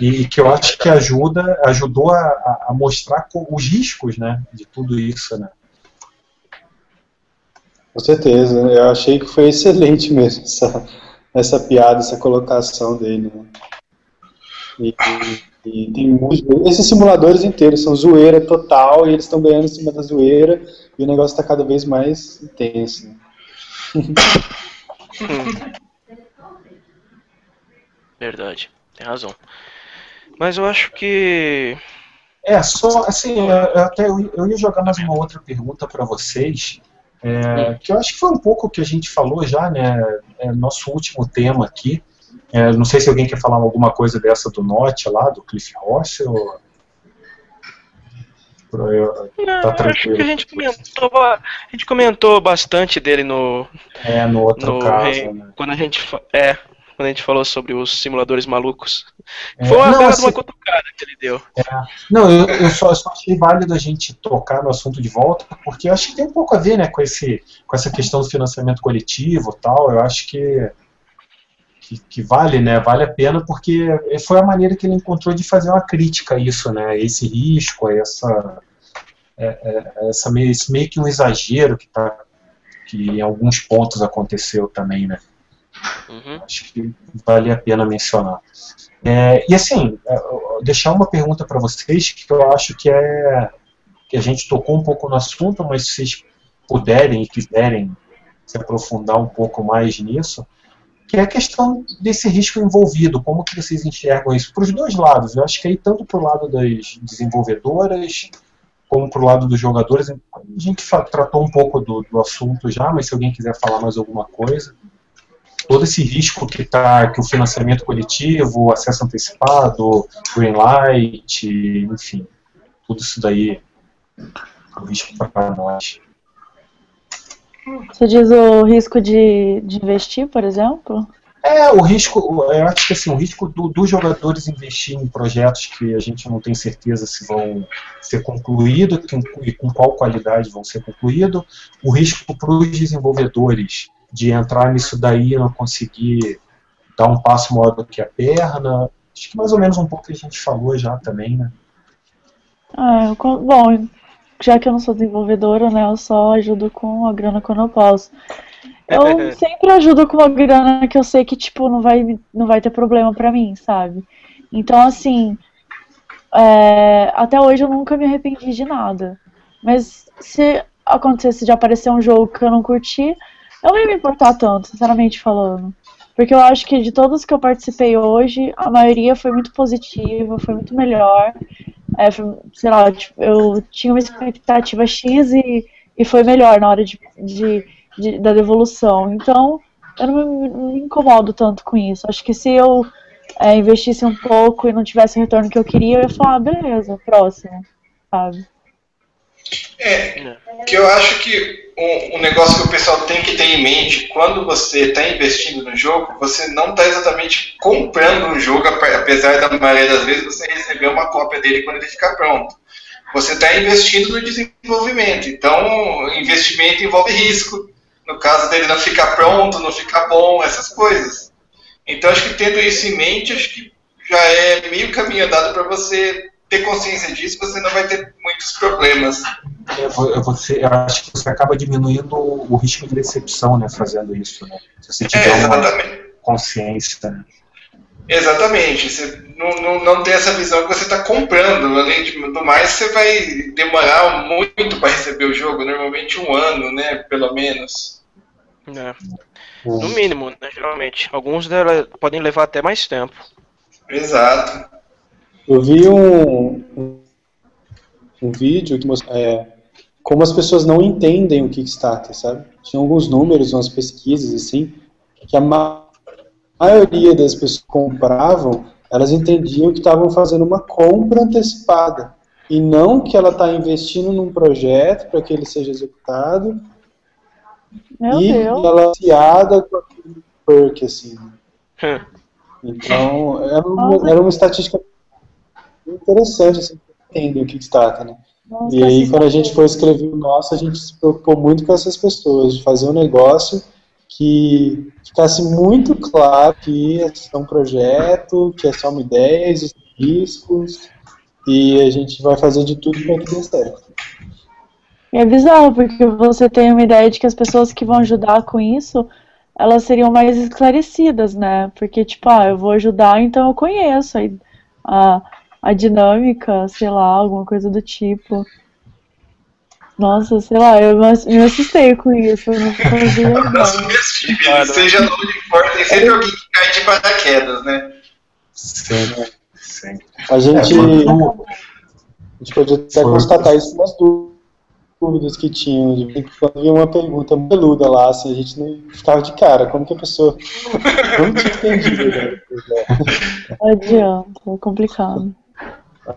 e que eu acho que ajuda, ajudou a, a mostrar os riscos, né, de tudo isso, né? Com certeza, eu achei que foi excelente mesmo essa, essa piada, essa colocação dele. Né? E, e, tem esses simuladores inteiros são zoeira total e eles estão ganhando em cima da zoeira e o negócio está cada vez mais intenso. Né? Verdade, tem razão. Mas eu acho que. É, só assim, até eu ia jogar mais uma outra pergunta para vocês. É, que eu acho que foi um pouco o que a gente falou já, né? É nosso último tema aqui. É, não sei se alguém quer falar alguma coisa dessa do Note lá, do Cliff Ross, ou... Tá tranquilo. Acho que a gente comentou, a gente comentou bastante dele no. É, no outro no, caso. Né? Quando a gente. É, quando a gente falou sobre os simuladores malucos. É, Foi uma, não, assim, uma cutucada que ele deu. É, não, eu, eu, só, eu, só, achei válido a gente tocar no assunto de volta, porque eu acho que tem um pouco a ver né, com, esse, com essa questão do financiamento coletivo tal. Eu acho que, que, que, vale, né? Vale a pena, porque foi a maneira que ele encontrou de fazer uma crítica a isso, né? Esse risco, essa. É, é, essa meio, esse meio que um exagero que, tá, que em alguns pontos aconteceu também, né? Uhum. Acho que vale a pena mencionar. É, e assim, é, deixar uma pergunta para vocês que eu acho que é que a gente tocou um pouco no assunto, mas se vocês puderem e quiserem se aprofundar um pouco mais nisso, que é a questão desse risco envolvido, como que vocês enxergam isso para os dois lados. Eu acho que aí tanto para o lado das desenvolvedoras como para o lado dos jogadores. A gente tratou um pouco do, do assunto já, mas se alguém quiser falar mais alguma coisa todo esse risco que tá, que o financiamento coletivo, o acesso antecipado, green light, enfim, tudo isso daí é um risco para nós. Você diz o risco de, de investir, por exemplo? É, o risco, eu acho que assim, o risco do, dos jogadores investir em projetos que a gente não tem certeza se vão ser concluídos e com qual qualidade vão ser concluídos, o risco para os desenvolvedores de entrar nisso daí e não conseguir dar um passo maior do que a perna. Acho que mais ou menos um pouco que a gente falou já também, né? Ah, bom, já que eu não sou desenvolvedora, né, eu só ajudo com a grana quando eu posso. Eu sempre ajudo com a grana que eu sei que, tipo, não vai, não vai ter problema pra mim, sabe? Então, assim, é, até hoje eu nunca me arrependi de nada. Mas se acontecesse de aparecer um jogo que eu não curti, eu não ia me importar tanto, sinceramente falando. Porque eu acho que de todos que eu participei hoje, a maioria foi muito positiva, foi muito melhor. É, foi, sei lá, tipo, eu tinha uma expectativa X e, e foi melhor na hora de, de, de da devolução. Então, eu não me, me, incomodo tanto com isso. Acho que se eu é, investisse um pouco e não tivesse o retorno que eu queria, eu ia falar, ah, beleza, próximo, sabe? É, que eu acho que um, um, negócio que o pessoal tem que ter em mente quando você está investindo no jogo, você não está exatamente comprando um jogo, apesar da maioria das vezes você receber uma cópia dele quando ele ficar pronto. Você está investindo no desenvolvimento. Então, investimento envolve risco. No caso dele não ficar pronto, não ficar bom, essas coisas. Então, acho que tendo isso em mente, acho que já é meio caminho andado para você ter consciência disso, você não vai ter muitos problemas. Você, eu acho que você acaba diminuindo o risco de decepção, né, fazendo isso, né? Se você tiver é, uma consciência. Né? Exatamente. Você não, não, não tem essa visão que você está comprando. Além de, do mais, você vai demorar muito para receber o jogo, normalmente um ano, né? Pelo menos. É. No mínimo, né, geralmente. Alguns podem levar até mais tempo. Exato. Eu vi um, um, vídeo que mostra é, como as pessoas não entendem o Kickstarter, sabe? Tinha alguns números, umas pesquisas assim, que a ma maioria das pessoas que compravam, elas entendiam que estavam fazendo uma compra antecipada. e não que ela está investindo num projeto para que ele seja executado Meu e Deus. ela é associada com aquele perk, assim. Então, era uma, era uma estatística interessante, assim, entender o Kickstarter, né? Nossa, E aí, que quando a gente foi escrever o nosso, a gente se preocupou muito com essas pessoas, de fazer um negócio que ficasse muito claro que é um projeto, que é só uma ideia, existem riscos, e a gente vai fazer de tudo para que dê certo. E é bizarro, porque você tem uma ideia de que as pessoas que vão ajudar com isso, elas seriam mais esclarecidas, né? Porque, tipo, ah, eu vou ajudar, então eu conheço a, a, a dinâmica, sei lá, alguma coisa do tipo. Nossa, sei lá, eu me ass- me assustei com isso, eu não fazia Nossa, Claro. seja onde for, tem sempre alguém que cai de paraquedas, né? Sempre, sempre. A gente, É, a gente pode até Foi. constatar isso nas dú- dúvidas que tinham. De vez em quando havia uma pergunta peluda lá, assim, a gente não ficava de cara, como que a pessoa não tinha entendido. Né? Não adianta, é complicado.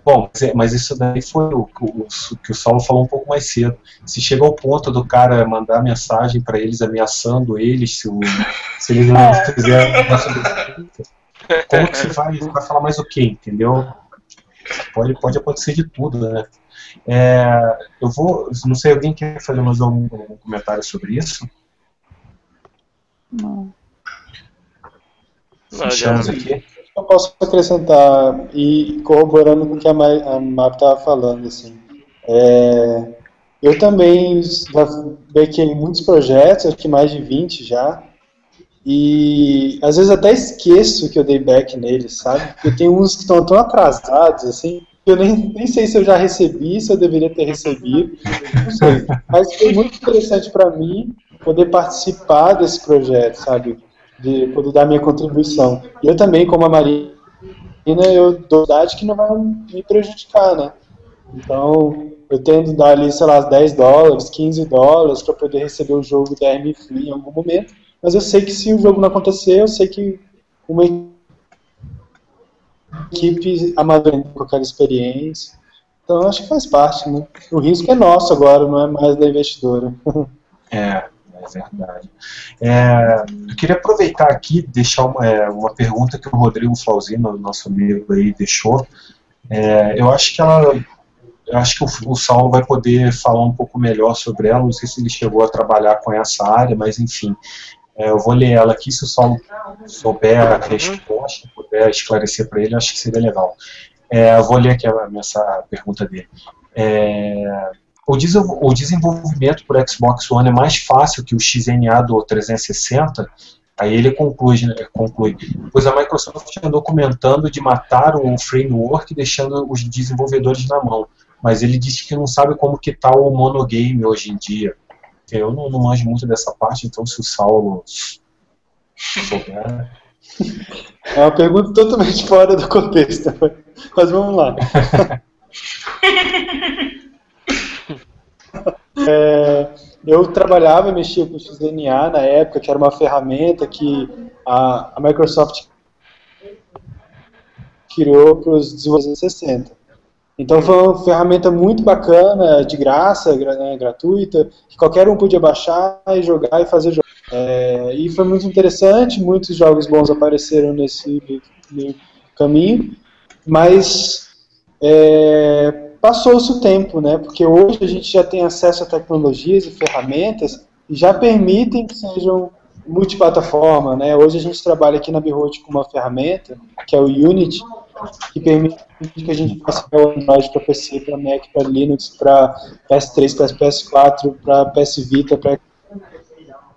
Bom, mas é- mas isso daí foi o, o- o que o Saulo falou um pouco mais cedo. Se chega ao ponto do cara mandar mensagem para eles ameaçando eles se, o- se eles não É. fizerem como que você vai, vai falar mais o quê, entendeu? Pode, pode acontecer de tudo, né? É, eu vou, não sei, alguém quer fazer mais algum, algum comentário sobre isso? Não. Fechamos aqui. Eu posso acrescentar, e corroborando com o que a, Ma estava falando, assim, é, eu também já backei muitos projetos, acho que mais de 20 já, e às vezes até esqueço que eu dei back neles, sabe? Porque tem uns que estão tão atrasados, assim, que eu nem, nem sei se eu já recebi, se eu deveria ter recebido, não sei. Mas foi muito interessante para mim poder participar desse projeto, sabe? De poder dar minha contribuição. E eu também, como a Marina, eu dou idade que não vai me prejudicar, né? Então, eu tendo dar ali, sei lá, 10 dólares, 15 dólares para poder receber o jogo da RM Free em algum momento. Mas eu sei que se o jogo não acontecer, eu sei que uma equipe amadurecendo com aquela experiência. Então, acho que faz parte, né? O risco é nosso agora, não é mais da investidora. É, é verdade. É, eu queria aproveitar aqui e deixar uma, é, uma pergunta que o Rodrigo Flauzino, nosso amigo aí, deixou. É, eu acho que ela. Eu acho que o, o Saulo vai poder falar um pouco melhor sobre ela. Não sei se ele chegou a trabalhar com essa área, mas enfim. É, eu vou ler ela aqui. Se o Saulo souber a resposta, puder esclarecer para ele, acho que seria legal. É, eu vou ler aqui a, essa pergunta dele. É, o, desen- o desenvolvimento para Xbox One é mais fácil que o XNA do 360. Aí ele conclui, né, conclui, pois a Microsoft andou comentando de matar o framework, deixando os desenvolvedores na mão. Mas ele disse que não sabe como que tá o monogame hoje em dia. Eu não, não manjo muito dessa parte, então se o Saulo souber. É uma pergunta totalmente fora do contexto. Mas vamos lá. É, eu trabalhava e mexia com o XDNA na época, que era uma ferramenta que a, a Microsoft criou para os desenvolvedores 60. Então foi uma ferramenta muito bacana, de graça, gra- né, gratuita, que qualquer um podia baixar e jogar e fazer jogos. É, e foi muito interessante, muitos jogos bons apareceram nesse meio caminho, mas é, passou-se o tempo, né? Porque hoje a gente já tem acesso a tecnologias e ferramentas que já permitem que sejam multiplataforma, né? Hoje a gente trabalha aqui na Behold com uma ferramenta, que é o Unity, que permite que a gente faça o Android para PC, para Mac, para Linux, para PS3, para PS4, para PS Vita, para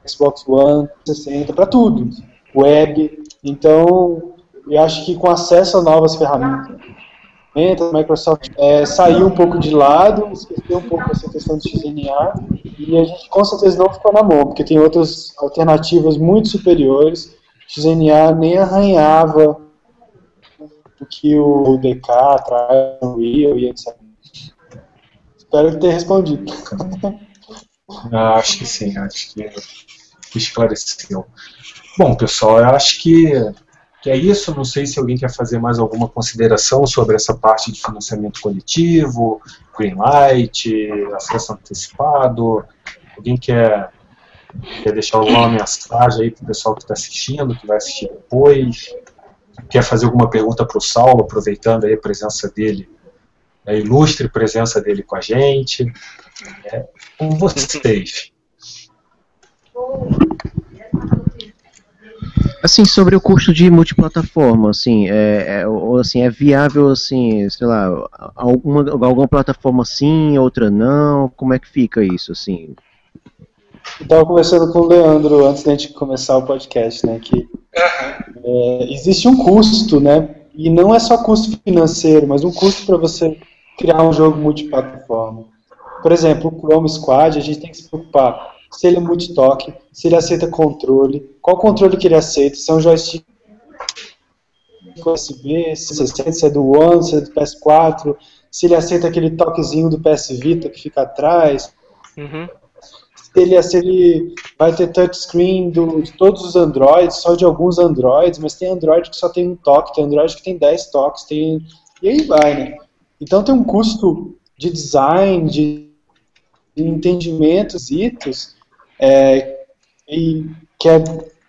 Xbox One, 60, para tudo, web. Então, eu acho que com acesso a novas ferramentas, a Microsoft é, saiu um pouco de lado, esqueceu um pouco essa questão de XNA, e a gente com certeza não ficou na mão, porque tem outras alternativas muito superiores. XNA nem arranhava o que o DK traz, o Real e etc. Espero ter respondido. Ah, acho que sim, acho que esclareceu. Bom, pessoal, eu acho que que é isso. Não sei se alguém quer fazer mais alguma consideração sobre essa parte de financiamento coletivo, Greenlight, acesso antecipado. Alguém quer, quer deixar alguma mensagem aí para o pessoal que está assistindo, que vai assistir depois? Quer fazer alguma pergunta para o Saulo, aproveitando aí a presença dele, a ilustre presença dele com a gente? É, com vocês. Assim, sobre o custo de multiplataforma, assim, é, é, assim, é viável, assim, sei lá, alguma, alguma plataforma sim, outra não, como é que fica isso, assim? Eu estava conversando com o Leandro antes da gente começar o podcast, né, que é, existe um custo, né, e não é só custo financeiro, mas um custo para você criar um jogo multiplataforma. Por exemplo, o Chrome Squad, a gente tem que se preocupar se ele é multitoque, se ele aceita controle, qual controle que ele aceita, se é um joystick USB, se, é se é do One, se é do PS4, se ele aceita aquele toquezinho do PS Vita que fica atrás, uhum. se, ele, se ele vai ter touchscreen do, de todos os Androids, só de alguns Androids, mas tem Android que só tem um toque, tem Android que tem 10 toques, tem, e aí vai, né? Então tem um custo de design, de, de entendimentos, itos, é, e, que é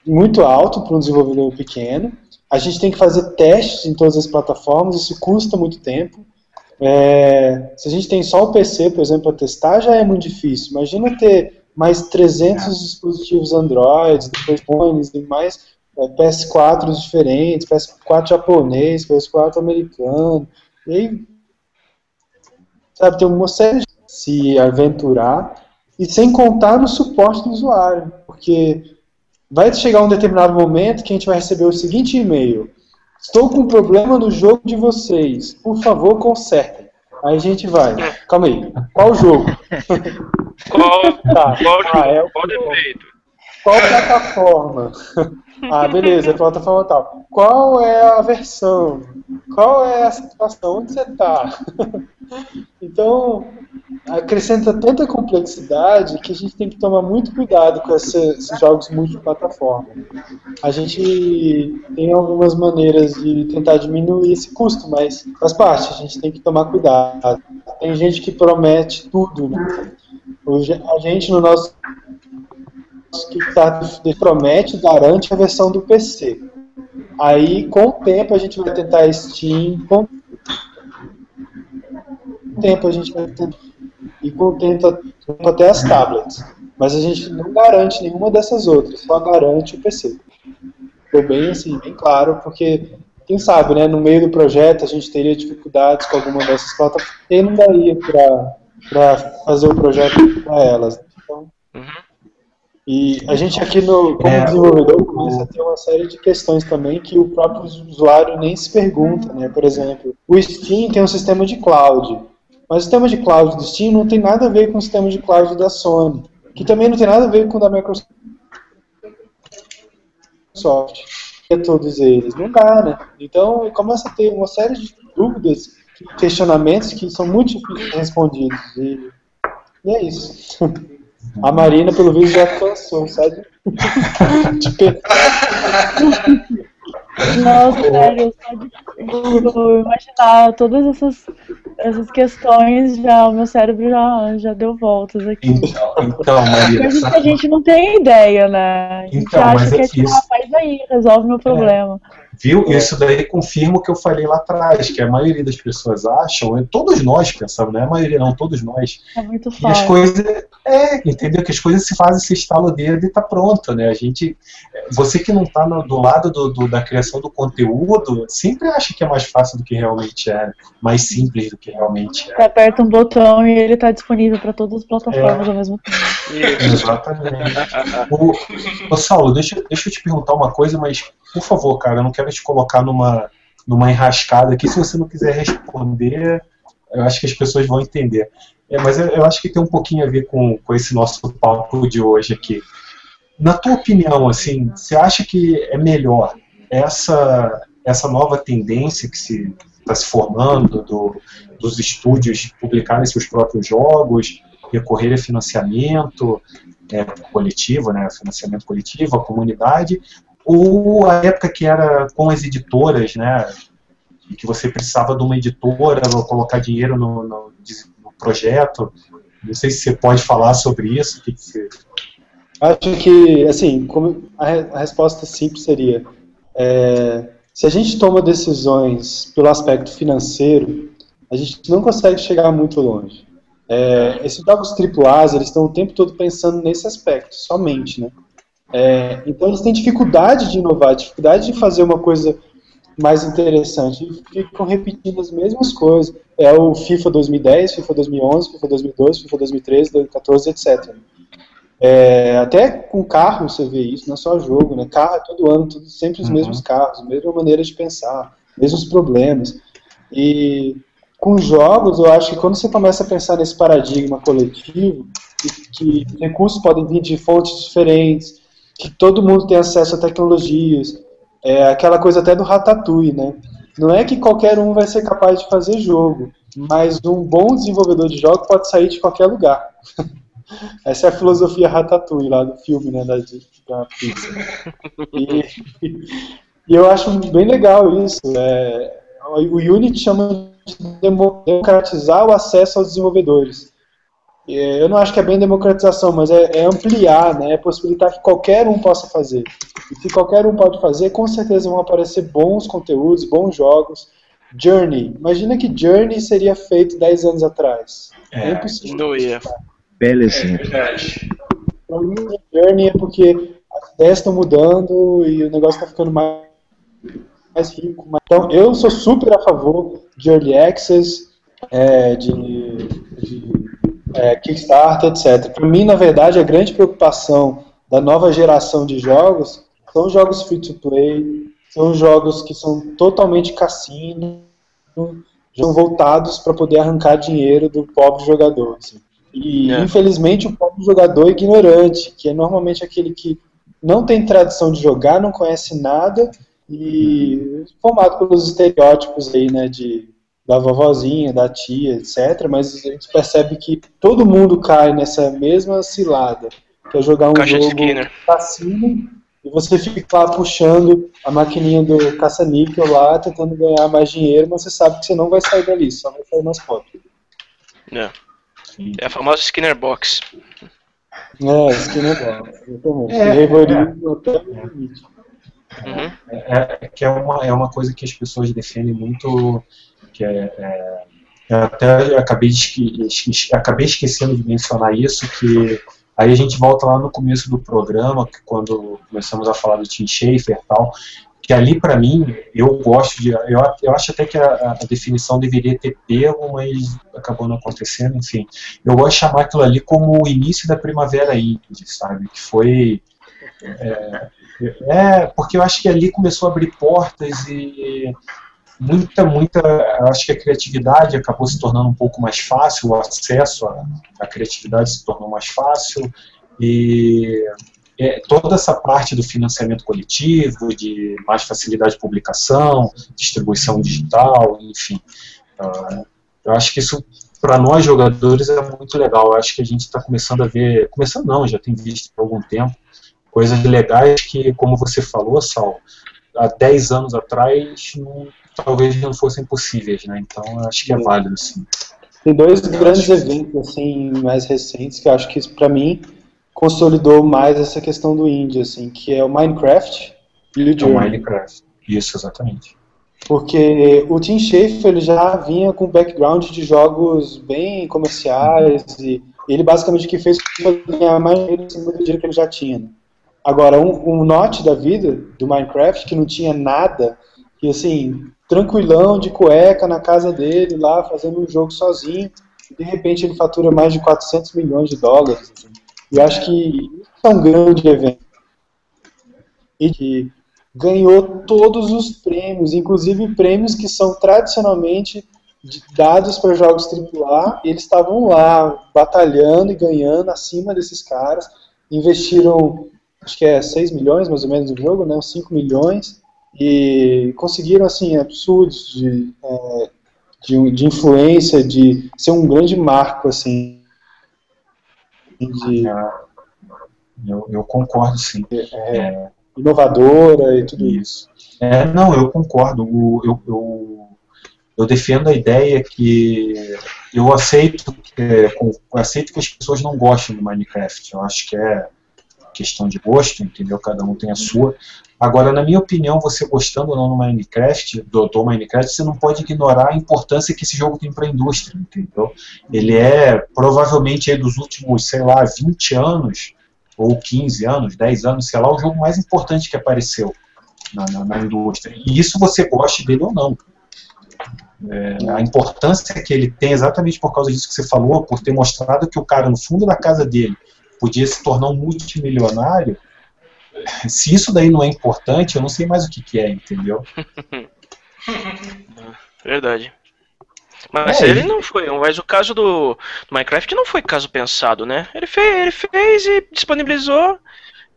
muito alto para um desenvolvedor pequeno. A gente tem que fazer testes em todas as plataformas, isso custa muito tempo. É, se a gente tem só o PC, por exemplo, para testar, já é muito difícil. Imagina ter mais 300 dispositivos Android, depois iPhones e mais é, PS4 diferentes, PS4 japonês, PS4 americano. E aí, sabe, tem uma série de se aventurar e sem contar no suporte do usuário, porque vai chegar um determinado momento que a gente vai receber o seguinte e-mail: Estou com um problema no jogo de vocês, por favor consertem. Aí a gente vai. Calma aí. Qual jogo? Qual, tá. qual, ah, é qual defeito? Qual plataforma? ah, beleza, plataforma tal. Qual é a versão? Qual é a situação? Onde você está? então, acrescenta tanta complexidade que a gente tem que tomar muito cuidado com esses jogos multiplataforma. A gente tem algumas maneiras de tentar diminuir esse custo, mas faz parte, a gente tem que tomar cuidado. Tem gente que promete tudo, né? A gente no nosso que promete, garante a versão do PC. Aí, com o tempo, a gente vai tentar Steam, com o tempo a gente vai tentar e contenta até as tablets. Mas a gente não garante nenhuma dessas outras, só garante o PC. Ficou bem assim, bem claro, porque quem sabe, né, no meio do projeto a gente teria dificuldades com alguma dessas plataformas e não daria para fazer o projeto para elas. Então, uhum. E a gente aqui no, como é, desenvolvedor começa a ter uma série de questões também que o próprio usuário nem se pergunta, né? Por exemplo, o Steam tem um sistema de cloud. Mas o sistema de cloud do Steam não tem nada a ver com o sistema de cloud da Sony, que também não tem nada a ver com o da Microsoft. É todos eles. Não dá, né? Então começa a ter uma série de dúvidas, questionamentos que são muito difíceis de respondidos. E, e é isso. A Marina, pelo visto, já cansou, sabe? de Nossa, sério, só de imaginar todas essas, essas questões, já o meu cérebro já, já deu voltas aqui. Então, então Maria. Coisas que a gente não tem ideia, né? A gente então, acha que é, é tipo, ah, faz aí, resolve meu problema. É. Viu? É. Isso daí confirma o que eu falei lá atrás, que a maioria das pessoas acham, todos nós pensamos, não é a maioria não, todos nós. É muito fácil. as coisas, é, entendeu? Que as coisas se fazem, se instala o dedo e tá pronto, né? A gente, você que não tá no, do lado do, do, da criação do conteúdo, sempre acha que é mais fácil do que realmente é, mais simples do que realmente é. Você aperta um botão e ele tá disponível para todas as plataformas é. ao mesmo tempo. Exatamente. o, o Saulo, deixa, deixa eu te perguntar uma coisa, mas por favor, cara, eu não quero te colocar numa, numa enrascada aqui. Se você não quiser responder, eu acho que as pessoas vão entender. É, mas eu, eu, acho que tem um pouquinho a ver com, com esse nosso papo de hoje aqui. Na tua opinião, assim, você acha que é melhor essa, essa nova tendência que se está se formando do, dos estúdios publicarem seus próprios jogos, recorrer a financiamento é, coletivo, né, financiamento coletivo, a comunidade, ou a época que era com as editoras, né? Que você precisava de uma editora ou colocar dinheiro no, no, no projeto. Não sei se você pode falar sobre isso. Que você... Acho que, assim, a, a resposta simples seria: é, se a gente toma decisões pelo aspecto financeiro, a gente não consegue chegar muito longe. É, esses jogos AAA, eles estão o tempo todo pensando nesse aspecto, somente, né? É, então eles têm dificuldade de inovar, dificuldade de fazer uma coisa mais interessante. E ficam repetindo as mesmas coisas. É o FIFA 2010, FIFA 2011, FIFA 2012, FIFA 2013, 2014, etc. É, até com carro você vê isso, não é só jogo, né? Carro é todo ano, tudo, sempre os uhum. mesmos carros, mesma maneira de pensar, mesmos problemas. E com jogos, eu acho que quando você começa a pensar nesse paradigma coletivo, que, que recursos podem vir de fontes diferentes, que todo mundo tem acesso a tecnologias, é aquela coisa até do Ratatouille, né? Não é que qualquer um vai ser capaz de fazer jogo, mas um bom desenvolvedor de jogo pode sair de qualquer lugar. Essa é a filosofia Ratatouille lá do filme, né, da, da pizza. E, e, eu acho bem legal isso. É, o Unity chama de democratizar o acesso aos desenvolvedores. Eu não acho que é bem democratização, mas é, é, ampliar, né, é possibilitar que qualquer um possa fazer. E se qualquer um pode fazer, com certeza vão aparecer bons conteúdos, bons jogos. Journey. Imagina que Journey seria feito 10 anos atrás. É, é impossível. Não ia. Belo exemplo. É Para mim, Journey é porque as ideias estão mudando e o negócio está ficando mais, mais rico. Então, eu sou super a favor de Early Access, é, de, de é, Kickstarter, etc. Para mim, na verdade, a grande preocupação da nova geração de jogos são jogos free-to-play, são jogos que são totalmente cassino, são voltados para poder arrancar dinheiro do pobre jogador. Assim. E, é. infelizmente, o próprio jogador é ignorante, que é normalmente aquele que não tem tradição de jogar, não conhece nada e formado pelos estereótipos aí, né, de da vovozinha, da tia, etc. Mas a gente percebe que todo mundo cai nessa mesma cilada, que é jogar um Caixa jogo cassino e você fica lá puxando a maquininha do caça-níquel lá, tentando ganhar mais dinheiro, mas você sabe que você não vai sair dali, só vai sair nas fotos. É. É a famosa Skinner Box. É, Skinner Box. Exatamente. É, Revorismo até o limite. Uhum. É, é, que é uma, é uma coisa que as pessoas defendem muito, que é, é até acabei, de, acabei esquecendo de mencionar isso, que aí a gente volta lá no começo do programa, que quando começamos a falar do Tim Schafer e tal, que ali para mim eu gosto de eu, eu acho até que a, a, definição deveria ter pego mas acabou não acontecendo enfim. Eu gosto de chamar aquilo ali como o início da primavera indie sabe? Que foi é, é porque eu acho que ali começou a abrir portas e muita muita acho que a criatividade acabou se tornando um pouco mais fácil o acesso à, à criatividade se tornou mais fácil e é, toda essa parte do financiamento coletivo, de mais facilidade de publicação, distribuição digital, enfim. Uh, eu acho que isso, para nós jogadores, é muito legal. Eu acho que a gente está começando a ver, começando não, já tem visto por algum tempo, coisas legais que, como você falou, Sal, há 10 anos atrás, não, talvez não fossem possíveis, né? Então, eu acho que é válido, sim. Tem dois grandes eventos, assim, mais recentes, que eu acho que, para mim, consolidou mais essa questão do indie, assim, que é o Minecraft e o Journey. É o Minecraft, isso, exatamente. Porque o Tim Schafer ele já vinha com background de jogos bem comerciais e ele basicamente o que fez foi ganhar mais dinheiro em cima do dinheiro que ele já tinha. Né? Agora, um, um note da vida do Minecraft que não tinha nada, e assim, tranquilão, de cueca na casa dele, lá fazendo um jogo sozinho, e de repente ele fatura mais de 400 milhões de dólares. Assim. E acho que é um grande evento. E que ganhou todos os prêmios, inclusive prêmios que são tradicionalmente dados para jogos AAA, eles estavam lá batalhando e ganhando acima desses caras, investiram, acho que é 6 milhões mais ou menos no jogo, né, 5 milhões, e conseguiram, assim, absurdos de, é, de, de influência, de ser um grande marco, assim, de... Eu, eu concordo, sim. É, é, inovadora e tudo isso. É, não, eu concordo. Eu, eu, eu defendo a ideia que eu aceito, que, aceito que as pessoas não gostem do Minecraft. Eu acho que é questão de gosto, entendeu? Cada um tem a sua. Agora, na minha opinião, você gostando ou não do Minecraft, do, do Minecraft, você não pode ignorar a importância que esse jogo tem para a indústria, entendeu? Ele é provavelmente dos últimos, sei lá, 20 anos, ou 15 anos, 10 anos, sei lá, o jogo mais importante que apareceu na, na, na indústria. E isso você goste dele ou não. É, a importância que ele tem, exatamente por causa disso que você falou, por ter mostrado que o cara no fundo da casa dele podia se tornar um multimilionário, se isso daí não é importante, eu não sei mais o que, que é, entendeu? Verdade. Mas é, ele não foi, mas o caso do, Minecraft não foi caso pensado, né? Ele fez, ele fez e disponibilizou,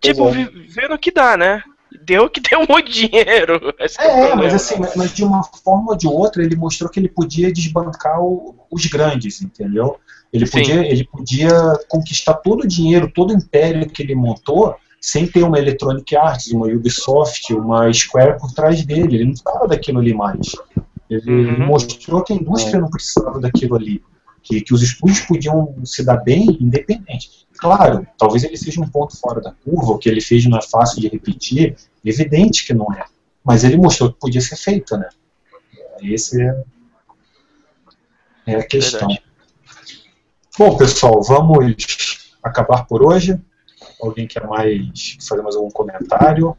tipo, é. vendo o que dá, né? Deu que deu muito dinheiro. É, é mas assim, mas de uma forma ou de outra ele mostrou que ele podia desbancar o, os grandes, entendeu? Ele podia, ele podia conquistar todo o dinheiro, todo o império que ele montou sem ter uma Electronic Arts, uma Ubisoft, uma Square por trás dele. Ele não precisava daquilo ali mais. Ele uhum. mostrou que a indústria não precisava daquilo ali. Que, que os estúdios podiam se dar bem independente. Claro, talvez ele seja um ponto fora da curva, o que ele fez não é fácil de repetir, evidente que não é. Mas ele mostrou que podia ser feito, né? Esse é, é a questão. Verdade. Bom, pessoal, vamos acabar por hoje. Alguém quer mais fazer mais algum comentário?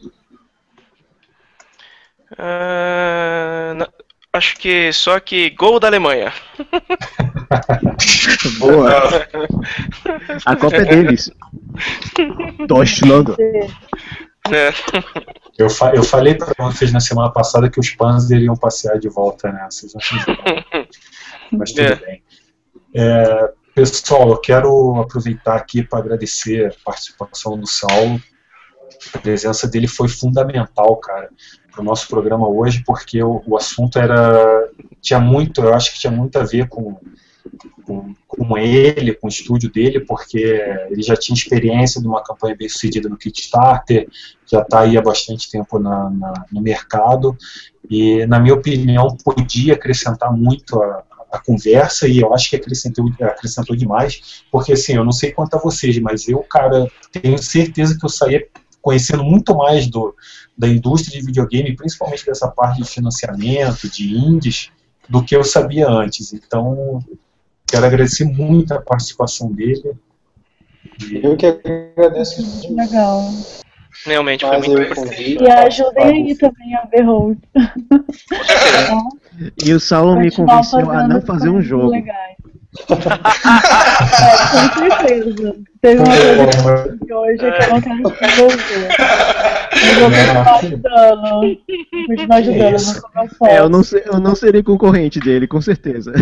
Uh, acho que só que gol da Alemanha. Boa. A Copa é deles. Deutschland. É. Eu, fa eu falei para vocês na semana passada que os Panzers iriam passear de volta, né? Vocês não fizeram. Mas tudo é. bem. É, Pessoal, eu quero aproveitar aqui para agradecer a participação do Saulo. A presença dele foi fundamental, cara, para o nosso programa hoje, porque o, o, assunto era tinha muito, eu acho que tinha muito a ver com, com, com ele, com o estúdio dele, porque ele já tinha experiência de uma campanha bem sucedida no Kickstarter, já está aí há bastante tempo na, na, no mercado, e, na minha opinião, podia acrescentar muito a, a conversa e eu acho que acrescentou, acrescentou demais, porque assim, eu não sei quanto a vocês, mas eu, cara, tenho certeza que eu saía conhecendo muito mais do, da indústria de videogame, principalmente dessa parte de financiamento, de indies, do que eu sabia antes. Então, quero agradecer muito a participação dele. Eu que agradeço. Legal. Realmente foi muito importante. E ajudem aí também a Behold. E o Saulo me convenceu a não fazer um jogo. Legais. É, com certeza. Teve uma coisa que hoje que eu não quero desenvolver. Eu vou continuar ajudando. Continuar ajudando no É, eu não, eu não serei concorrente dele, com certeza.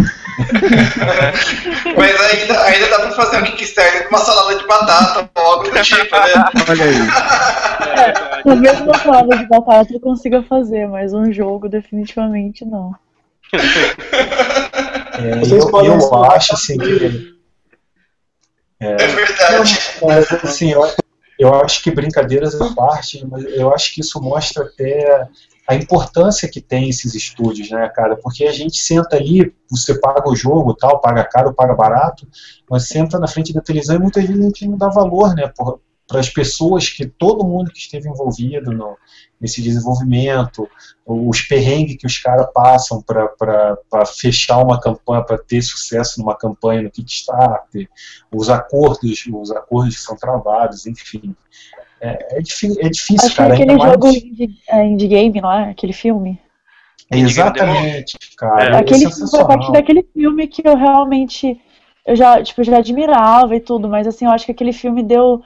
Mas ainda, ainda dá pra fazer um Kickstarter com uma salada de batata algo do tipo, né? Olha aí. É, talvez uma salada de batata eu consiga fazer, mas um jogo definitivamente não. É, Vocês eu, podem eu acho assim que. É, é verdade. Mas assim, eu, eu acho que brincadeiras à parte, mas eu acho que isso mostra até a importância que tem esses estúdios, né, cara? Porque a gente senta ali, você paga o jogo, tal, paga caro, paga barato, mas senta na frente da televisão e muitas vezes a gente não dá valor, né, para as pessoas que todo mundo que esteve envolvido no, nesse desenvolvimento, os perrengues que os caras passam para fechar uma campanha, para ter sucesso numa campanha no Kickstarter, os acordos, os acordos que são travados, enfim. É, é, difícil, é difícil, Acho cara. Que aquele jogo mais... indie, é, indie game, não é? Aquele filme. Exatamente, cara. É. Aquele filme foi parte daquele filme que eu realmente eu já, tipo, já admirava e tudo, mas assim, eu acho que aquele filme deu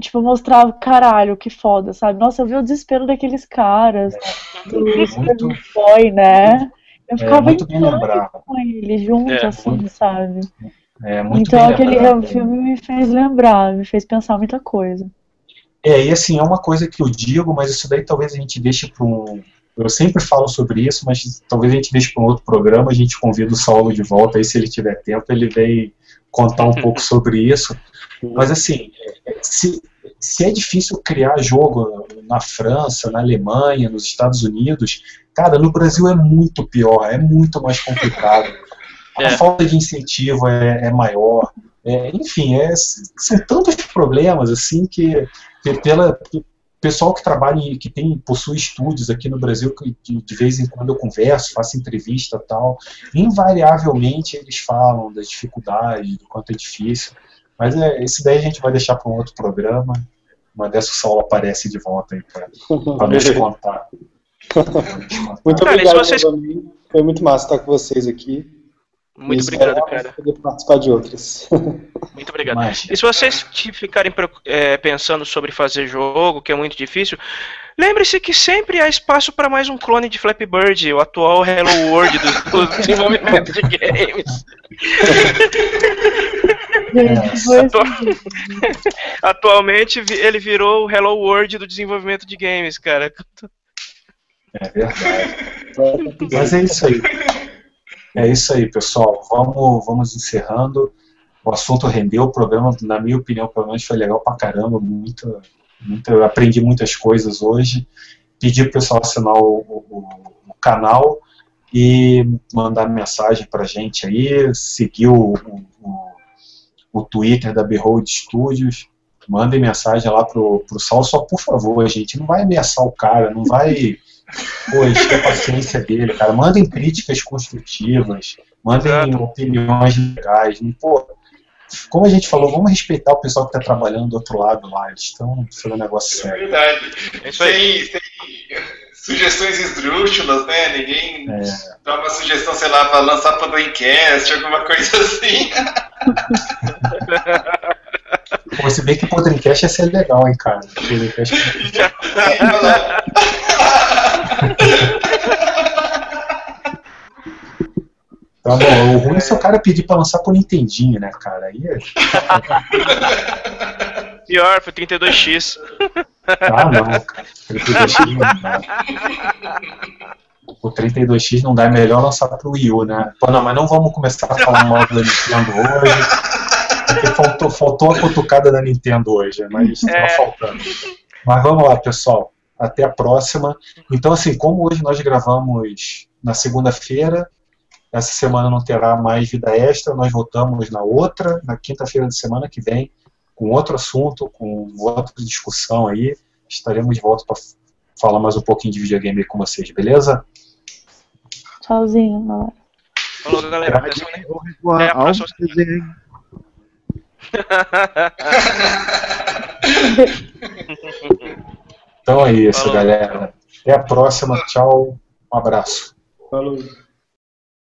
tipo, mostrava, caralho, que foda, sabe? Nossa, eu vi o desespero daqueles caras, do muito, Boy, né? Eu é, ficava é, muito bem com ele junto, é, assim, muito, sabe? É, muito então aquele lembrado. filme me fez lembrar, me fez pensar muita coisa. É, e assim, é uma coisa que eu digo, mas isso daí talvez a gente deixe para um. Eu sempre falo sobre isso, mas talvez a gente deixe para um outro programa, a gente convida o Saulo de volta, aí se ele tiver tempo, ele vem contar um pouco sobre isso. Mas assim, se, se é difícil criar jogo na França, na Alemanha, nos Estados Unidos, cara, no Brasil é muito pior, é muito mais complicado. A é. falta de incentivo é, é maior. É, enfim, é, são tantos problemas assim que, que pela pessoal que trabalha e que tem possui estúdios aqui no Brasil que, que, de vez em quando eu converso, faço entrevista tal, invariavelmente eles falam das dificuldades, do quanto é difícil. Mas é, esse daí a gente vai deixar para um outro programa. Uma dessa o Saulo aparece de volta aí para nos contar. Muito obrigado, vocês... Foi muito massa estar com vocês aqui. Muito obrigado, cara. Poder participar de outras. Muito obrigado. Mas... E se vocês ficarem é, pensando sobre fazer jogo, que é muito difícil, lembre-se que sempre há espaço para mais um clone de Flappy Bird, o atual Hello World do, do desenvolvimento de games. Atualmente ele virou o Hello World do desenvolvimento de games, cara. É verdade. Mas é isso aí. É isso aí, pessoal. Vamos, vamos encerrando. O assunto rendeu, o programa, na minha opinião, pelo menos foi legal pra caramba. Muito, muito, eu aprendi muitas coisas hoje. Pedi pro pessoal assinar o, o, o canal e mandar mensagem pra gente aí, seguir o, o, o Twitter da Behold Studios. Mandem mensagem lá pro, pro Sal, só por favor, gente. Não vai ameaçar o cara, não vai pô, encher a paciência dele, cara. Mandem críticas construtivas, mandem Exato. opiniões legais. Pô, como a gente falou, vamos respeitar o pessoal que está trabalhando do outro lado lá. Eles estão fazendo um negócio sério. É verdade. É isso aí. Sem, sem sugestões esdrúxulas, né? Ninguém é. dá uma sugestão, sei lá, para lançar para o alguma coisa assim. Pô, se bem que o Dreamcast ia ser legal, hein, cara. O Dreamcast... Tá bom, o ruim é se o cara pedir pra lançar pro Nintendinho, né, cara? Aí é... Pior, foi 32X. Ah, não, cara. 32X não. O 32X não dá, é melhor lançar pro Wii U, né? Pô, não, mas não vamos começar a falar mal da Nintendo hoje. Porque faltou, faltou a cutucada da Nintendo hoje, mas é. tava faltando. Mas vamos lá, pessoal até a próxima. Então, assim, como hoje nós gravamos na segunda-feira, essa semana não terá mais vida extra, nós voltamos na outra, na quinta-feira de semana que vem, com outro assunto, com outra discussão aí. Estaremos de volta para falar mais um pouquinho de videogame com vocês, beleza? Tchauzinho, galera. Falou, galera. Até a próxima. Então é isso, Falou. galera. Até a próxima. Tchau. Um abraço. Falou.